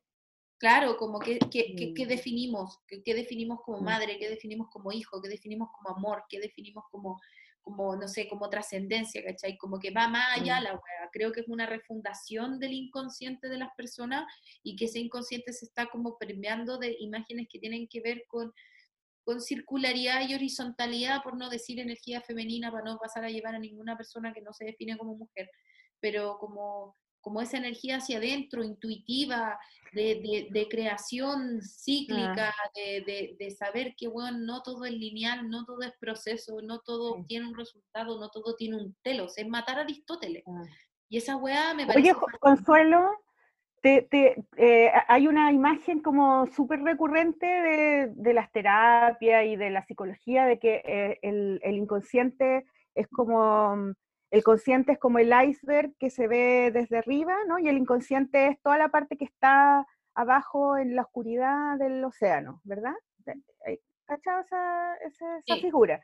Claro, como que, que, que- que definimos, que definimos como Mm. madre, que definimos como hijo, que definimos como amor, que definimos como, como no sé, como trascendencia, ¿cachai? Como que va más allá la wea. Creo que es una refundación del inconsciente de las personas y que ese inconsciente se está como permeando de imágenes que tienen que ver con, con circularidad y horizontalidad, por no decir energía femenina, para no pasar a llevar a ninguna persona que no se define como mujer, pero como, como esa energía hacia adentro, intuitiva, de, de- de creación cíclica, de, de- de saber que, bueno, no todo es lineal, no todo es proceso, no todo Sí. tiene un resultado, no todo tiene un telos, es matar a Aristóteles. Ah. Y esa weá me parece... Oye, Consuelo, te, te- eh, hay una imagen como súper recurrente de, de las terapias y de la psicología de que eh, el, el inconsciente es como, mm, el consciente es como el iceberg que se ve desde arriba, ¿no? Y el inconsciente es toda la parte que está abajo en la oscuridad del océano, ¿verdad? Eh, ¿Cachado esa, esa- esa Sí. figura?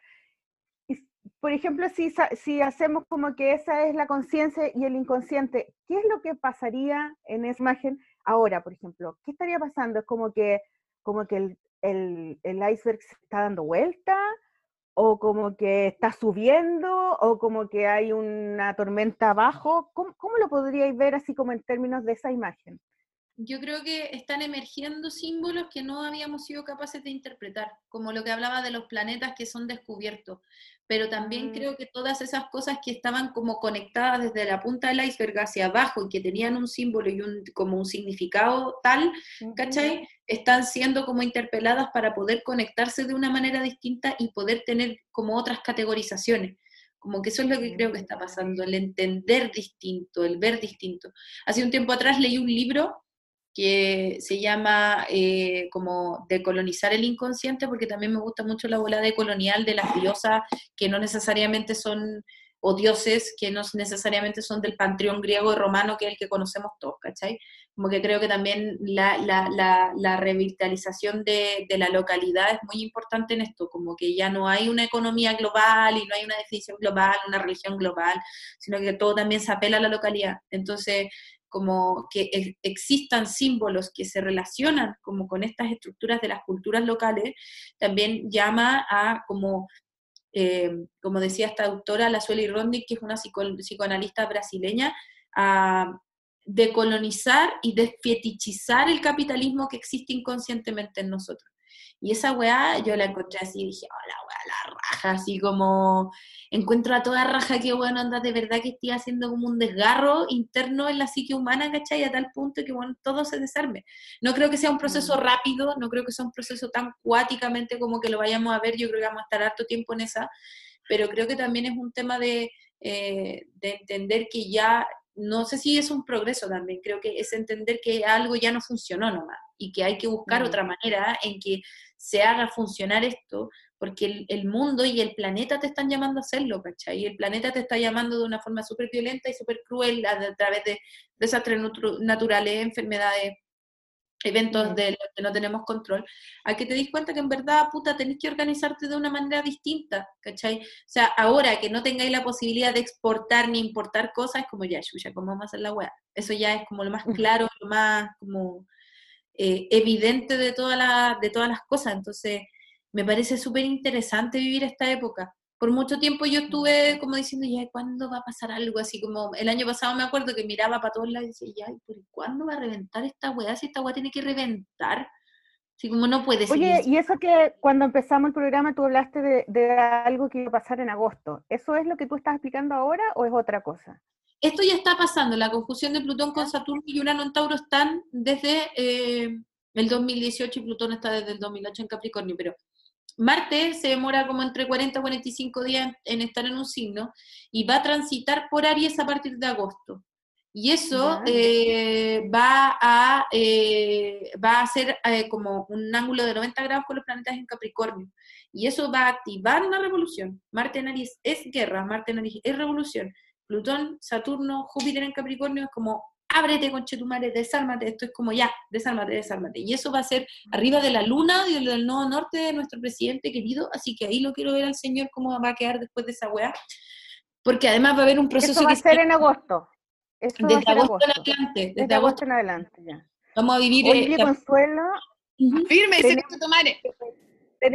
Por ejemplo, si, si hacemos como que esa es la conciencia y el inconsciente, ¿qué es lo que pasaría en esa imagen ahora, por ejemplo? ¿Qué estaría pasando? ¿Es como que, como que el, el- el iceberg se está dando vuelta? ¿O como que está subiendo? ¿O como que hay una tormenta abajo? ¿Cómo, cómo lo podríais ver así como en términos de esa imagen? Yo creo que están emergiendo símbolos que no habíamos sido capaces de interpretar, como lo que hablaba de los planetas que son descubiertos, pero también Mm. creo que todas esas cosas que estaban como conectadas desde la punta del iceberg hacia abajo y que tenían un símbolo y un, como un significado tal, ¿cachai? Están siendo como interpeladas para poder conectarse de una manera distinta y poder tener como otras categorizaciones. Como que eso es lo que creo que está pasando, el entender distinto, el ver distinto. Hace un tiempo atrás leí un libro que se llama eh, como decolonizar el inconsciente, porque también me gusta mucho la bola decolonial de las diosas que no necesariamente son, o dioses que no necesariamente son del panteón griego y romano, que es el que conocemos todos, ¿cachai? Como que creo que también la, la, la, la revitalización de, de la localidad es muy importante en esto, como que ya no hay una economía global y no hay una definición global, una religión global, sino que todo también se apela a la localidad. Entonces, como que existan símbolos que se relacionan como con estas estructuras de las culturas locales, también llama a como, eh, como decía esta autora, la Sueli Rondi, que es una psico- psicoanalista brasileña, a decolonizar y desfetichizar el capitalismo que existe inconscientemente en nosotros. Y esa weá yo la encontré así y dije, oh, la weá, la raja, así como encuentro a toda raja que bueno, anda de verdad que estoy haciendo como un desgarro interno en la psique humana, ¿cachai? A tal punto que bueno, todo se desarme. No creo que sea un proceso Mm. rápido, no creo que sea un proceso tan cuáticamente como que lo vayamos a ver, yo creo que vamos a estar harto tiempo en esa, pero creo que también es un tema de, eh, de entender que ya, no sé si es un progreso también, creo que es entender que algo ya no funcionó nomás y que hay que buscar otra manera en que se haga funcionar esto, porque el, el mundo y el planeta te están llamando a hacerlo, ¿cachai? Y el planeta te está llamando de una forma súper violenta y súper cruel a, a través de desastres naturales, enfermedades, eventos de los que no tenemos control, a que te des cuenta que en verdad, puta, tenés que organizarte de una manera distinta, ¿cachai? O sea, ahora que no tengáis la posibilidad de exportar ni importar cosas, es como ya, chucha, ¿cómo vamos a hacer la weá? Eso ya es como lo más claro, lo más como eh, evidente de, toda la, de todas las cosas. Entonces, me parece súper interesante vivir esta época. Por mucho tiempo yo estuve como diciendo, ya, ¿cuándo va a pasar algo? Así como el año pasado me acuerdo que miraba para todos lados y decía, ya, ¿pero cuándo va a reventar esta weá? Si esta weá tiene que reventar. Así como no puede. Oye, y eso que cuando empezamos el programa tú hablaste de, de algo que iba a pasar en agosto. ¿Eso es lo que tú estás explicando ahora o es otra cosa? Esto ya está pasando, la conjunción de Plutón con Saturno y Urano en Tauro están desde eh, el 2018 y Plutón está desde el 2008 en Capricornio, pero Marte se demora como entre 40 y 45 días en estar en un signo y va a transitar por Aries a partir de agosto. Y eso eh, va, a, eh, va a hacer eh, como un ángulo de 90 grados con los planetas en Capricornio. Y eso va a activar una revolución. Marte en Aries es guerra, Marte en Aries es revolución. Plutón, Saturno, Júpiter en Capricornio es como ábrete, conchetumare, desármate, esto es como ya, desármate, desármate. Y eso va a ser arriba de la luna y del nodo norte de nuestro presidente querido, así que ahí lo quiero ver al señor cómo va a quedar después de esa weá. Porque además va a haber un proceso Eso va a ser en agosto. Eso desde agosto en adelante, desde, Desde agosto agosto en adelante ya. vamos a vivir eh, Oye, la- Consuelo, Ujú. Firme, Tenemos- ese tomare.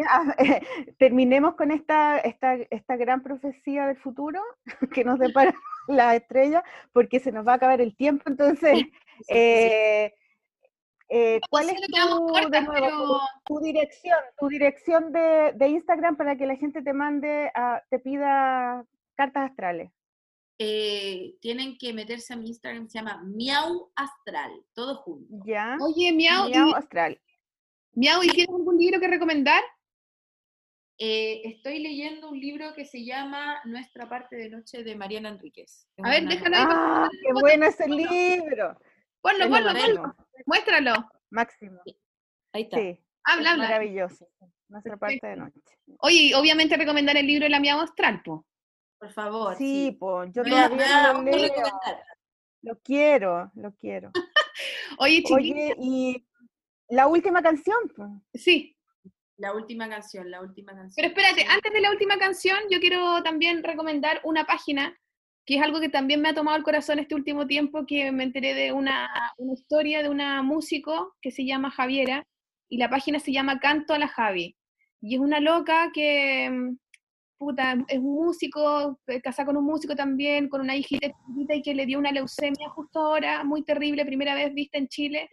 Ah, terminemos con esta, esta, esta gran profecía del futuro que nos depara la estrella, porque se nos va a acabar el tiempo. Entonces, Sí, sí, sí. eh, eh, ¿cuál es cortas, tu dirección, tu dirección de, de Instagram para que la gente te mande, a- te pida cartas astrales? Eh, tienen que meterse a mi Instagram, se llama Miau Astral, todo junto. ¿Ya? Oye, Miau, Miau y, astral. Miau, ¿y tienes algún libro que recomendar? Eh, estoy leyendo un libro que se llama Nuestra parte de noche de Mariana Enríquez. Es A ver, déjalo ahí. ¡Ah, qué bueno ese libro! Ponlo, ponlo, ponlo. Muéstralo. máximo. Ahí está. Sí, Habla, es habla. maravilloso. Nuestra parte de noche. Oye, obviamente recomendar el libro de la Miau Astral, po. Por favor. Sí, sí. pues yo Me da- me todavía lo leo. Lo quiero, lo quiero. Oye, chiquillos, Oye, y la última canción, pues. sí. La última canción, la última canción. Pero espérate, antes de la última canción, yo quiero también recomendar una página que es algo que también me ha tomado el corazón este último tiempo, que me enteré de una, una historia de una músico que se llama Javiera, y la página se llama Canto a la Javi. Y es una loca que, mm, puta, es un músico, casada con un músico también, con una hijita y que le dio una leucemia justo ahora, muy terrible, primera vez vista en Chile,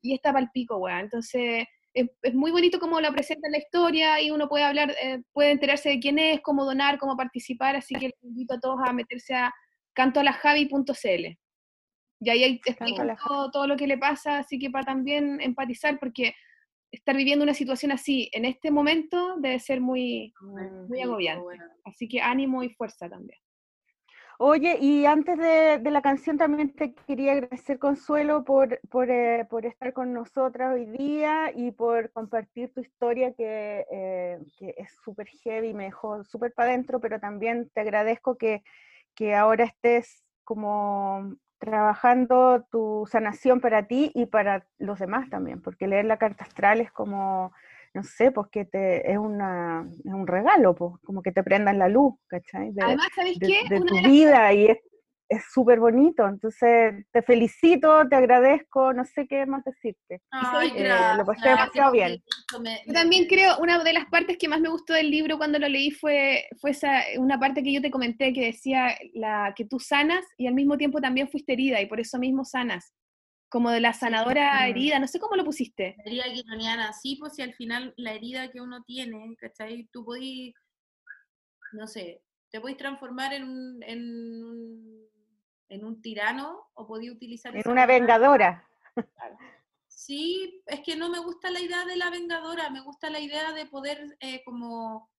y está pal pico, weá. Entonces, es, es muy bonito cómo la presenta en la historia y uno puede hablar, eh, puede enterarse de quién es, cómo donar, cómo participar, así que les invito a todos a meterse a cantoalajavi.cl. Y ahí Cantoalajavi. todo, todo lo que le pasa, así que para también empatizar, porque estar viviendo una situación así en este momento debe ser muy, muy agobiante. bueno. Así que ánimo y fuerza también. Oye, y antes de, de la canción también te quería agradecer, Consuelo, por, por, eh, por estar con nosotras hoy día y por compartir tu historia que, eh, que es súper heavy, me dejó súper para adentro, pero también te agradezco que, que ahora estés como trabajando tu sanación para ti y para los demás también, porque leer la carta astral es como, no sé, pues que te, es, una, es un regalo, pues, como que te prendan la luz, ¿cachai? De- Además, ¿sabéis de, qué? de tu las- vida y es es súper bonito. Entonces, te felicito, te agradezco, no sé qué más decirte. Ay, Eh, gracias. lo pasé demasiado bien. Me- Yo también creo, una de las partes que más me gustó del libro cuando lo leí fue, fue esa, una parte que yo te comenté que decía la, que tú sanas y al mismo tiempo también fuiste herida y por eso mismo sanas. Como de la sanadora Mm. herida, no sé cómo lo pusiste. La herida quironiana, sí, pues si al final la herida que uno tiene, ¿cachai? Tú podís, no sé, te podís transformar en un, en un, en un tirano o podís utilizar En una vengadora. Sí, es que no me gusta la idea de la vengadora, me gusta la idea de poder eh, como,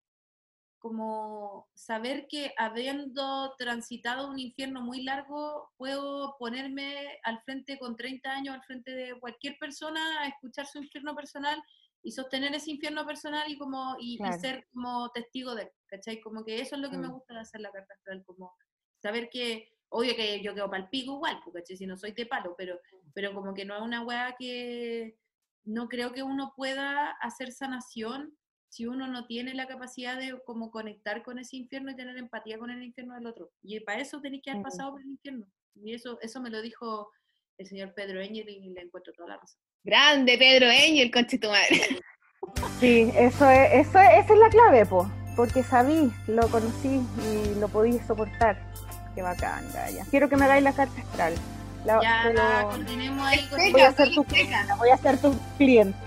como saber que habiendo transitado un infierno muy largo, puedo ponerme al frente con 30 años, al frente de cualquier persona, a escuchar su infierno personal y sostener ese infierno personal y como y, ser como testigo de, ¿cachai? Como que eso es lo que me Mm. gusta de hacer la carta astral, como saber que, obvio que yo quedo pal pico igual, ¿cachai? Si no soy de palo, pero, pero como que no es una weá que no creo que uno pueda hacer sanación si uno no tiene la capacidad de como conectar con ese infierno y tener empatía con el infierno del otro. Y para eso tenéis que haber pasado por el infierno. Y eso, eso me lo dijo el señor Pedro Engel y le encuentro toda la razón. Grande Pedro Engel, conche tu madre. Sí, eso es, eso es, esa es la clave, po, porque sabí, lo conocí y lo podí soportar. Qué bacán, Gaya. Quiero que me hagáis la carta astral. La, Ya, continuemos ahí con Voy a sí, tu- voy a hacer tu cliente.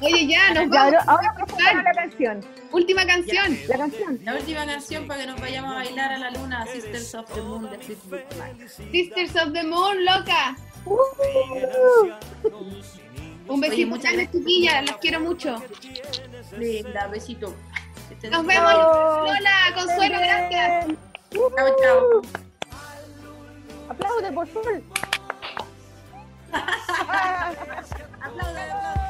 Oye, ya, nos Ya, vamos. ahora ahora presentamos la canción. Última canción. La canción. la última canción para que nos vayamos a bailar a la luna, Sisters of the Moon de Fleetwood Mac. Sisters of the Moon, loca. Uh, Un besito muchas gracias. chiquillas. Las quiero mucho. Linda, besito. Nos vemos. Lola. Consuelo, gracias. Chao, chao. Aplaude, por favor. Aplaudan, aplaudan.